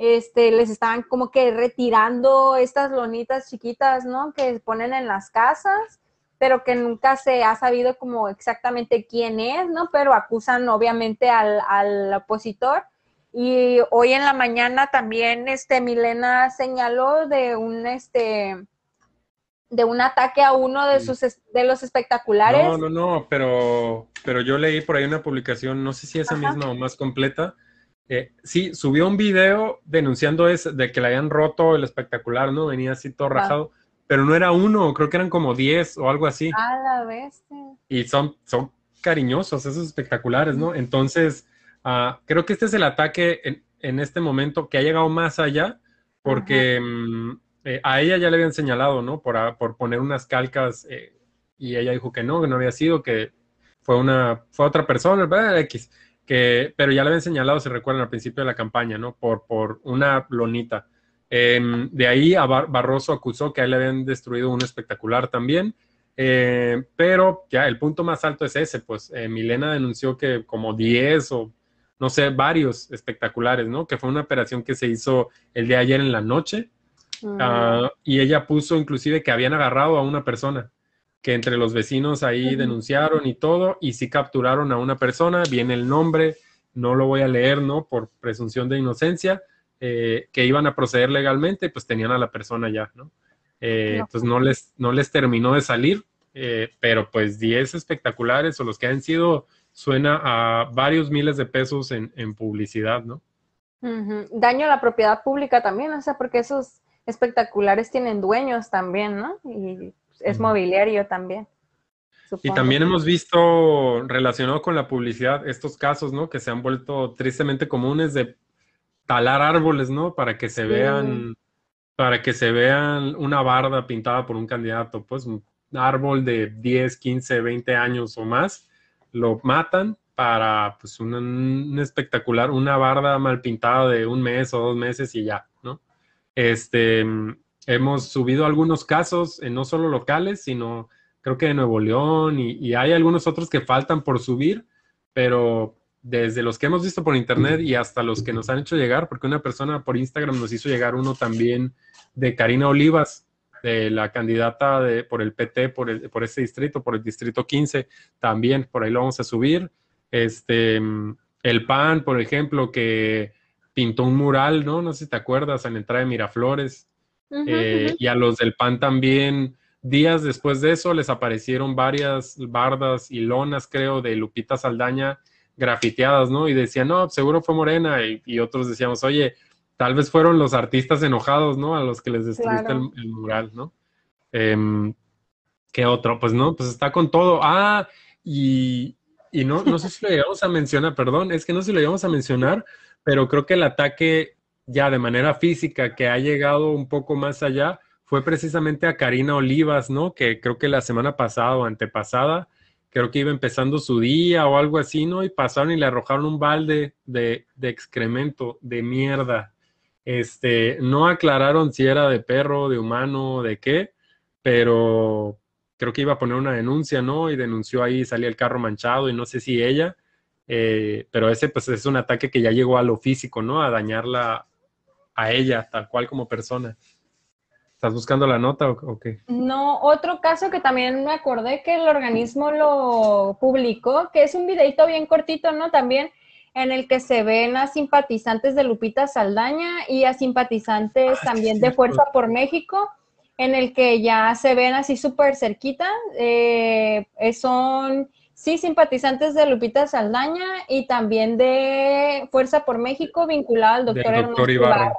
[SPEAKER 1] este, les estaban como que retirando estas lonitas chiquitas, ¿no? Que ponen en las casas, pero que nunca se ha sabido como exactamente quién es, ¿no? Pero acusan obviamente al, opositor. Y hoy en la mañana también, este, Milena señaló de un, este, de un ataque a uno de sus de los espectaculares.
[SPEAKER 2] No, no, no, pero, pero yo leí por ahí una publicación, no sé si esa misma o más completa, eh, sí, subió un video denunciando eso, de que le habían roto el espectacular, ¿no? Venía así todo rajado, pero no era uno, creo que eran como 10 o algo así.
[SPEAKER 1] A la vez.
[SPEAKER 2] Y son, son cariñosos esos espectaculares, ¿no? Entonces, ah, creo que este es el ataque en, este momento que ha llegado más allá, porque mm, eh, a ella ya le habían señalado, ¿no? Por, ah, por poner unas calcas eh, y ella dijo que no, que no había sido, que fue una, fue otra persona, ¿verdad? X pero ya le habían señalado, se recuerdan, al principio de la campaña, ¿no? Por, por una lonita. Em, de ahí a Barroso acusó que a él le habían destruido un espectacular también, eh, pero ya el punto más alto es ese, pues eh, Milena denunció que como 10 o no sé, varios espectaculares, ¿no? Que fue una operación que se hizo el día de ayer en la noche. Mm. Ah, y ella puso inclusive que habían agarrado a una persona que entre los vecinos ahí denunciaron y todo, y sí capturaron a una persona, viene el nombre, no lo voy a leer, ¿no? Por presunción de inocencia, eh, que iban a proceder legalmente, pues tenían a la persona ya, ¿no? Eh, entonces no les, no les terminó de salir, eh, pero pues 10 espectaculares o los que han sido, suena a varios miles de pesos en, publicidad, ¿no?
[SPEAKER 1] Daño a la propiedad pública también, o sea, porque esos espectaculares tienen dueños también, ¿no? Y es mobiliario también.
[SPEAKER 2] Y también hemos visto relacionado con la publicidad estos casos, ¿no? Que se han vuelto tristemente comunes de talar árboles, ¿no? Para que se vean, para que se vean una barda pintada por un candidato, pues un árbol de 10, 15, 20 años o más, lo matan para pues un, espectacular, una barda mal pintada de un mes o dos meses y ya, ¿no? Este, hemos subido algunos casos, no solo locales, sino creo que de Nuevo León y, hay algunos otros que faltan por subir, pero desde los que hemos visto por internet y hasta los que nos han hecho llegar, porque una persona por Instagram nos hizo llegar uno también de Karina Olivas, de la candidata de, por el PT, por, el, por ese distrito, por el distrito 15, también por ahí lo vamos a subir. Este, el PAN, por ejemplo, que pintó un mural, ¿no? No sé si te acuerdas, en la entrada de Miraflores, eh, y a los del PAN también, días después de eso, les aparecieron varias bardas y lonas, creo, de Lupita Saldaña grafiteadas, ¿no? Y decían, no, seguro fue Morena, y, otros decíamos, oye, tal vez fueron los artistas enojados, ¿no? A los que les destruiste el, mural, ¿no? Em, ¿Qué otro? Pues no, pues está con todo. Ah, y, y no, no sé si lo llegamos a mencionar, perdón, es que no sé si lo llegamos a mencionar, pero creo que el ataque ya de manera física que ha llegado un poco más allá fue precisamente a Karina Olivas, ¿no? Que creo que la semana pasada o antepasada, creo que iba empezando su día o algo así, ¿no? Y pasaron y le arrojaron un balde de, excremento, de mierda. Este, no aclararon si era de perro, de humano, de qué, pero creo que iba a poner una denuncia, ¿no? Y denunció ahí, salía el carro manchado y no sé si ella, eh, pero ese pues es un ataque que ya llegó a lo físico, ¿no? A dañarla a ella, tal cual como persona. ¿Estás buscando la nota o, qué?
[SPEAKER 1] No, otro caso que también me acordé que el organismo lo publicó, que es un videito bien cortito, ¿no? También en el que se ven a simpatizantes de Lupita Saldaña y a simpatizantes ah, también de Fuerza por México, en el que ya se ven así súper cerquita. Eh, son, sí, simpatizantes de Lupita Saldaña y también de Fuerza por México vinculado al doctor, doctor Ibarra.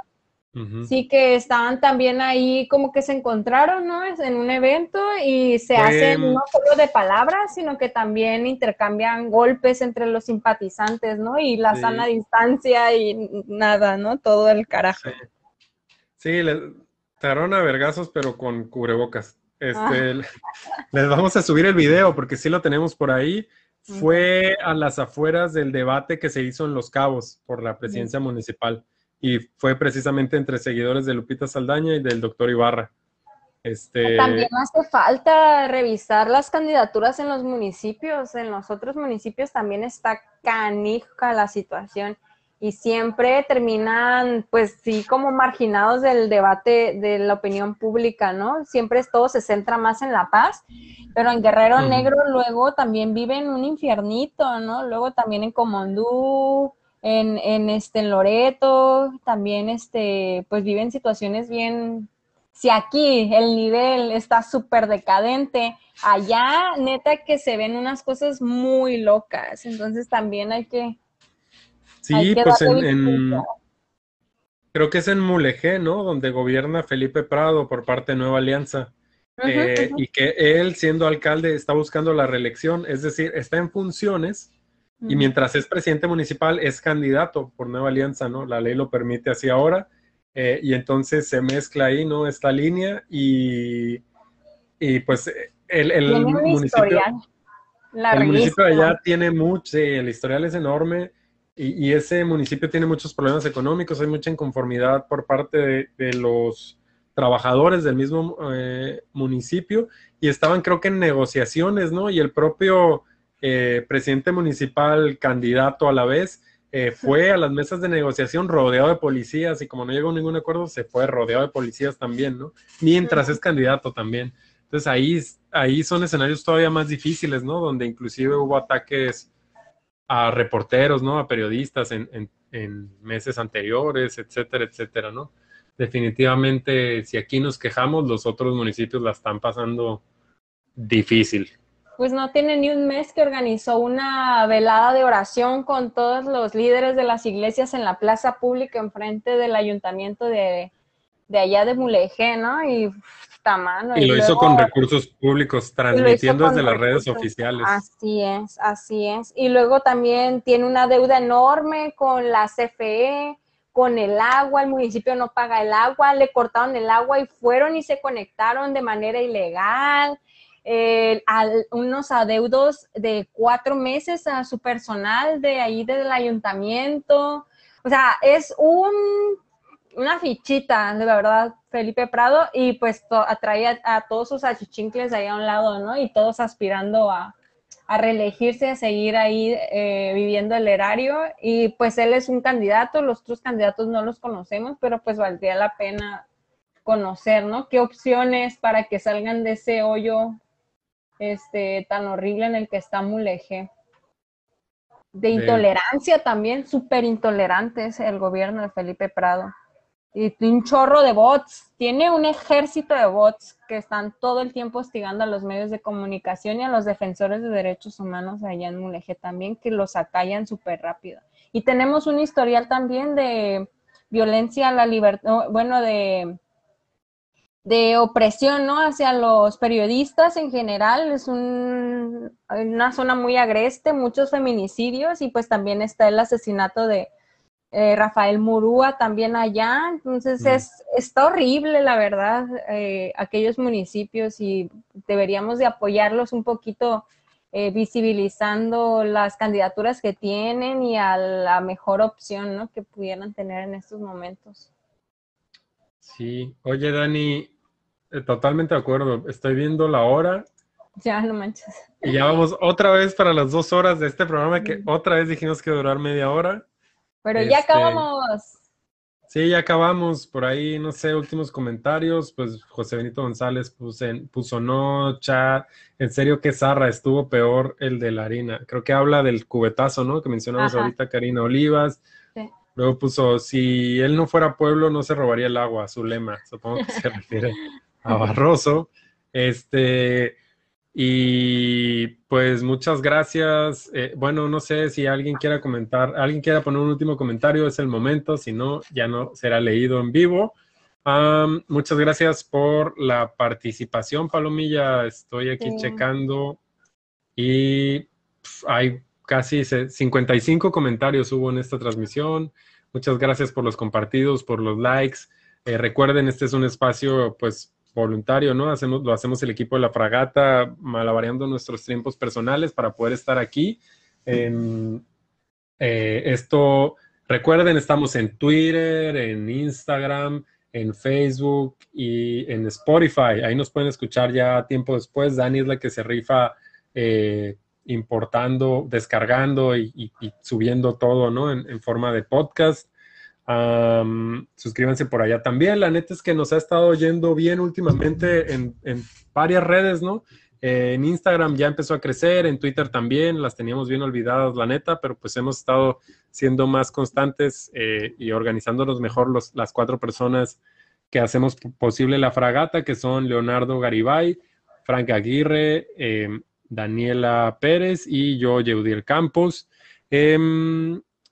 [SPEAKER 1] Sí que estaban también ahí como que se encontraron, ¿no? En un evento y se hacen no solo de palabras, sino que también intercambian golpes entre los simpatizantes, ¿no? Y la sana distancia y nada, ¿no? Todo el carajo.
[SPEAKER 2] Sí, les agarraron a vergazos, pero con cubrebocas. Este, ah. les vamos a subir el video porque sí lo tenemos por ahí. Fue a las afueras del debate que se hizo en Los Cabos por la presidencia municipal y fue precisamente entre seguidores de Lupita Saldaña y del doctor Ibarra. Este...
[SPEAKER 1] También hace falta revisar las candidaturas en los municipios. En los otros municipios también está canija la situación y siempre terminan, pues sí, como marginados del debate de la opinión pública, ¿no? Siempre todo se centra más en la paz, pero en Guerrero Negro luego también viven un infiernito, ¿no? Luego también en Comondú, en, en, este, en Loreto, también este, pues viven situaciones bien, si aquí el nivel está súper decadente, allá neta que se ven unas cosas muy locas, entonces también hay que...
[SPEAKER 2] Sí, pues en, creo que es en Mulegé, ¿no? Donde gobierna Felipe Prado por parte de Nueva Alianza. Eh, y que él, siendo alcalde, está buscando la reelección, es decir, está en funciones, y mientras es presidente municipal, es candidato por Nueva Alianza, ¿no? La ley lo permite así ahora. Eh, y entonces se mezcla ahí, ¿no? Esta línea y, y pues el, el municipio, el municipio allá tiene mucho, el historial es enorme y, y, ese municipio tiene muchos problemas económicos, hay mucha inconformidad por parte de, de los trabajadores del mismo eh, municipio y estaban creo que en negociaciones, ¿no? Y el propio eh, presidente municipal, candidato a la vez, eh, fue a las mesas de negociación rodeado de policías y como no llegó a ningún acuerdo, se fue rodeado de policías también, ¿no? Mientras es candidato también. Entonces ahí, ahí son escenarios todavía más difíciles, ¿no? Donde inclusive hubo ataques a reporteros, ¿no? A periodistas en, en meses anteriores, etcétera, etcétera, ¿no? Definitivamente, si aquí nos quejamos, los otros municipios la están pasando difícil
[SPEAKER 1] pues no tiene ni un mes que organizó una velada de oración con todos los líderes de las iglesias en la plaza pública enfrente del ayuntamiento de, allá de Mulegé, ¿no? Y
[SPEAKER 2] mano. Y, lo hizo con recursos públicos, transmitiendo desde las redes oficiales.
[SPEAKER 1] Así es, así es. Y luego también tiene una deuda enorme con la CFE, con el agua, el municipio no paga el agua, le cortaron el agua y fueron y se conectaron de manera ilegal eh, unos adeudos de cuatro meses a su personal de ahí del ayuntamiento. O sea, es un, una fichita, de verdad, Felipe Prado, y pues atrae a, todos sus achichincles ahí a un lado, ¿no? Y todos aspirando a, a reelegirse, a seguir ahí eh, viviendo el erario. Y pues él es un candidato, los otros candidatos no los conocemos, pero pues valdría la pena conocer, ¿no? ¿Qué opciones para que salgan de ese hoyo este, tan horrible en el que está Mulegé. De intolerancia también, súper intolerante es el gobierno de Felipe Prado. Y un chorro de bots. Tiene un ejército de bots que están todo el tiempo hostigando a los medios de comunicación y a los defensores de derechos humanos allá en Mulegé también, que los acallan súper rápido. Y tenemos un historial también de violencia a la libertad, bueno, de, de opresión, ¿no? Hacia los periodistas en general. Es un, una zona muy agreste, muchos feminicidios y pues también está el asesinato de eh, Rafael Murúa también allá, entonces mm. es, está horrible, la verdad, eh, aquellos municipios y deberíamos de apoyarlos un poquito eh, visibilizando las candidaturas que tienen y a la mejor opción ¿no? que pudieran tener en estos momentos.
[SPEAKER 2] Sí, oye Dani, totalmente de acuerdo, estoy viendo la hora.
[SPEAKER 1] Ya, no manches.
[SPEAKER 2] Y ya vamos otra vez para las dos horas de este programa que otra vez dijimos que durar media hora.
[SPEAKER 1] Pero ya este, acabamos.
[SPEAKER 2] Sí, ya acabamos. Por ahí, no sé, últimos comentarios. Pues José Benito González puso, puso no, chat. En serio, que zarra, estuvo peor el de la harina. Creo que habla del cubetazo, ¿no? Que mencionamos ahorita Karina Olivas. Luego puso, si él no fuera pueblo, no se robaría el agua, su lema. Supongo que se refiere a Barroso. Este, y pues muchas gracias. Eh, bueno, no sé si alguien quiera comentar, alguien quiera poner un último comentario, es el momento, si no, ya no será leído en vivo. muchas gracias por la participación, Palomilla. Estoy aquí checando y hay casi 55 comentarios hubo en esta transmisión. Muchas gracias por los compartidos, por los likes. Eh, recuerden, este es un espacio pues voluntario, ¿no? Hacemos, lo hacemos el equipo de la fragata, malabareando nuestros tiempos personales para poder estar aquí. Eh, esto, recuerden, estamos en Twitter, en Instagram, en Facebook y en Spotify. Ahí nos pueden escuchar ya tiempo después. Dani es la que se rifa eh, importando, descargando y, subiendo todo, ¿no? en forma de podcast suscríbanse por allá también. La neta es que nos ha estado yendo bien últimamente en, varias redes, ¿no? Eh, en Instagram ya empezó a crecer, en Twitter también, las teníamos bien olvidadas, la neta, pero pues hemos estado siendo más constantes eh, y organizándonos mejor los, las cuatro personas que hacemos posible la fragata, que son Leonardo Garibay, Frank Aguirre, em, Daniela Pérez y yo, Yeudiel Campos.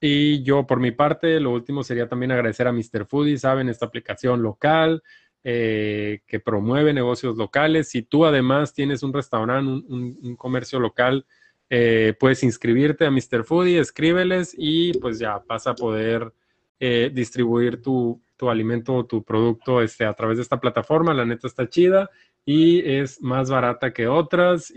[SPEAKER 2] Y yo, por mi parte, lo último sería también agradecer a Mr. Foodie, ¿saben? Esta aplicación local eh, que promueve negocios locales. Si tú además tienes un restaurante, un, comercio local, eh, puedes inscribirte a Mr. Foodie, escríbeles y pues ya vas a poder eh, distribuir tu, tu, alimento o tu producto este, a través de esta plataforma. La neta está chida y es más barata que otras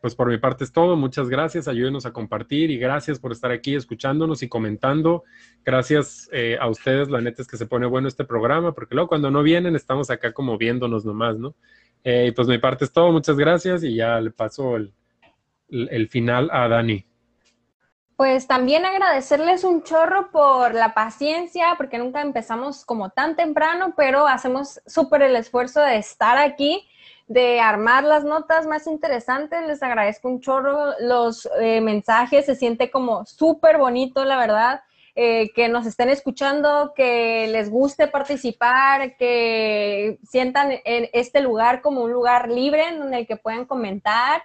[SPEAKER 2] pues por mi parte es todo. Muchas gracias. Ayúdenos a compartir y gracias por estar aquí escuchándonos y comentando. Gracias eh, a ustedes. La neta es que se pone bueno este programa porque luego cuando no vienen estamos acá como viéndonos nomás, ¿no? Eh, y pues mi parte es todo. Muchas gracias y ya le paso el, el final a Dani.
[SPEAKER 1] Pues también agradecerles un chorro por la paciencia, porque nunca empezamos como tan temprano, pero hacemos súper el esfuerzo de estar aquí de armar las notas más interesantes. Les agradezco un chorro los eh, mensajes, se siente como súper bonito, la verdad. Eh, que nos estén escuchando, que les guste participar, que sientan en este lugar como un lugar libre en el que puedan comentar.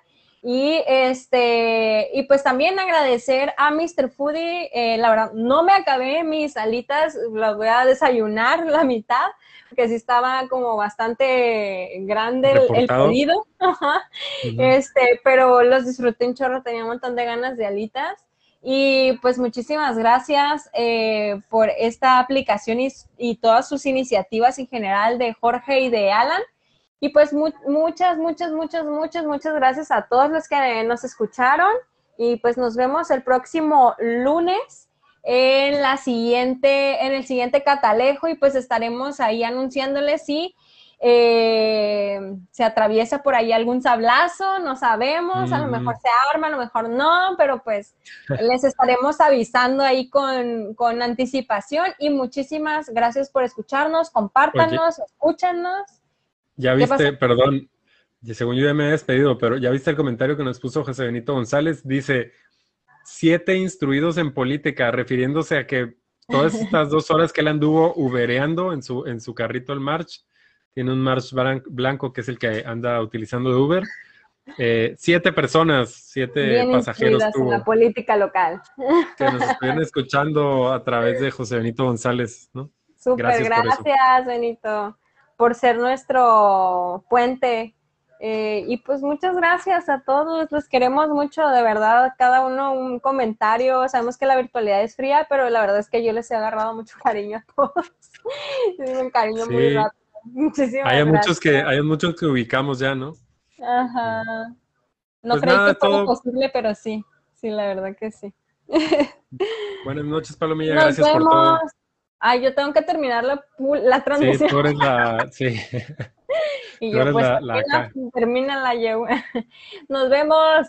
[SPEAKER 1] Y este, y pues también agradecer a Mr. Foodie. Eh, la verdad, no me acabé mis alitas, las voy a desayunar la mitad, que sí estaba como bastante grande el, pedido. Este, pero los disfruté un chorro, tenía un montón de ganas de alitas. Y pues muchísimas gracias eh, por esta aplicación y, y, todas sus iniciativas en general de Jorge y de Alan. Y pues muchas, muchas, muchas, muchas, muchas gracias a todos los que nos escucharon. Y pues nos vemos el próximo lunes en la siguiente, en el siguiente catalejo. Y pues estaremos ahí anunciándoles si eh, se atraviesa por ahí algún sablazo, no sabemos, a lo mejor se arma, a lo mejor no, pero pues les estaremos avisando ahí con, con anticipación. Y muchísimas gracias por escucharnos, compártanos, escúchanos.
[SPEAKER 2] Ya viste, perdón, según yo ya me he despedido, pero ya viste el comentario que nos puso José Benito González, dice, siete instruidos en política, refiriéndose a que todas estas dos horas que él anduvo ubereando en su, en su carrito el March. Tiene un March blanco que es el que anda utilizando de Uber. Eh, siete personas, siete pasajeros
[SPEAKER 1] tuvo. En la política local.
[SPEAKER 2] Que nos estuvieron escuchando a través de José Benito González, ¿no?
[SPEAKER 1] Súper, gracias, gracias Benito, por ser nuestro puente eh, y pues muchas gracias a todos, los queremos mucho, de verdad, cada uno un comentario. Sabemos que la virtualidad es fría, pero la verdad es que yo les he agarrado mucho cariño a todos. un cariño muy rápido. Muchísimas
[SPEAKER 2] hay Muchos que, hay muchos que ubicamos ya, ¿no?
[SPEAKER 1] Ajá. No pues creí que fuera posible, pero sí, sí, la verdad que sí.
[SPEAKER 2] Buenas noches, Palomilla, gracias por todo.
[SPEAKER 1] Ay, yo tengo que terminar la, la transmisión.
[SPEAKER 2] Sí, tú eres la, sí.
[SPEAKER 1] y yo, pues, la, la termina la Nos vemos.